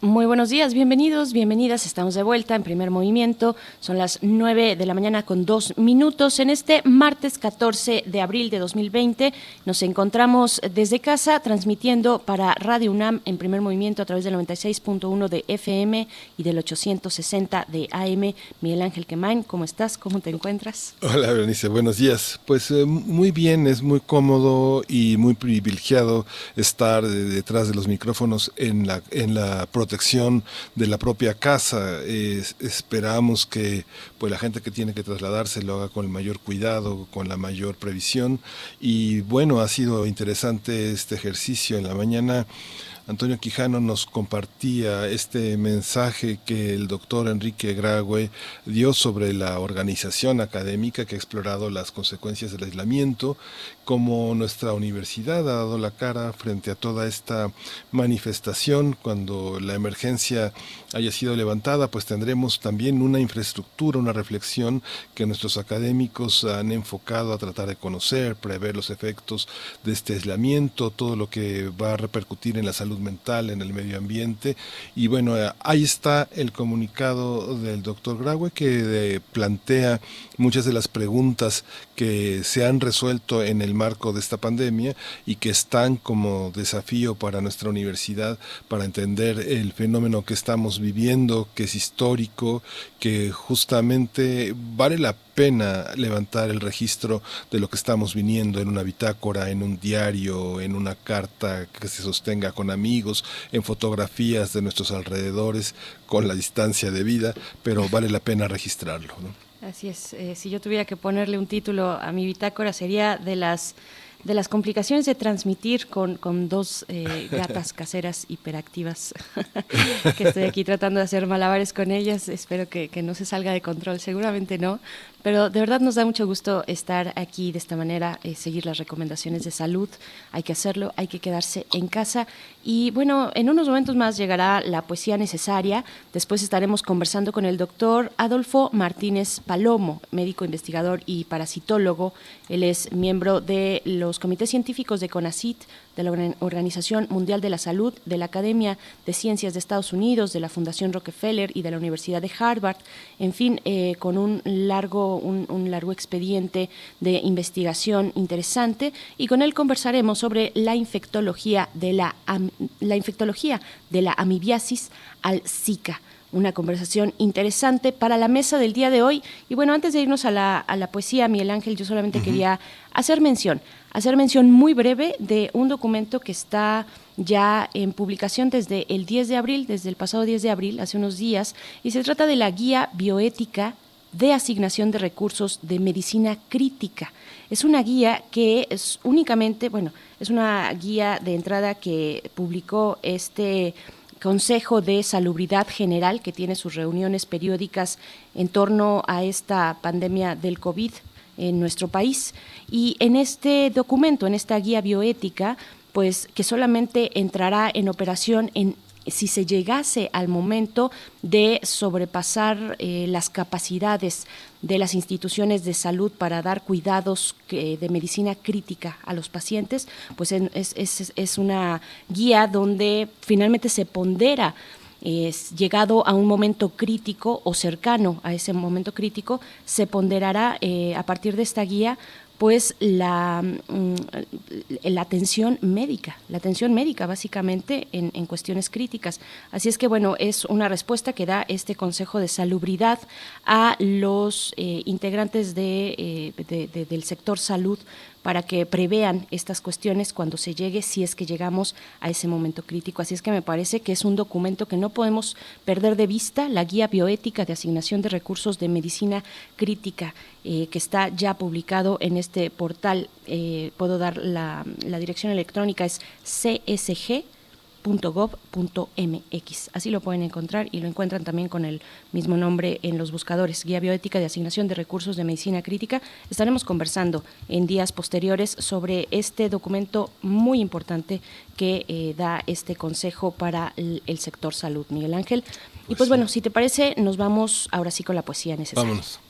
S2: Muy buenos días, bienvenidos, bienvenidas. Estamos de vuelta en primer movimiento. Son las 9 de la mañana con dos minutos. En este martes 14 de abril de 2020 nos encontramos desde casa transmitiendo para Radio UNAM en primer movimiento a través del 96.1 de FM y del 860 de AM. Miguel Ángel Quemain, ¿cómo estás? ¿Cómo te encuentras?
S1: Hola, Berenice, buenos días. Pues eh, muy bien, es muy cómodo y muy privilegiado estar detrás de los micrófonos en la, en la de la propia casa. esperamos que pues, la gente que tiene que trasladarse lo haga con el mayor cuidado, con la mayor previsión. Y bueno, ha sido interesante este ejercicio en la mañana. Antonio Quijano nos compartía este mensaje que el doctor Enrique Graue dio sobre la organización académica que ha explorado las consecuencias del aislamiento, cómo nuestra universidad ha dado la cara frente a toda esta manifestación. Cuando la emergencia haya sido levantada, pues tendremos también una infraestructura, una reflexión que nuestros académicos han enfocado a tratar de conocer, prever los efectos de este aislamiento, todo lo que va a repercutir en la salud mental, en el medio ambiente. Y bueno, ahí está el comunicado del doctor Graue que plantea muchas de las preguntas que se han resuelto en el marco de esta pandemia y que están como desafío para nuestra universidad para entender el fenómeno que estamos viviendo, que es histórico, que justamente vale la pena levantar el registro de lo que estamos viniendo en una bitácora, en un diario, en una carta que se sostenga con amigos, en fotografías de nuestros alrededores, con la distancia de vida, pero vale la pena registrarlo.
S2: Así es. Eh, si yo tuviera que ponerle un título a mi bitácora sería de las de las complicaciones de transmitir con, con dos eh, gatas caseras hiperactivas que estoy aquí tratando de hacer malabares con ellas. Espero que, que, no se salga de control, seguramente no, pero de verdad nos da mucho gusto estar aquí de esta manera, eh, seguir las recomendaciones de salud. Hay que hacerlo, hay que quedarse en casa. Y bueno, en unos momentos más llegará la poesía necesaria. Después estaremos conversando con el doctor Adolfo Martínez Palomo, médico investigador y parasitólogo. Él es miembro de los comités científicos de CONACIT, de la Organización Mundial de la Salud, de la Academia de Ciencias de Estados Unidos, de la Fundación Rockefeller y de la Universidad de Harvard. En fin, eh, con un largo un, largo expediente de investigación interesante y con él conversaremos sobre la infectología de la, la infectología de la amibiasis al Zika una conversación interesante para la mesa del día de hoy. Y bueno, antes de irnos a la, a la poesía, Miguel Ángel, yo solamente quería hacer mención, hacer mención muy breve de un documento que está ya en publicación desde el 10 de abril, desde el pasado 10 de abril, hace unos días, y se trata de la guía bioética de asignación de recursos de medicina crítica. Es una guía que es únicamente, bueno, es una guía de entrada que publicó este Consejo de Salubridad General que tiene sus reuniones periódicas en torno a esta pandemia del COVID en nuestro país. Y en este documento, en esta guía bioética, pues que solamente entrará en operación en si se llegase al momento de sobrepasar eh, las capacidades de las instituciones de salud para dar cuidados de medicina crítica a los pacientes, pues es, una guía donde finalmente se pondera es llegado a un momento crítico o cercano a ese momento crítico, se ponderará eh, a partir de esta guía pues la, mm, atención médica, la atención médica básicamente en, cuestiones críticas. Así es que bueno, es una respuesta que da este Consejo de Salubridad a los eh, integrantes de, eh, del sector salud para que prevean estas cuestiones cuando se llegue, si es que llegamos a ese momento crítico. Así es que me parece que es un documento que no podemos perder de vista, la guía bioética de asignación de recursos de medicina crítica, eh, que está ya publicado en este portal. Eh, puedo dar la, la dirección electrónica, es csg .gov.mx. Así lo pueden encontrar y lo encuentran también con el mismo nombre en los buscadores. Guía Bioética de Asignación de Recursos de Medicina Crítica. Estaremos conversando en días posteriores sobre este documento muy importante que eh, da este consejo para el, sector salud, Miguel Ángel. y pues, pues bueno, si te parece, nos vamos ahora sí con la poesía necesaria.
S1: Vámonos.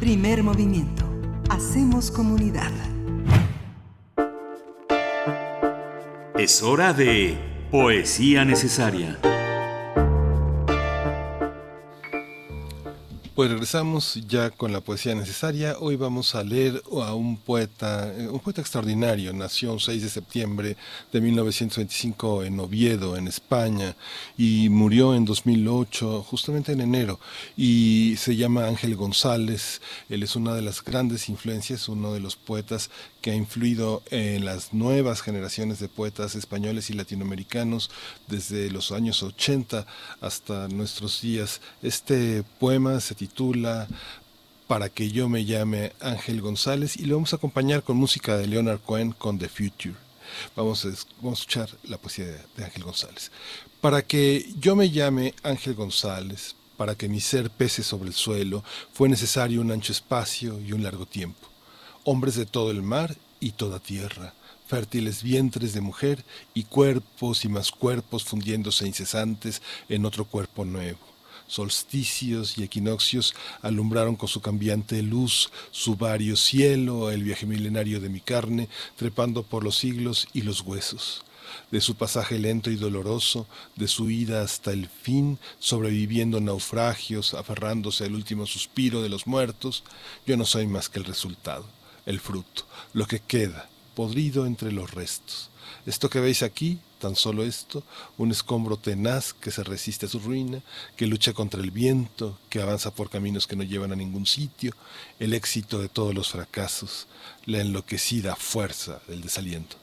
S4: Primer movimiento. Hacemos comunidad.
S16: Es hora de Poesía Necesaria.
S1: Pues regresamos ya con la poesía necesaria. Hoy vamos a leer a un poeta, eh, un poeta extraordinario. Nació el 6 de septiembre de 1925 en Oviedo, en España, y murió en 2008, justamente en enero. Y se llama Ángel González. Él es una de las grandes influencias, uno de los poetas que ha influido en las nuevas generaciones de poetas españoles y latinoamericanos desde los años 80 hasta nuestros días. Este poema se titula Para que yo me llame Ángel González y lo vamos a acompañar con música de Leonard Cohen con The Future. Vamos a, escuchar la poesía de Ángel González. Para que yo me llame Ángel González, para que mi ser pese sobre el suelo, fue necesario un ancho espacio y un largo tiempo hombres de todo el mar y toda tierra, fértiles vientres de mujer y cuerpos y más cuerpos fundiéndose incesantes en otro cuerpo nuevo. Solsticios y equinoccios alumbraron con su cambiante luz su vario cielo, el viaje milenario de mi carne, trepando por los siglos y los huesos de su pasaje lento y doloroso, de su ida hasta el fin, sobreviviendo naufragios, aferrándose al último suspiro de los muertos, yo no soy más que el resultado el fruto, lo que queda, podrido entre los restos. Esto que veis aquí, tan solo esto, un escombro tenaz que se resiste a su ruina, que lucha contra el viento, que avanza por caminos que no llevan a ningún sitio, el éxito de todos los fracasos, la enloquecida fuerza del desaliento.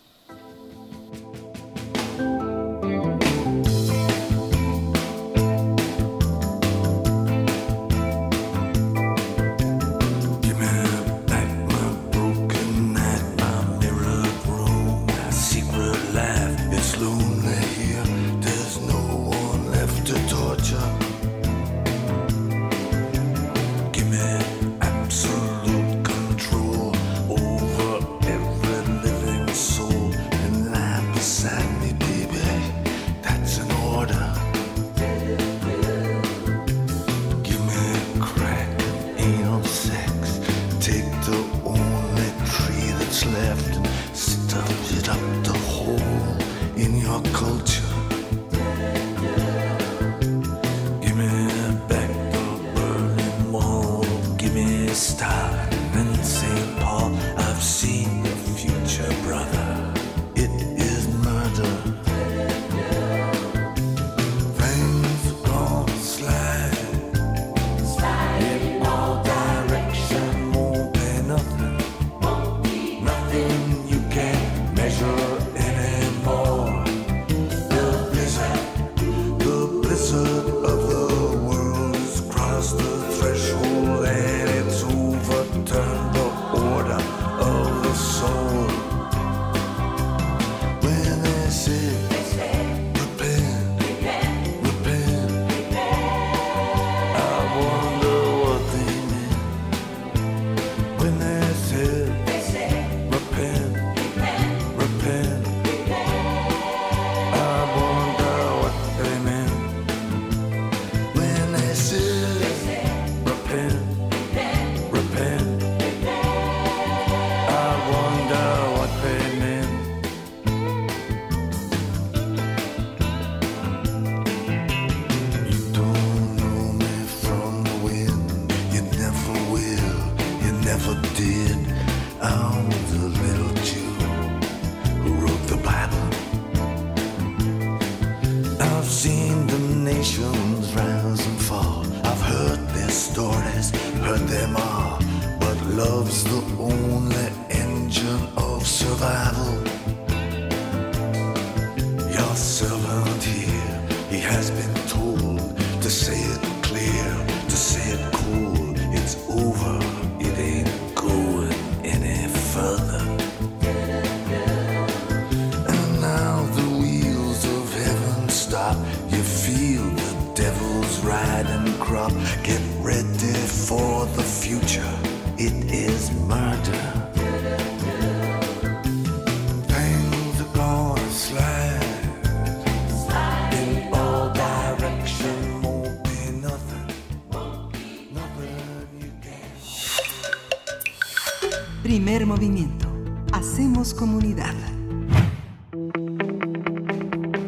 S4: Movimiento. Hacemos comunidad.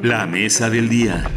S17: La mesa del día.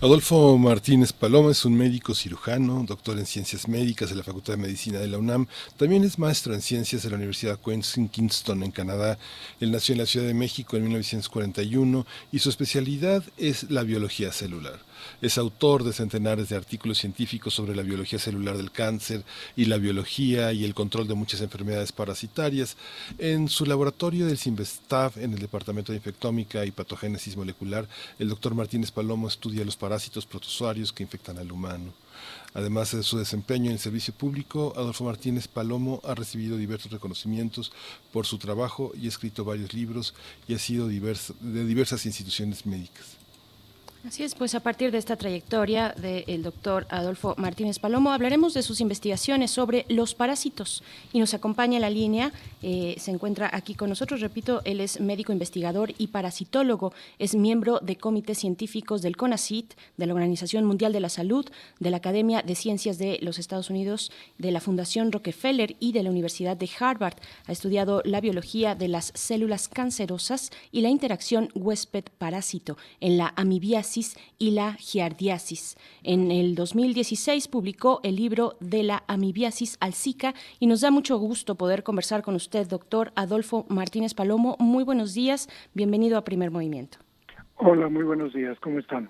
S1: Adolfo Martínez Paloma es un médico cirujano, doctor en ciencias médicas de la Facultad de Medicina de la UNAM. También es maestro en ciencias de la Universidad Queen's en Kingston, en Canadá. Él nació en la Ciudad de México en 1941 y su especialidad es la biología celular. Es autor de centenares de artículos científicos sobre la biología celular del cáncer y la biología y el control de muchas enfermedades parasitarias. En su laboratorio del CIMBESTAF, en el Departamento de Infectómica y Patogénesis Molecular, el doctor Martínez Palomo estudia los parásitos protozoarios que infectan al humano. Además de su desempeño en el servicio público, Adolfo Martínez Palomo ha recibido diversos reconocimientos por su trabajo y ha escrito varios libros y ha sido de diversas instituciones médicas.
S2: Así es, pues a partir de esta trayectoria del doctor Adolfo Martínez Palomo hablaremos de sus investigaciones sobre los parásitos. Y nos acompaña en la línea, eh, se encuentra aquí con nosotros, repito, él es médico investigador y parasitólogo, es miembro de comités científicos del CONACIT, de la Organización Mundial de la Salud, de la Academia de Ciencias de los Estados Unidos, de la Fundación Rockefeller y de la Universidad de Harvard. Ha estudiado la biología de las células cancerosas y la interacción huésped-parásito en la amibiasis y la giardiasis. En el 2016 publicó el libro de la amibiasis al Zika y nos da mucho gusto poder conversar con usted, doctor Adolfo Martínez Palomo. Muy buenos días, bienvenido a Primer Movimiento.
S18: Hola, muy buenos días, ¿cómo están?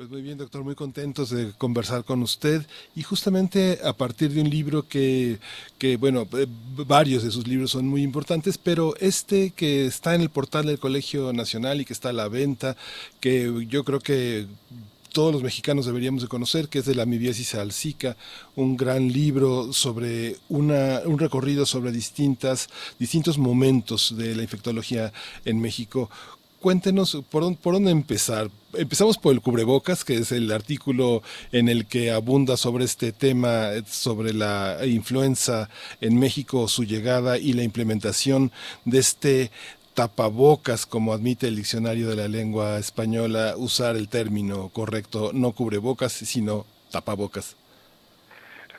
S1: Pues muy bien, doctor, muy contentos de conversar con usted y justamente a partir de un libro que, que bueno, eh, varios de sus libros son muy importantes, pero este que está en el portal del Colegio Nacional y que está a la venta, que yo creo que todos los mexicanos deberíamos de conocer, que es de la amibiasis al un gran libro sobre una, un recorrido sobre distintas, distintos momentos de la infectología en México. Cuéntenos por, dónde- empezar. Empezamos por el cubrebocas, que es el artículo en el que abunda sobre este tema, eh, sobre la influenza en México, su llegada y la implementación de este tapabocas, como admite el diccionario de la lengua española, usar el término correcto, no cubrebocas, sino tapabocas.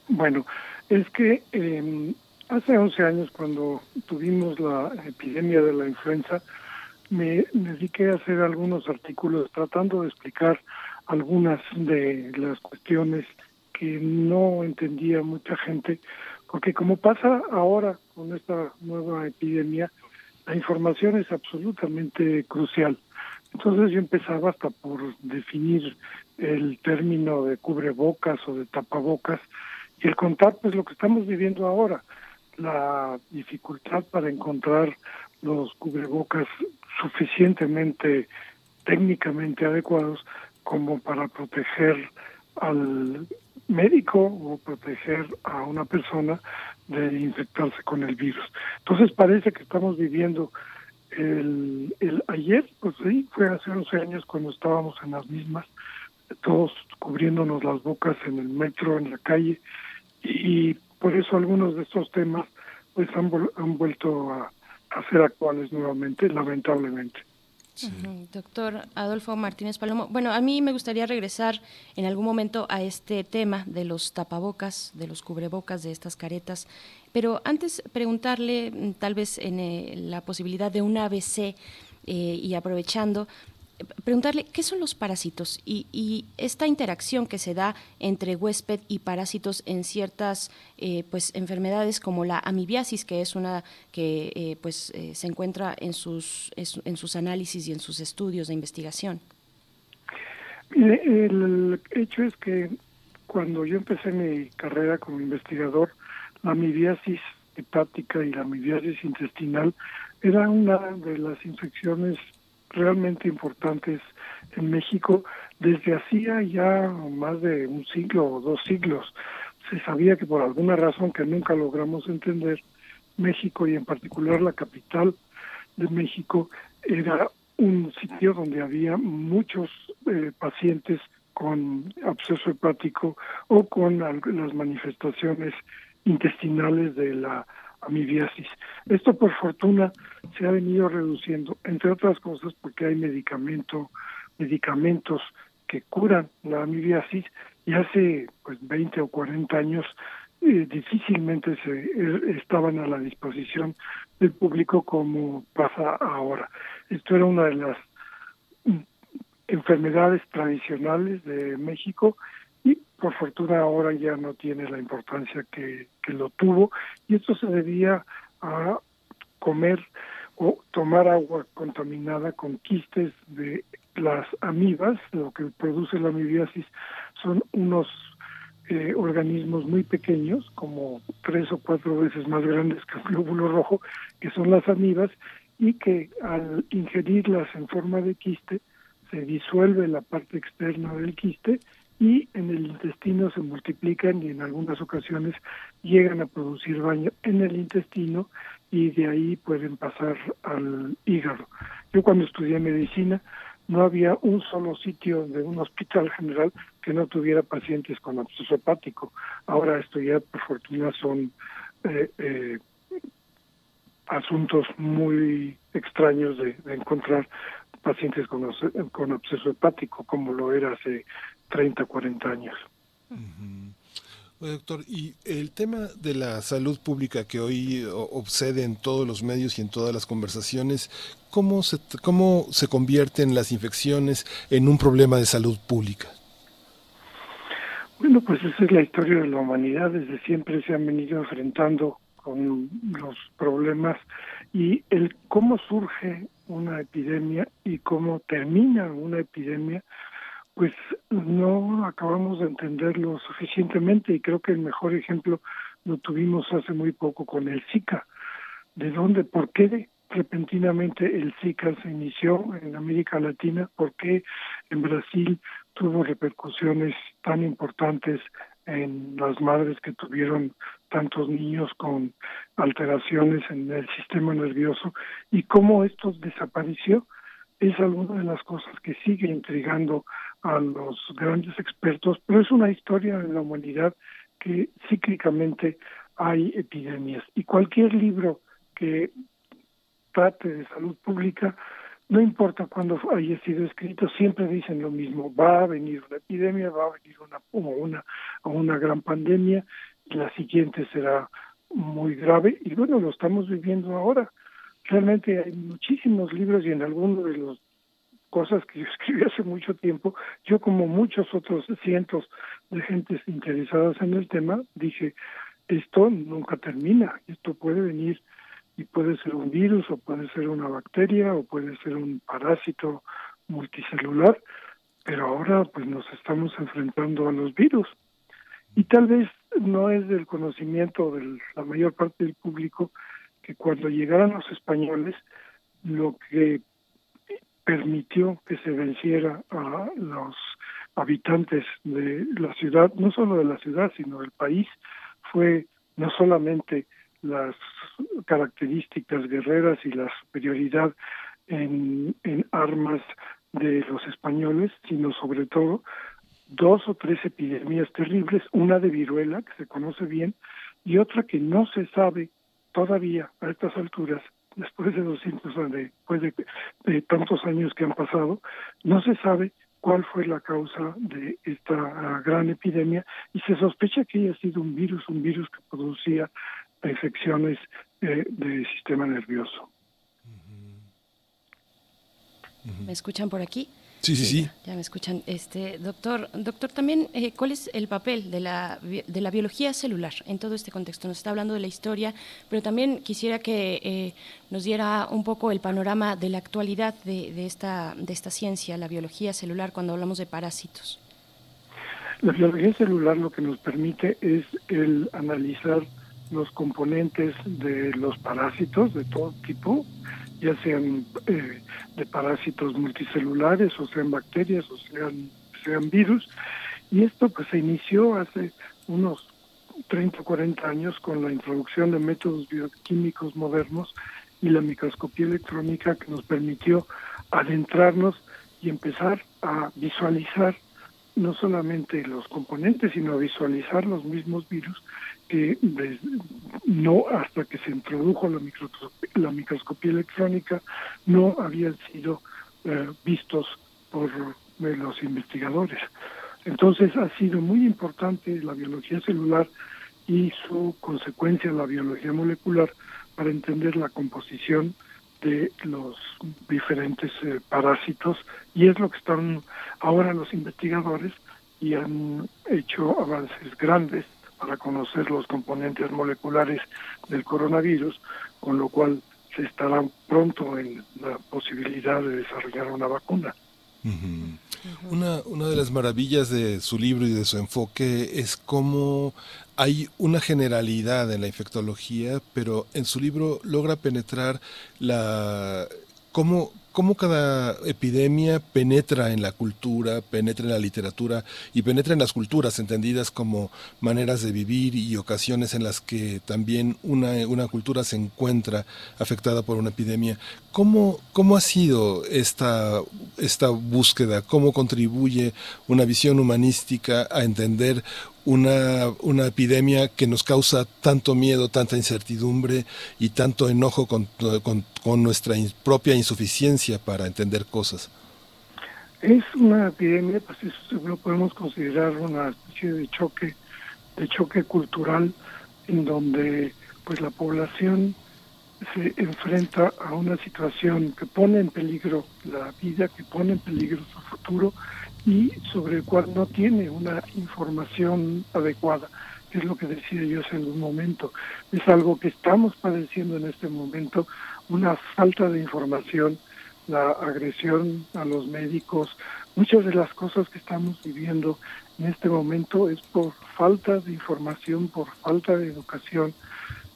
S18: Bueno, es que eh, hace 11 años cuando tuvimos la epidemia de la influenza, me, dediqué a hacer algunos artículos tratando de explicar algunas de las cuestiones que no entendía mucha gente, porque como pasa ahora con esta nueva epidemia, la información es absolutamente crucial. Entonces yo empezaba hasta por definir el término de cubrebocas o de tapabocas y el contar pues lo que estamos viviendo ahora, la dificultad para encontrar los cubrebocas suficientemente técnicamente adecuados como para proteger al médico o proteger a una persona de infectarse con el virus. Entonces parece que estamos viviendo el, ayer, pues sí, fue hace 11 años cuando estábamos en las mismas, todos cubriéndonos las bocas en el metro, en la calle, y, por eso algunos de estos temas pues han, han vuelto a, a ser actuales nuevamente, lamentablemente.
S2: Doctor Adolfo Martínez Palomo, bueno, a mí me gustaría regresar en algún momento a este tema de los tapabocas, de los cubrebocas, de estas caretas, pero antes preguntarle, mm, tal vez en eh, la posibilidad de un ABC eh, y aprovechando, preguntarle qué son los parásitos y, y esta interacción que se da entre huésped y parásitos en ciertas eh, pues enfermedades como la amibiasis que es una que eh, pues eh, se encuentra en sus en su- en sus análisis y en sus estudios de investigación.
S18: El hecho es que cuando yo empecé mi carrera como investigador, la amibiasis hepática y la amibiasis intestinal era una de las infecciones realmente importantes en México desde hacía ya más de un siglo o dos siglos. Se sabía que por alguna razón que nunca logramos entender, México y en particular la capital de México era un sitio donde había muchos eh, pacientes con absceso hepático o con las manifestaciones intestinales de la amibiasis. Esto por fortuna se ha venido reduciendo, entre otras cosas porque hay medicamento, medicamentos que curan la amibiasis y hace pues 20 o 40 años eh, difícilmente se eh, estaban a la disposición del público como pasa ahora. Esto era una de las mm, enfermedades tradicionales de México por fortuna ahora ya no tiene la importancia que, que lo tuvo y esto se debía a comer o tomar agua contaminada con quistes de las amibas, lo que produce la amibiasis son unos eh, organismos muy pequeños, como tres o cuatro veces más grandes que un glóbulo rojo, que son las amibas, y que al ingerirlas en forma de quiste, se disuelve la parte externa del quiste y en el intestino se multiplican y en algunas ocasiones llegan a producir baño en el intestino y de ahí pueden pasar al hígado. Yo cuando estudié medicina no había un solo sitio de un hospital general que no tuviera pacientes con absceso hepático. Ahora esto ya por fortuna son eh, eh, asuntos muy extraños de, encontrar pacientes con, con absceso hepático como lo era hace 30, 40 años
S1: doctor, y el tema de la salud pública que hoy obsede en todos los medios y en todas las conversaciones, ¿cómo se, cómo se convierten las infecciones en un problema de salud pública?
S18: Bueno, pues esa es la historia de la humanidad. Desde siempre se han venido enfrentando con los problemas y el cómo surge una epidemia y cómo termina una epidemia pues no acabamos de entenderlo suficientemente y creo que el mejor ejemplo lo tuvimos hace muy poco con el Zika. ¿De dónde? ¿Por qué repentinamente el Zika se inició en América Latina? ¿Por qué en Brasil tuvo repercusiones tan importantes en las madres que tuvieron tantos niños con alteraciones en el sistema nervioso y cómo esto desapareció? Es alguna de las cosas que sigue intrigando a los grandes expertos, pero es una historia de la humanidad que cíclicamente hay epidemias. Y cualquier libro que trate de salud pública, no importa cuándo haya sido escrito, siempre dicen lo mismo, va a venir una epidemia, va a venir una, una, una gran pandemia, y la siguiente será muy grave, y bueno, lo estamos viviendo ahora. Realmente hay muchísimos libros y en algunos de los cosas que yo escribí hace mucho tiempo, yo como muchos otros cientos de gentes interesadas en el tema, dije, esto nunca termina, esto puede venir y puede ser un virus o puede ser una bacteria o puede ser un parásito multicelular, pero ahora pues nos estamos enfrentando a los virus. Y tal vez no es del conocimiento de la mayor parte del público que cuando llegaran los españoles, lo que permitió que se venciera a los habitantes de la ciudad, no solo de la ciudad, sino del país, fue no solamente las características guerreras y la superioridad en, en armas de los españoles, sino sobre todo dos o tres epidemias terribles, una de viruela, que se conoce bien, y otra que no se sabe todavía a estas alturas después de 200 años, después de, tantos años que han pasado, no se sabe cuál fue la causa de esta gran epidemia y se sospecha que haya sido un virus, un virus que producía infecciones eh, del sistema nervioso.
S2: ¿Me escuchan por aquí?
S1: Sí, sí, sí.
S2: Ya me escuchan. Este, doctor, doctor, también, eh, ¿cuál es el papel de la, de la biología celular en todo este contexto? Nos está hablando de la historia, pero también quisiera que eh, nos diera un poco el panorama de la actualidad de, de, esta, de esta ciencia, la biología celular, cuando hablamos de parásitos.
S18: La biología celular lo que nos permite es el analizar los componentes de los parásitos de todo tipo, ya sean eh, de parásitos multicelulares o sean bacterias o sean, sean virus. Y esto pues se inició hace unos 30 o 40 años con la introducción de métodos bioquímicos modernos y la microscopía electrónica que nos permitió adentrarnos y empezar a visualizar no solamente los componentes, sino visualizar los mismos virus que no hasta que se introdujo la microscopía, la microscopía electrónica no habían sido eh, vistos por eh, los investigadores. Entonces ha sido muy importante la biología celular y su consecuencia la biología molecular para entender la composición de los diferentes eh, parásitos y es lo que están ahora los investigadores y han hecho avances grandes para conocer los componentes moleculares del coronavirus, con lo cual se estará pronto en la posibilidad de desarrollar una vacuna.
S1: Una, una de las maravillas de su libro y de su enfoque es cómo hay una generalidad en la infectología, pero en su libro logra penetrar la cómo, cómo cada epidemia penetra en la cultura, penetra en la literatura y penetra en las culturas entendidas como maneras de vivir y ocasiones en las que también una, una cultura se encuentra afectada por una epidemia. ¿Cómo, cómo ha sido esta, esta búsqueda? ¿Cómo contribuye una visión humanística a entender una, una epidemia que nos causa tanto miedo, tanta incertidumbre y tanto enojo con, con, nuestra propia insuficiencia para entender cosas.
S18: Es una epidemia, pues eso lo podemos considerar una especie de choque, de choque cultural en donde pues la población se enfrenta a una situación que pone en peligro la vida, que pone en peligro su futuro y sobre el cual no tiene una información adecuada, que es lo que decía yo hace un momento. Es algo que estamos padeciendo en este momento, una falta de información, la agresión a los médicos, muchas de las cosas que estamos viviendo en este momento es por falta de información, por falta de educación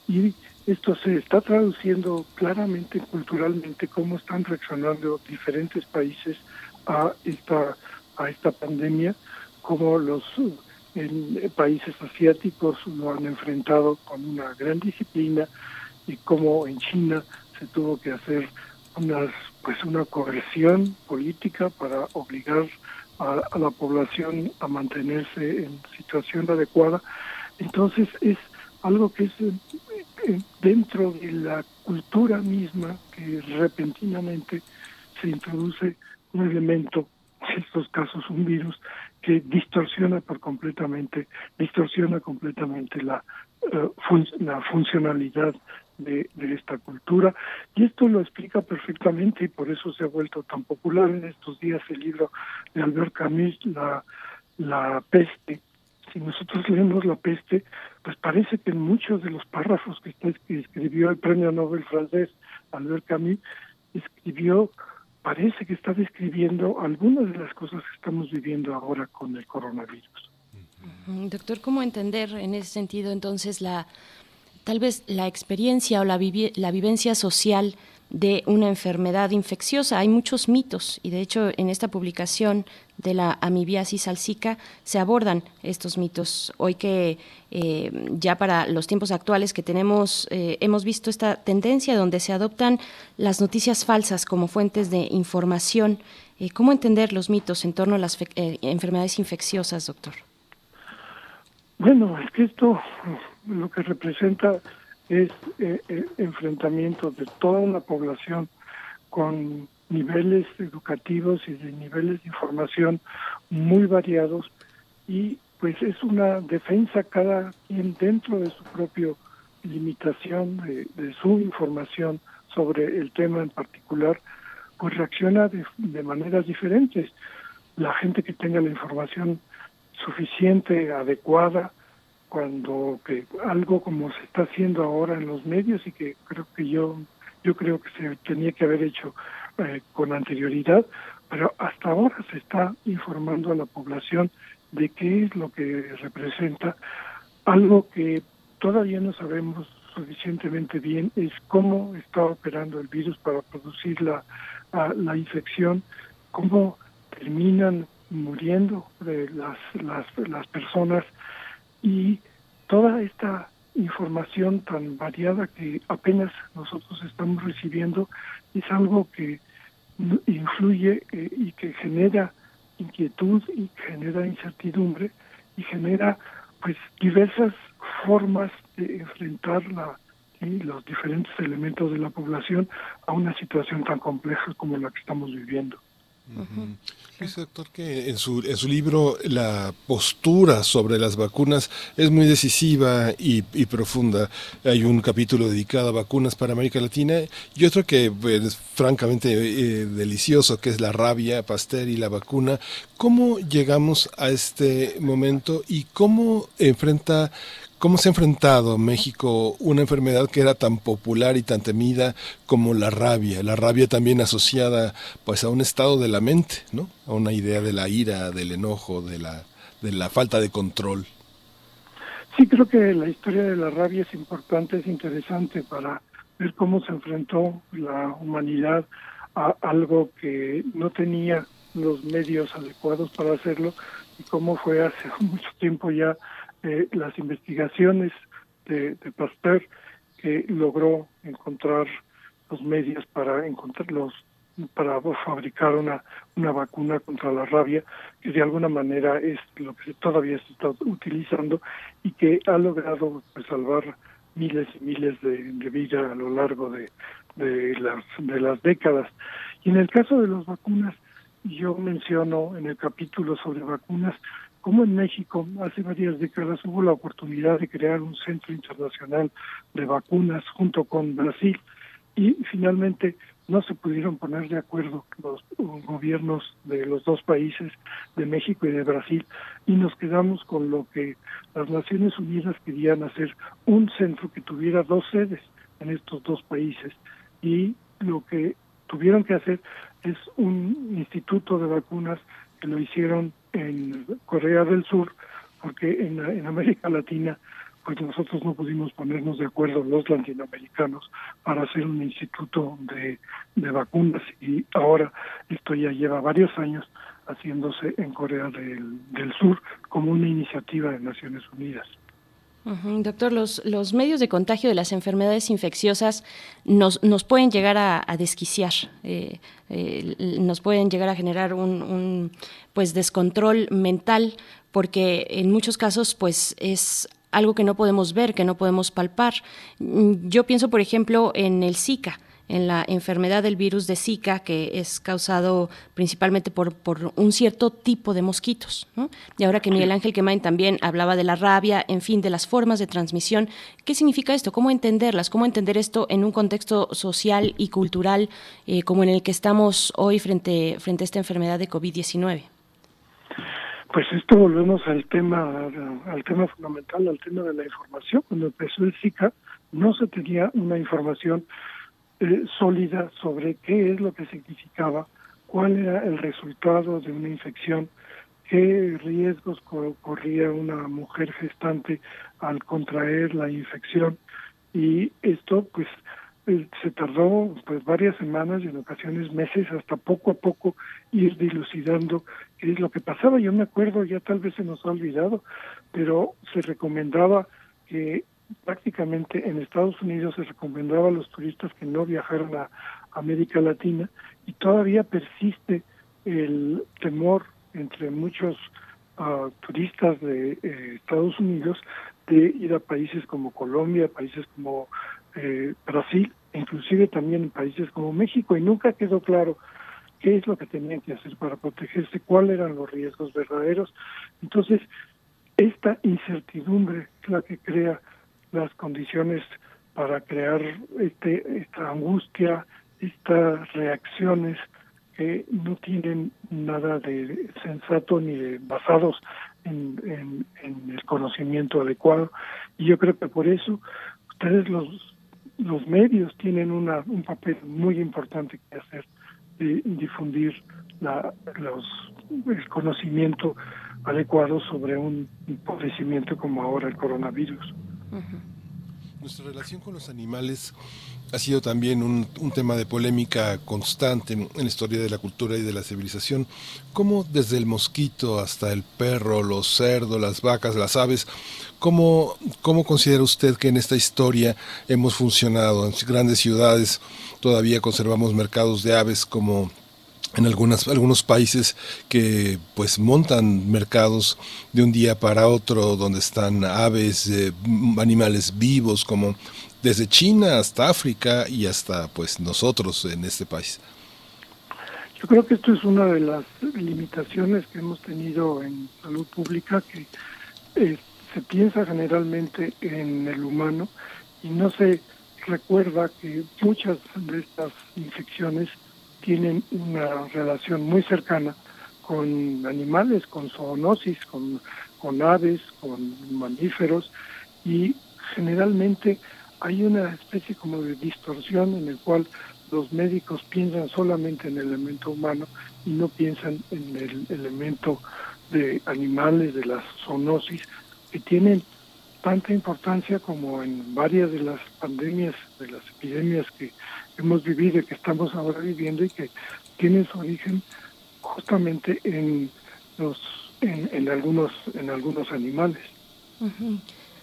S18: y esto se está traduciendo claramente culturalmente cómo están reaccionando diferentes países a esta a esta pandemia, como los países asiáticos lo han enfrentado con una gran disciplina y como en China se tuvo que hacer unas, pues una coerción política para obligar a, a, la población a mantenerse en situación adecuada. Entonces es algo que es eh, eh, dentro de la cultura misma que repentinamente se introduce un elemento estos casos un virus que distorsiona por completamente, distorsiona completamente la, eh, la funcionalidad de, de, esta cultura. Y esto lo explica perfectamente y por eso se ha vuelto tan popular en estos días el libro de Albert Camus, La, la peste. Si nosotros leemos La peste, pues parece que en muchos de los párrafos que, está, que escribió el premio Nobel francés Albert Camus, escribió parece que está describiendo algunas de las cosas que estamos viviendo ahora con el coronavirus.
S2: Doctor, ¿cómo entender en ese sentido entonces la tal vez la experiencia o la, la vivencia social de una enfermedad infecciosa. Hay muchos mitos y de hecho en esta publicación de la amibiasis alcica se abordan estos mitos. Hoy que eh, ya para los tiempos actuales que tenemos, eh, hemos visto esta tendencia donde se adoptan las noticias falsas como fuentes de información. Eh, ¿Cómo entender los mitos en torno a las enfermedades infecciosas, doctor?
S18: Bueno, es que esto lo que representa es eh, eh, enfrentamiento de toda una población con niveles educativos y de niveles de información muy variados y pues es una defensa cada quien dentro de su propio limitación de, su información sobre el tema en particular pues reacciona de, de maneras diferentes. La gente que tenga la información suficiente adecuada cuando que algo como se está haciendo ahora en los medios y que creo que yo yo creo que se tenía que haber hecho eh, con anterioridad, pero hasta ahora se está informando a la población de qué es lo que representa. Algo que todavía no sabemos suficientemente bien es cómo está operando el virus para producir la, la infección, cómo terminan muriendo de las, las, las personas y toda esta información tan variada que apenas nosotros estamos recibiendo es algo que influye eh, y que genera inquietud y genera incertidumbre y genera pues diversas formas de enfrentar la, los diferentes elementos de la población a una situación tan compleja como la que estamos viviendo.
S1: Dice doctor que en su, en su libro la postura sobre las vacunas es muy decisiva y, profunda. Hay un capítulo dedicado a vacunas para América Latina y otro que es francamente eh, delicioso, que es la rabia, Pasteur y la vacuna. ¿Cómo llegamos a este momento y cómo enfrenta ¿Cómo se ha enfrentado México una enfermedad que era tan popular y tan temida como la rabia? La rabia también asociada pues a un estado de la mente, ¿no? A una idea de la ira, del enojo, de la, de la falta de control.
S18: Sí, creo que la historia de la rabia es importante, es interesante para ver cómo se enfrentó la humanidad a algo que no tenía los medios adecuados para hacerlo y cómo fue hace mucho tiempo ya las investigaciones de, Pasteur que logró encontrar los medios para encontrarlos para fabricar una, una vacuna contra la rabia, que de alguna manera es lo que todavía se está utilizando y que ha logrado pues, salvar miles y miles de, de vidas a lo largo de, de, las, de las décadas. Y en el caso de las vacunas, yo menciono en el capítulo sobre vacunas como en México hace varias décadas hubo la oportunidad de crear un centro internacional de vacunas junto con Brasil y finalmente no se pudieron poner de acuerdo los gobiernos de los dos países, de México y de Brasil, y nos quedamos con lo que las Naciones Unidas querían hacer, un centro que tuviera dos sedes en estos dos países, y lo que tuvieron que hacer es un instituto de vacunas que lo hicieron en Corea del Sur, porque en, en América Latina pues nosotros no pudimos ponernos de acuerdo los latinoamericanos para hacer un instituto de, de vacunas y ahora esto ya lleva varios años haciéndose en Corea del, del Sur como una iniciativa de Naciones Unidas.
S2: Doctor, los, los medios de contagio de las enfermedades infecciosas nos, nos pueden llegar a, desquiciar, eh, eh, nos pueden llegar a generar un, un, pues descontrol mental, porque en muchos casos pues es algo que no podemos ver, que no podemos palpar. Yo pienso, por ejemplo, en el Zika en la enfermedad del virus de Zika, que es causado principalmente por, por un cierto tipo de mosquitos. Y ahora que Miguel Ángel Quemain también hablaba de la rabia, en fin, de las formas de transmisión, ¿qué significa esto? ¿Cómo entenderlas? ¿Cómo entender esto en un contexto social y cultural eh, como en el que estamos hoy frente, frente a esta enfermedad de COVID-19?
S18: Pues esto volvemos al tema, al tema fundamental, al tema de la información. Cuando empezó el Zika, no se tenía una información eh, sólida sobre qué es lo que significaba, cuál era el resultado de una infección, qué riesgos corría una mujer gestante al contraer la infección y esto pues eh, se tardó pues varias semanas y en ocasiones meses hasta poco a poco ir dilucidando qué es lo que pasaba. Yo me acuerdo, ya tal vez se nos ha olvidado, pero se recomendaba que prácticamente en Estados Unidos se recomendaba a los turistas que no viajaran a América Latina y todavía persiste el temor entre muchos uh, turistas de eh, Estados Unidos de ir a países como Colombia, países como eh, Brasil, inclusive también en países como México, y nunca quedó claro qué es lo que tenían que hacer para protegerse, cuáles eran los riesgos verdaderos. Entonces, esta incertidumbre es la que crea las condiciones para crear este, esta angustia, estas reacciones que no tienen nada de sensato ni de basados en, en, el conocimiento adecuado. Y yo creo que por eso ustedes los, los medios tienen una, un papel muy importante que hacer de difundir la, los, el conocimiento adecuado sobre un padecimiento como ahora el coronavirus.
S1: Nuestra relación con los animales ha sido también un, tema de polémica constante en la historia de la cultura y de la civilización. ¿Cómo desde el mosquito hasta el perro, los cerdos, las vacas, las aves, cómo, cómo considera usted que en esta historia hemos funcionado? En grandes ciudades todavía conservamos mercados de aves como en algunas, algunos países que pues montan mercados de un día para otro donde están aves, eh, animales vivos como desde China hasta África y hasta pues nosotros en este país.
S18: Yo creo que esto es una de las limitaciones que hemos tenido en salud pública, que eh, se piensa generalmente en el humano y no se recuerda que muchas de estas infecciones tienen una relación muy cercana con animales, con zoonosis, con, aves, con mamíferos y generalmente hay una especie como de distorsión en el cual los médicos piensan solamente en el elemento humano y no piensan en el elemento de animales, de la zoonosis, que tienen tanta importancia como en varias de las pandemias, de las epidemias que hemos vivido y que estamos ahora viviendo y que tienen su origen justamente en los en, algunos en algunos animales.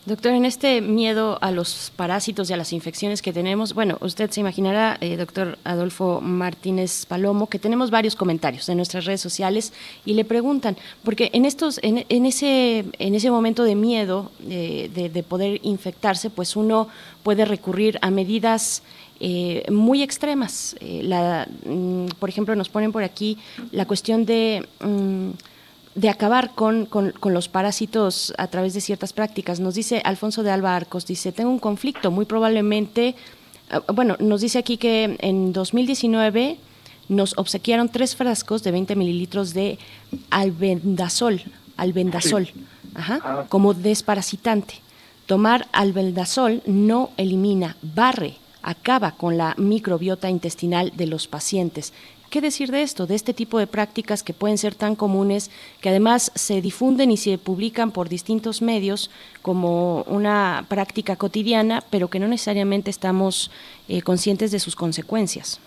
S2: Doctor, en este miedo a los parásitos y a las infecciones que tenemos, bueno, usted se imaginará, eh, doctor Adolfo Martínez Palomo, que tenemos varios comentarios en nuestras redes sociales y le preguntan, porque en estos, en, ese, en ese momento de miedo de, de, poder infectarse, pues uno puede recurrir a medidas eh, muy extremas. Eh, la, mm, por ejemplo, nos ponen por aquí la cuestión de mm, de acabar con, con, los parásitos a través de ciertas prácticas. Nos dice Alfonso de Alba Arcos, dice, tengo un conflicto, muy probablemente, ah, bueno, nos dice aquí que en 2019 nos obsequiaron tres frascos de 20 mililitros de albendazol, albendazol, ah. como desparasitante. Tomar albendazol no elimina, barre, acaba con la microbiota intestinal de los pacientes. ¿Qué decir de esto, de este tipo de prácticas que pueden ser tan comunes, que además se difunden y se publican por distintos medios como una práctica cotidiana, pero que no necesariamente estamos eh, conscientes de sus consecuencias?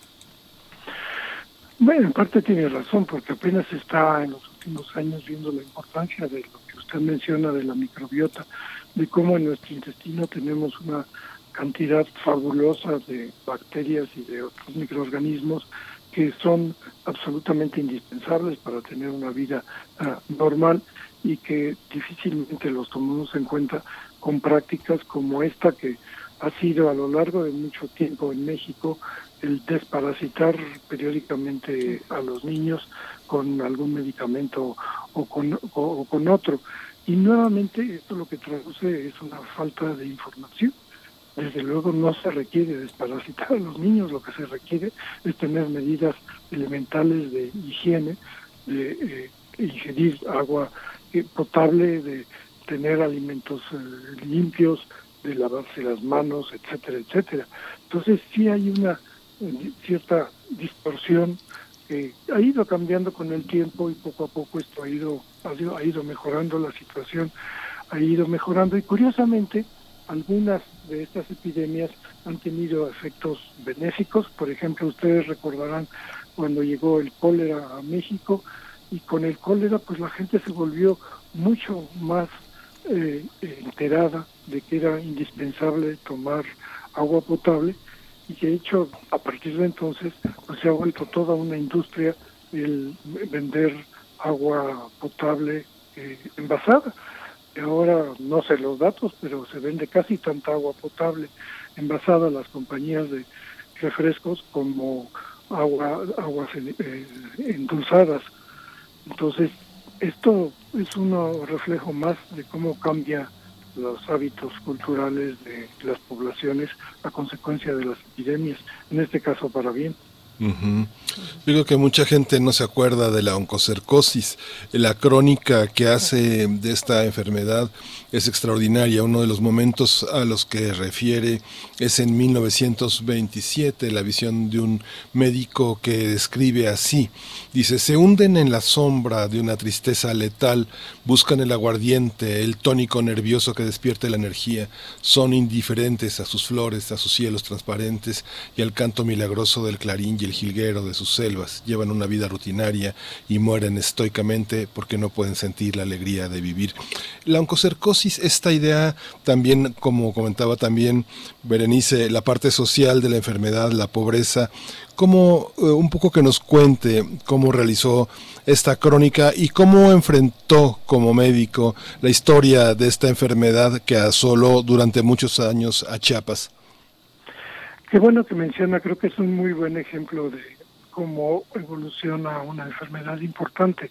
S18: Bueno, en parte tiene razón, porque apenas está en los últimos años viendo la importancia de lo que usted menciona de la microbiota, de cómo en nuestro intestino tenemos una cantidad fabulosa de bacterias y de otros microorganismos que son absolutamente indispensables para tener una vida ah, normal y que difícilmente los tomamos en cuenta con prácticas como esta que ha sido a lo largo de mucho tiempo en México el desparasitar periódicamente a los niños con algún medicamento o con, o con otro. Y nuevamente esto lo que traduce es una falta de información desde luego no se requiere desparasitar a los niños, lo que se requiere es tener medidas elementales de higiene, de eh, ingerir agua eh, potable, de tener alimentos eh, limpios, de lavarse las manos, etcétera, etcétera. Entonces sí hay una cierta distorsión que ha ido cambiando con el tiempo y poco a poco esto ha ido, ha ido, ha ido mejorando la situación, ha ido mejorando y curiosamente algunas de estas epidemias han tenido efectos benéficos. Por ejemplo, ustedes recordarán cuando llegó el cólera a México y con el cólera pues la gente se volvió mucho más eh, enterada de que era indispensable tomar agua potable y de hecho a partir de entonces pues se ha vuelto toda una industria el vender agua potable eh, envasada ahora no sé los datos, pero se vende casi tanta agua potable envasada a las compañías de refrescos como agua, aguas eh, endulzadas. Entonces, esto es un reflejo más de cómo cambia los hábitos culturales de las poblaciones a consecuencia de las epidemias, en este caso para bien.
S1: Yo creo que mucha gente no se acuerda de la oncocercosis. La crónica que hace de esta enfermedad es extraordinaria. Uno de los momentos a los que refiere es en 1927, la visión de un médico que describe así. Dice, se hunden en la sombra de una tristeza letal, buscan el aguardiente, el tónico nervioso que despierte la energía, son indiferentes a sus flores, a sus cielos transparentes y al canto milagroso del clarín y el jilguero de sus selvas, llevan una vida rutinaria y mueren estoicamente porque no pueden sentir la alegría de vivir. La oncocercosis, esta idea también, como comentaba también Berenice, la parte social de la enfermedad, la pobreza, como eh, un poco que nos cuente cómo realizó esta crónica y cómo enfrentó como médico la historia de esta enfermedad que asoló durante muchos años a Chiapas.
S18: Qué bueno que menciona, creo que es un muy buen ejemplo de cómo evoluciona una enfermedad importante.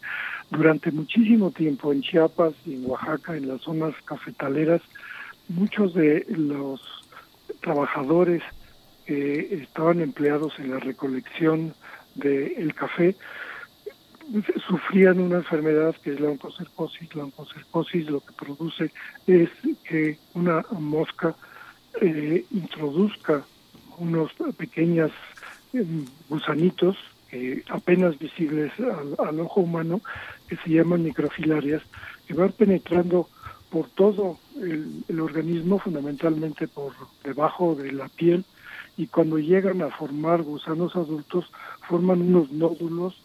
S18: Durante muchísimo tiempo en Chiapas y en Oaxaca, en las zonas cafetaleras, muchos de los trabajadores que estaban empleados en la recolección del café sufrían una enfermedad que es la oncocercosis. La oncocercosis lo que produce es que una mosca eh, introduzca unos pequeños eh, gusanitos apenas visibles al, ojo humano que se llaman microfilarias que van penetrando por todo el, organismo fundamentalmente por debajo de la piel y cuando llegan a formar gusanos adultos forman unos nódulos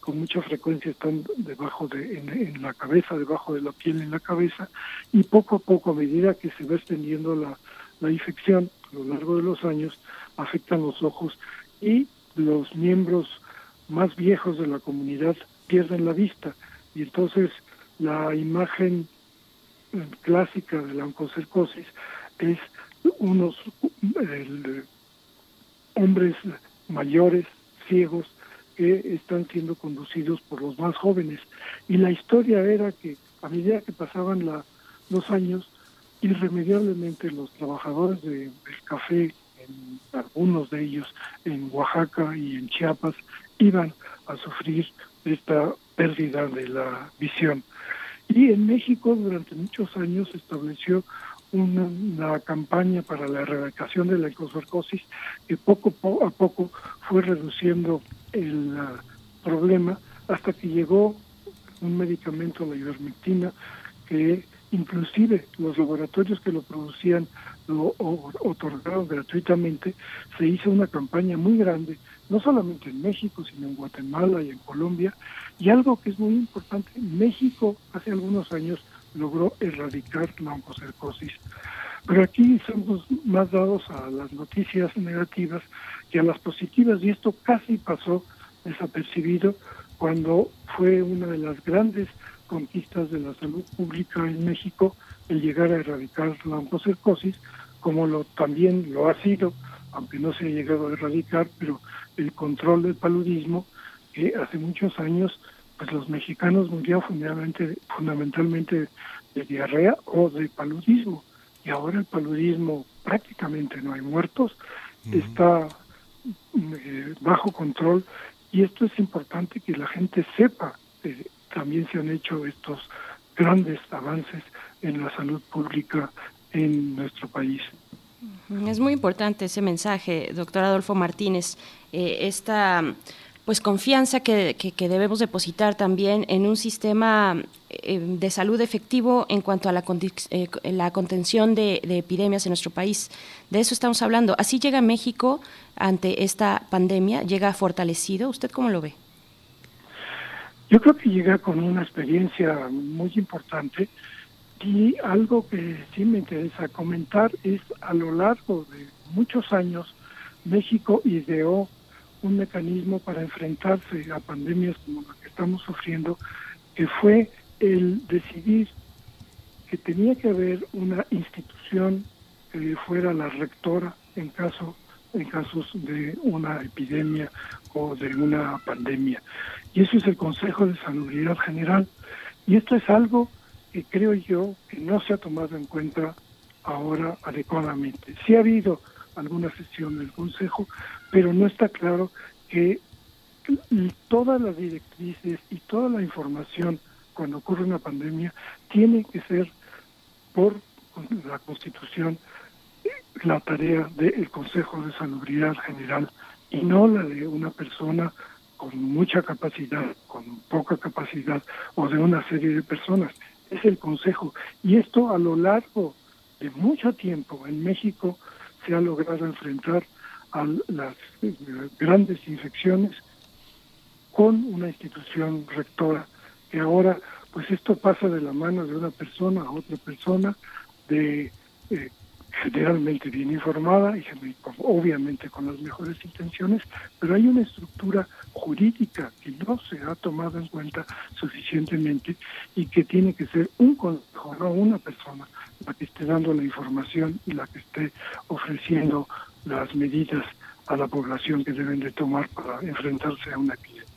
S18: con mucha frecuencia están debajo de en, la cabeza debajo de la piel en la cabeza y poco a poco a medida que se va extendiendo la, la infección a lo largo de los años afectan los ojos y los miembros más viejos de la comunidad pierden la vista. Y entonces la imagen clásica de la oncocercosis es unos hombres mayores, ciegos, que están siendo conducidos por los más jóvenes. Y la historia era que a medida que pasaban la, los años, irremediablemente los trabajadores de, del café, en algunos de ellos en Oaxaca y en Chiapas, iban a sufrir esta pérdida de la visión. Y en México durante muchos años se estableció una, campaña para la erradicación de la encocercosis que poco a poco fue reduciendo el problema hasta que llegó un medicamento, la ivermectina, que inclusive los laboratorios que lo producían lo otorgaron gratuitamente, se hizo una campaña muy grande, no solamente en México, sino en Guatemala y en Colombia, y algo que es muy importante, México hace algunos años logró erradicar la oncocercosis. Pero aquí somos más dados a las noticias negativas que a las positivas, y esto casi pasó desapercibido cuando fue una de las grandes conquistas de la salud pública en México el llegar a erradicar la oncocercosis, como lo también lo ha sido, aunque no se ha llegado a erradicar, pero el control del paludismo, que hace muchos años pues los mexicanos murieron fundamentalmente, fundamentalmente de diarrea o de paludismo. Y ahora el paludismo prácticamente no hay muertos, está eh, bajo control y esto es importante que la gente sepa eh, también se han hecho estos grandes avances en la salud pública en nuestro país.
S2: Es muy importante ese mensaje, doctor Adolfo Martínez, eh, esta pues confianza que, debemos depositar también en un sistema eh, de salud efectivo en cuanto a la, eh, la contención de, de, epidemias en nuestro país. De eso estamos hablando. Así llega México ante esta pandemia, llega fortalecido. ¿Usted cómo lo ve?
S18: Yo creo que llega con una experiencia muy importante y algo que sí me interesa comentar es a lo largo de muchos años México ideó un mecanismo para enfrentarse a pandemias como la que estamos sufriendo, que fue el decidir que tenía que haber una institución que fuera la rectora en caso en casos de una epidemia o de una pandemia. Y eso es el Consejo de Salubridad General. Y esto es algo que creo yo que no se ha tomado en cuenta ahora adecuadamente. Sí ha habido alguna sesión del Consejo, pero no está claro que todas las directrices y toda la información cuando ocurre una pandemia tiene que ser por la Constitución la tarea del Consejo de Salubridad General y no la de una persona con mucha capacidad, con poca capacidad o de una serie de personas. Es el Consejo. Y esto a lo largo de mucho tiempo en México se ha logrado enfrentar a las grandes infecciones con una institución rectora que ahora pues esto pasa de la mano de una persona a otra persona de eh, generalmente bien informada y obviamente con las mejores intenciones, pero hay una estructura jurídica que no se ha tomado en cuenta suficientemente y que tiene que ser un consejo, no una persona, la que esté dando la información y la que esté ofreciendo las medidas a la población que deben de tomar para enfrentarse a una epidemia.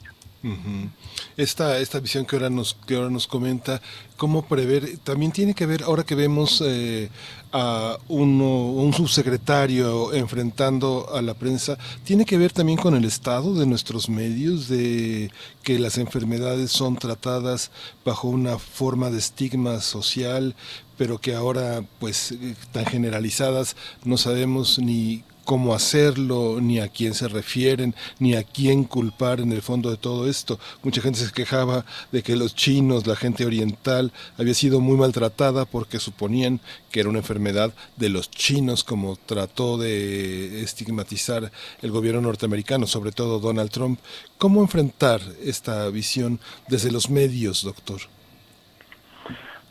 S1: Esta, esta visión que ahora nos que ahora nos comenta, cómo prever, también tiene que ver, ahora que vemos eh, a uno, un subsecretario enfrentando a la prensa, tiene que ver también con el estado de nuestros medios, de que las enfermedades son tratadas bajo una forma de estigma social, pero que ahora pues tan generalizadas no sabemos ni cómo hacerlo, ni a quién se refieren, ni a quién culpar en el fondo de todo esto. Mucha gente se quejaba de que los chinos, la gente oriental, había sido muy maltratada porque suponían que era una enfermedad de los chinos, como trató de estigmatizar el gobierno norteamericano, sobre todo Donald Trump. ¿Cómo enfrentar esta visión desde los medios, doctor?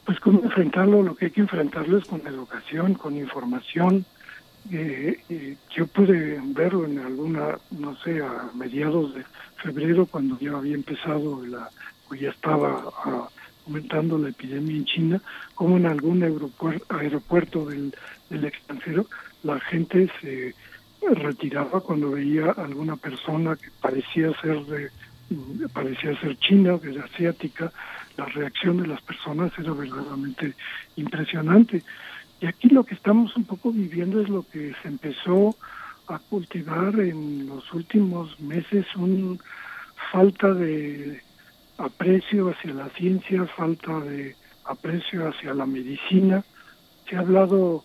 S18: Pues cómo enfrentarlo, lo que hay que enfrentarlo es con educación, con información, eh, yo pude verlo en alguna, no sé, a mediados de febrero, cuando ya había empezado, la, o ya estaba ah, aumentando la epidemia en China, como en algún aeropuerto, del, del extranjero, la gente se retiraba cuando veía alguna persona que parecía ser de, parecía ser china, de asiática, la reacción de las personas era verdaderamente impresionante. Y aquí lo que estamos un poco viviendo es lo que se empezó a cultivar en los últimos meses, una falta de aprecio hacia la ciencia, falta de aprecio hacia la medicina. Se ha hablado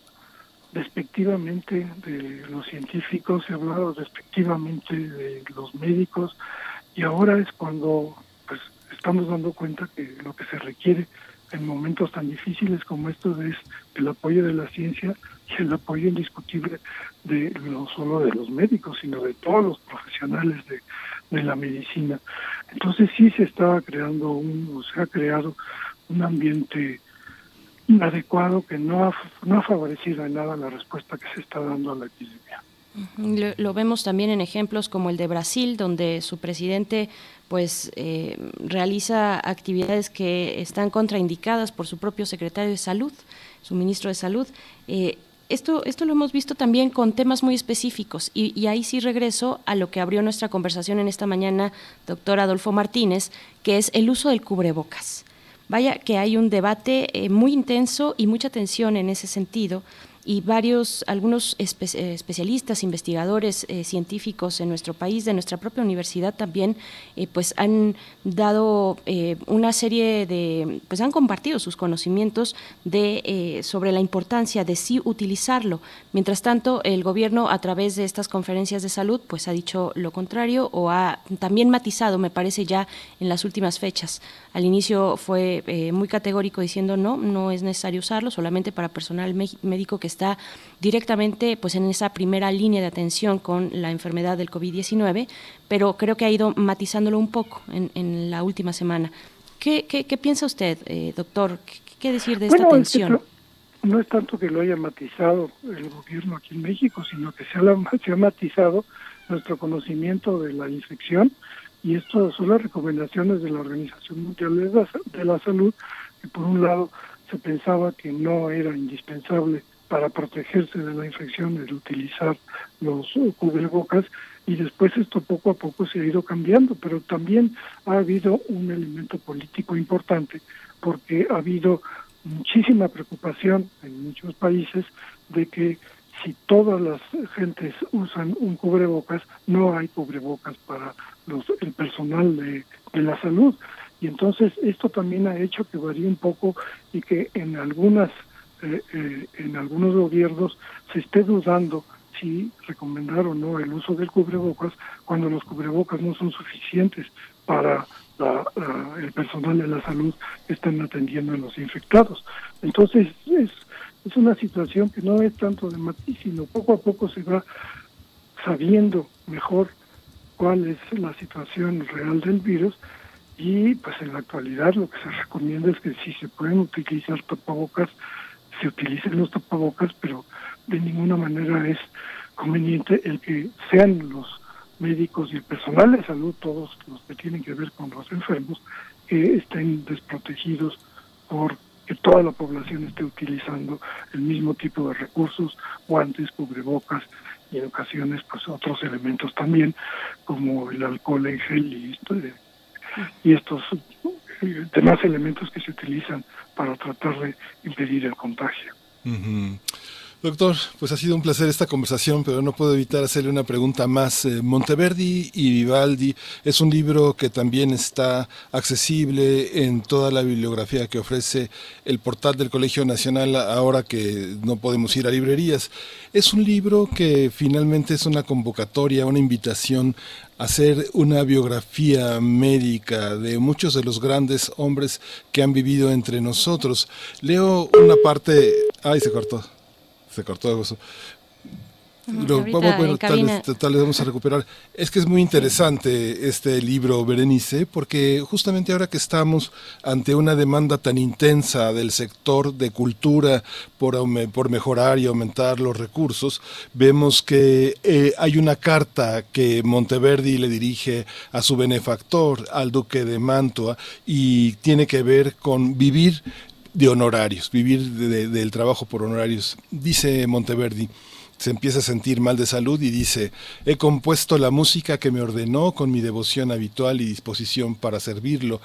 S18: despectivamente de los científicos, se ha hablado despectivamente de los médicos y ahora es cuando estamos dando cuenta que lo que se requiere en momentos tan difíciles como estos es el apoyo de la ciencia y el apoyo indiscutible de no solo de los médicos, sino de todos los profesionales de, la medicina. Entonces sí se estaba creando un, o se ha creado un ambiente inadecuado que no ha, no ha favorecido en nada la respuesta que se está dando a la epidemia.
S2: Lo, vemos también en ejemplos como el de Brasil, donde su presidente pues eh, realiza actividades que están contraindicadas por su propio secretario de salud, su ministro de salud. Eh, esto, esto lo hemos visto también con temas muy específicos y, ahí sí regreso a lo que abrió nuestra conversación en esta mañana, doctor Adolfo Martínez, que es el uso del cubrebocas. Vaya que hay un debate eh, muy intenso y mucha tensión en ese sentido y varios, algunos eh, especialistas, investigadores, eh, científicos en nuestro país, de nuestra propia universidad también, eh, pues han dado una serie de, pues han compartido sus conocimientos de sobre la importancia de sí utilizarlo. Mientras tanto, el gobierno a través de estas conferencias de salud, pues ha dicho lo contrario o ha también matizado, me parece ya en las últimas fechas. Al inicio fue muy categórico diciendo no, no es necesario usarlo, solamente para personal médico que está directamente pues en esa primera línea de atención con la enfermedad del COVID-19, pero creo que ha ido matizándolo un poco en, la última semana. ¿Qué, qué, piensa usted, eh, doctor? ¿Qué, decir de esta atención?
S18: no es tanto que lo haya matizado el gobierno aquí en México, sino que se ha, se ha matizado nuestro conocimiento de la infección y esto son las recomendaciones de la Organización Mundial de la Salud, que por un lado se pensaba que no era indispensable para protegerse de la infección el utilizar los cubrebocas y después esto poco a poco se ha ido cambiando, pero también ha habido un elemento político importante porque ha habido muchísima preocupación en muchos países de que si todas las gentes usan un cubrebocas, no hay cubrebocas para los, el personal de, la salud. Y entonces esto también ha hecho que varíe un poco y que en algunas eh, eh, en algunos gobiernos se esté dudando si recomendar o no el uso del cubrebocas cuando los cubrebocas no son suficientes para el personal de la salud que están atendiendo a los infectados. Entonces es, es una situación que no es tanto de matiz, sino poco a poco se va sabiendo mejor cuál es la situación real del virus y pues en la actualidad lo que se recomienda es que si se pueden utilizar tapabocas se utilicen los tapabocas, pero de ninguna manera es conveniente el que sean los médicos y el personal de salud, todos los que tienen que ver con los enfermos, que estén desprotegidos por que toda la población esté utilizando el mismo tipo de recursos, guantes, cubrebocas y en ocasiones pues otros elementos también como el alcohol en gel y, esto y estos eh, demás elementos que se utilizan para tratar de impedir el contagio.
S1: Doctor, pues ha sido un placer esta conversación, pero no puedo evitar hacerle una pregunta más. Eh, Monteverdi y Vivaldi es un libro que también está accesible en toda la bibliografía que ofrece el portal del Colegio Nacional ahora que no podemos ir a librerías. Es un libro que finalmente es una convocatoria, una invitación hacer una biografía médica de muchos de los grandes hombres que han vivido entre nosotros. Leo una parte... Ay, se cortó se cortó eso. Lo, vamos, tal, vez, vamos a recuperar. Es que es muy interesante este libro, Berenice, porque justamente ahora que estamos ante una demanda tan intensa del sector de cultura por, por mejorar y aumentar los recursos, vemos que eh, hay una carta que Monteverdi le dirige a su benefactor, al duque de Mantua, y tiene que ver con vivir de honorarios, vivir del trabajo por honorarios. Dice Monteverdi, se empieza a sentir mal de salud y dice, he compuesto la música que me ordenó con mi devoción habitual y disposición para servirlo.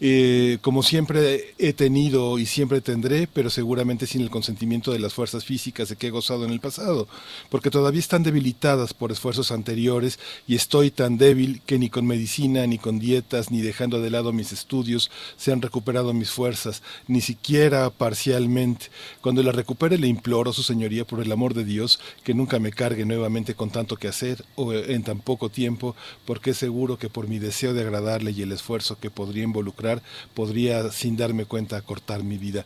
S1: Eh, como siempre he tenido y siempre tendré, pero seguramente sin el consentimiento de las fuerzas físicas de que he gozado en el pasado, porque todavía están debilitadas por esfuerzos anteriores y estoy tan débil que ni con medicina, ni con dietas, ni dejando de lado mis estudios se han recuperado mis fuerzas, ni siquiera parcialmente. Cuando la recupere le imploro, su señoría, por el amor de Dios, que nunca me cargue nuevamente con tanto que hacer o en tan poco tiempo, porque es seguro que por mi deseo de agradarle y el esfuerzo que podría involucrar podría, sin darme cuenta, cortar mi vida.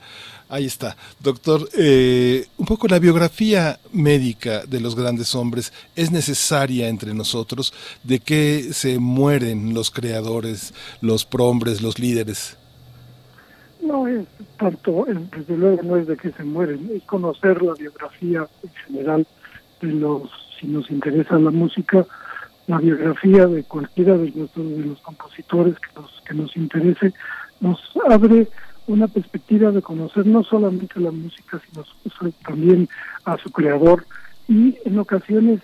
S1: Ahí está. Doctor, eh, un poco la biografía médica de los grandes hombres es necesaria entre nosotros. ¿De qué se mueren los creadores, los prohombres, los líderes?
S18: No es tanto, desde luego no es de que se mueren, es conocer la biografía en general de los, si nos interesa la música, la biografía de cualquiera de los, de los compositores que nos, que nos interese, nos abre una perspectiva de conocer no solamente la música, sino también a su creador y en ocasiones,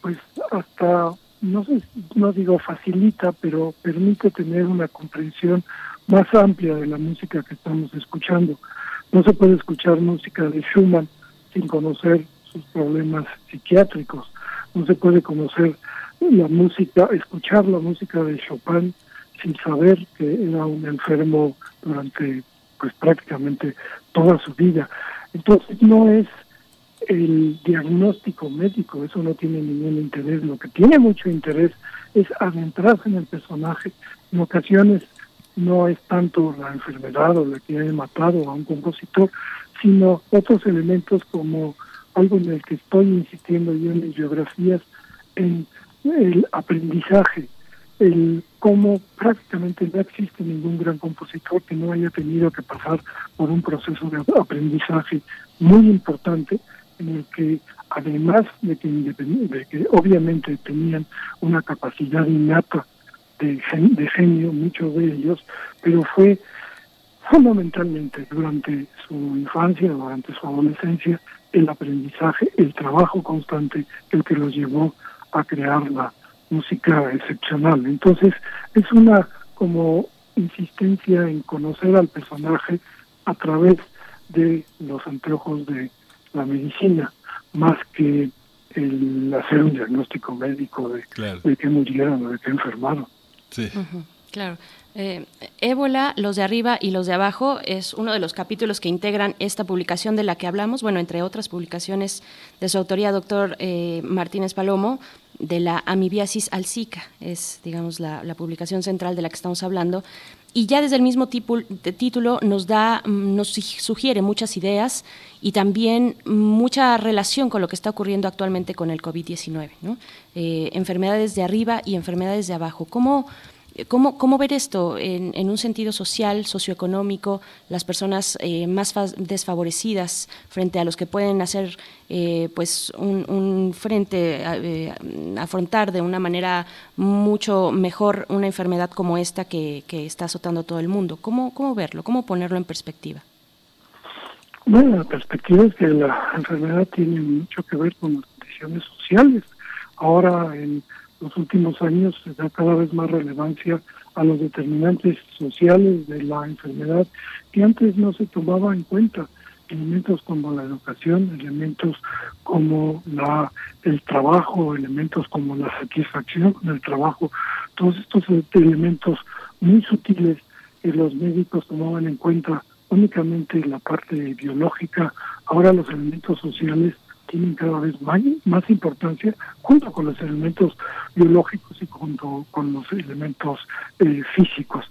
S18: pues hasta, no sé, no digo facilita, pero permite tener una comprensión más amplia de la música que estamos escuchando. No se puede escuchar música de Schumann sin conocer sus problemas psiquiátricos, no se puede conocer la música, escuchar la música de Chopin sin saber que era un enfermo durante pues prácticamente toda su vida. Entonces no es el diagnóstico médico, eso no tiene ningún interés. Lo que tiene mucho interés es adentrarse en el personaje. En ocasiones no es tanto la enfermedad o la que haya matado a un compositor, sino otros elementos como algo en el que estoy insistiendo yo en mis biografías, en el aprendizaje, el cómo prácticamente no existe ningún gran compositor que no haya tenido que pasar por un proceso de aprendizaje muy importante en el que además de que, de que obviamente tenían una capacidad innata de, de genio, muchos de ellos, pero fue fundamentalmente durante su infancia, durante su adolescencia, el aprendizaje, el trabajo constante, el que los llevó a crear la música excepcional. Entonces, es una como insistencia en conocer al personaje a través de los anteojos de la medicina, más que el hacer un diagnóstico médico de, de qué murieron o de qué enfermaron.
S1: Sí.
S2: claro. Eh, Ébola, los de arriba y los de abajo es uno de los capítulos que integran esta publicación de la que hablamos, bueno, entre otras publicaciones de su autoría, doctor eh, Martínez Palomo, de la amibiasis al Zika, es, digamos, la, publicación central de la que estamos hablando. Y ya desde el mismo título nos da, mm, nos sugiere muchas ideas y también mucha relación con lo que está ocurriendo actualmente con el COVID-19, ¿no? Eh, enfermedades de arriba y enfermedades de abajo. ¿Cómo, ¿Cómo, cómo ver esto en, un sentido social, socioeconómico, las personas eh, más desfavorecidas frente a los que pueden hacer eh, pues un, frente, eh, afrontar de una manera mucho mejor una enfermedad como esta que, está azotando todo el mundo? ¿Cómo, ¿Cómo verlo? ¿Cómo ponerlo en perspectiva?
S18: Bueno, la perspectiva es que la enfermedad tiene mucho que ver con las condiciones sociales. Ahora, en los últimos años se da cada vez más relevancia a los determinantes sociales de la enfermedad que antes no se tomaba en cuenta. Elementos como la educación, elementos como la el trabajo, elementos como la satisfacción del trabajo, todos estos elementos muy sutiles que los médicos tomaban en cuenta únicamente la parte biológica, ahora los elementos sociales tienen cada vez más, más importancia junto con los elementos biológicos y junto con los elementos eh, físicos.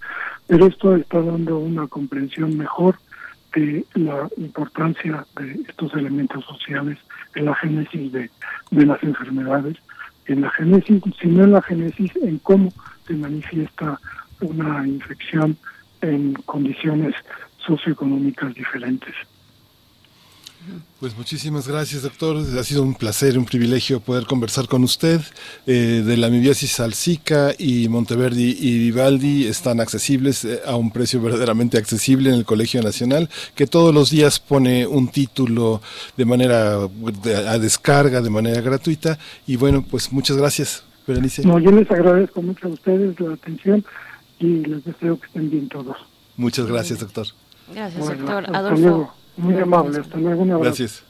S18: Pero esto está dando una comprensión mejor de la importancia de estos elementos sociales en la génesis de, de las enfermedades, en la génesis, sino en la génesis en cómo se manifiesta una infección en condiciones socioeconómicas diferentes.
S1: Pues muchísimas gracias, doctor. Ha sido un placer, un privilegio poder conversar con usted. Eh, de la amibiasis Salsica y Monteverdi y Vivaldi están accesibles eh, a un precio verdaderamente accesible en el Colegio Nacional, que todos los días pone un título de manera a descarga, de manera gratuita. Y bueno, pues muchas gracias, Berenice.
S18: No, yo les agradezco mucho a ustedes la atención y les deseo que estén bien todos.
S1: Muchas gracias, doctor.
S2: Gracias, doctor. Adolfo.
S18: Muy amable, hasta luego, un abrazo.
S1: Gracias.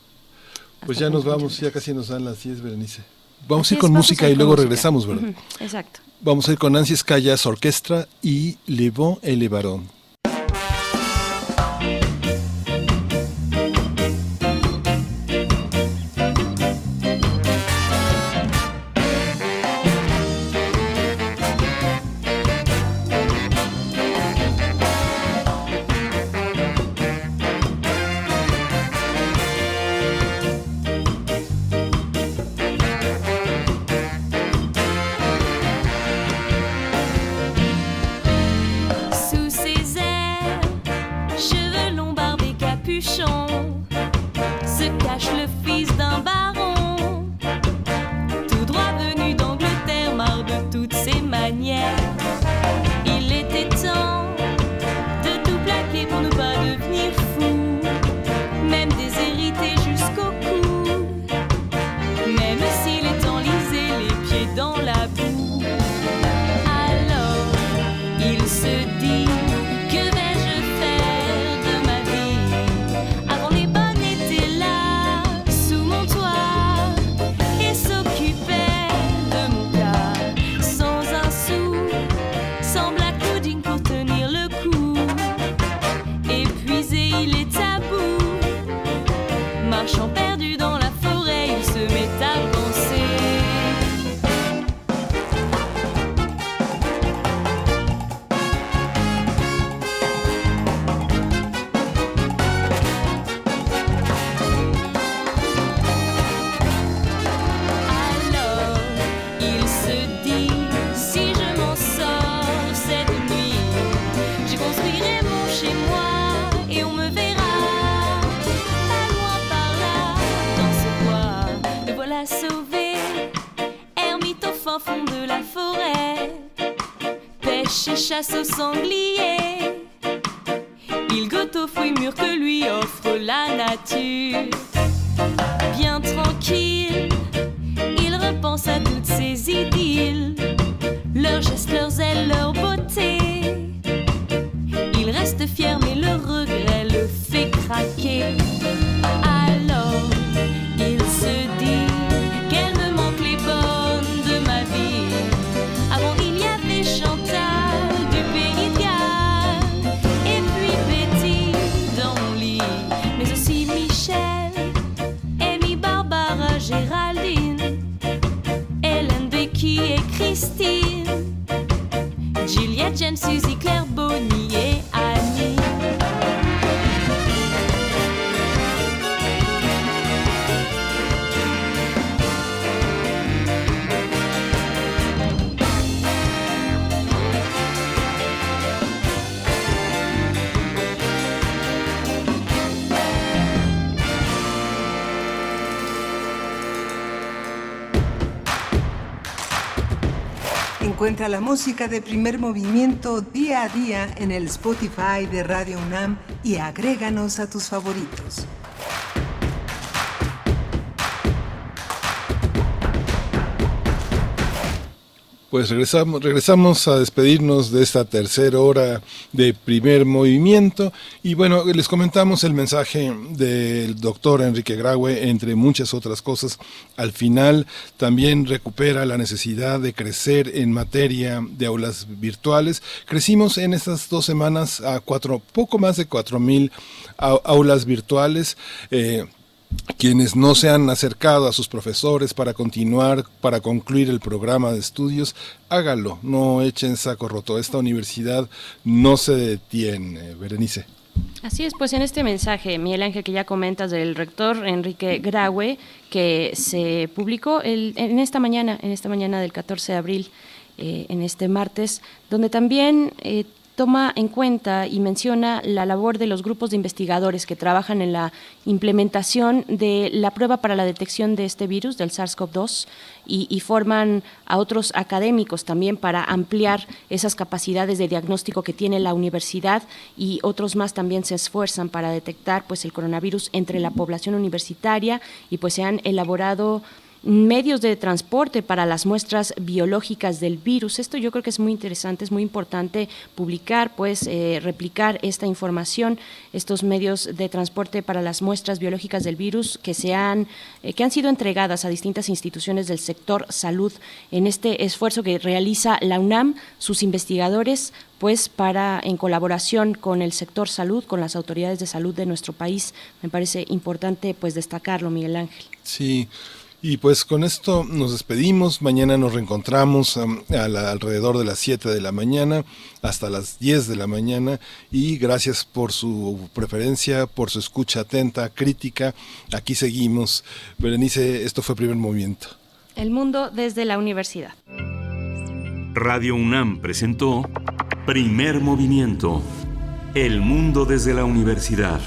S1: Pues ya nos vamos, ya casi nos dan las 10, Berenice. Vamos a ir con música y luego regresamos, ¿verdad?
S2: Exacto.
S1: Vamos a ir con Nancy Callas Orquestra y Le Bon et le Baron.
S19: Au sanglier.
S4: La música de primer movimiento día a día en el Spotify de Radio UNAM y agréganos a tus favoritos.
S1: Pues regresamos, regresamos a despedirnos de esta tercera hora de primer movimiento y bueno, les comentamos el mensaje del doctor Enrique Graue, entre muchas otras cosas. Al final también recupera la necesidad de crecer en materia de aulas virtuales. Crecimos en estas dos semanas a cuatro, poco más de cuatro mil aulas virtuales. Eh, quienes no se han acercado a sus profesores para continuar, para concluir el programa de estudios, hágalo, no echen saco roto. Esta universidad no se detiene, Berenice.
S2: Así es, pues en este mensaje, Miguel Ángel, que ya comentas del rector Enrique Graue, que se publicó el, en esta mañana, en esta mañana del 14 de abril, eh, en este martes, donde también eh, toma en cuenta y menciona la labor de los grupos de investigadores que trabajan en la implementación de la prueba para la detección de este virus, del SARS-CoV-2, y, y, forman a otros académicos también para ampliar esas capacidades de diagnóstico que tiene la universidad y otros más también se esfuerzan para detectar pues el coronavirus entre la población universitaria y pues se han elaborado medios de transporte para las muestras biológicas del virus. Esto yo creo que es muy interesante, es muy importante publicar, pues eh, replicar esta información, estos medios de transporte para las muestras biológicas del virus que se han, eh, que han sido entregadas a distintas instituciones del sector salud en este esfuerzo que realiza la UNAM, sus investigadores, pues para en colaboración con el sector salud, con las autoridades de salud de nuestro país, me parece importante pues destacarlo, Miguel Ángel.
S1: Sí. Y pues con esto nos despedimos. Mañana nos reencontramos um, a la, alrededor de las 7 de la mañana hasta las 10 de la mañana. Y gracias por su preferencia, por su escucha atenta, crítica. Aquí seguimos. Berenice, esto fue Primer Movimiento.
S2: El mundo desde la universidad.
S17: Radio UNAM presentó Primer Movimiento. El mundo desde la universidad.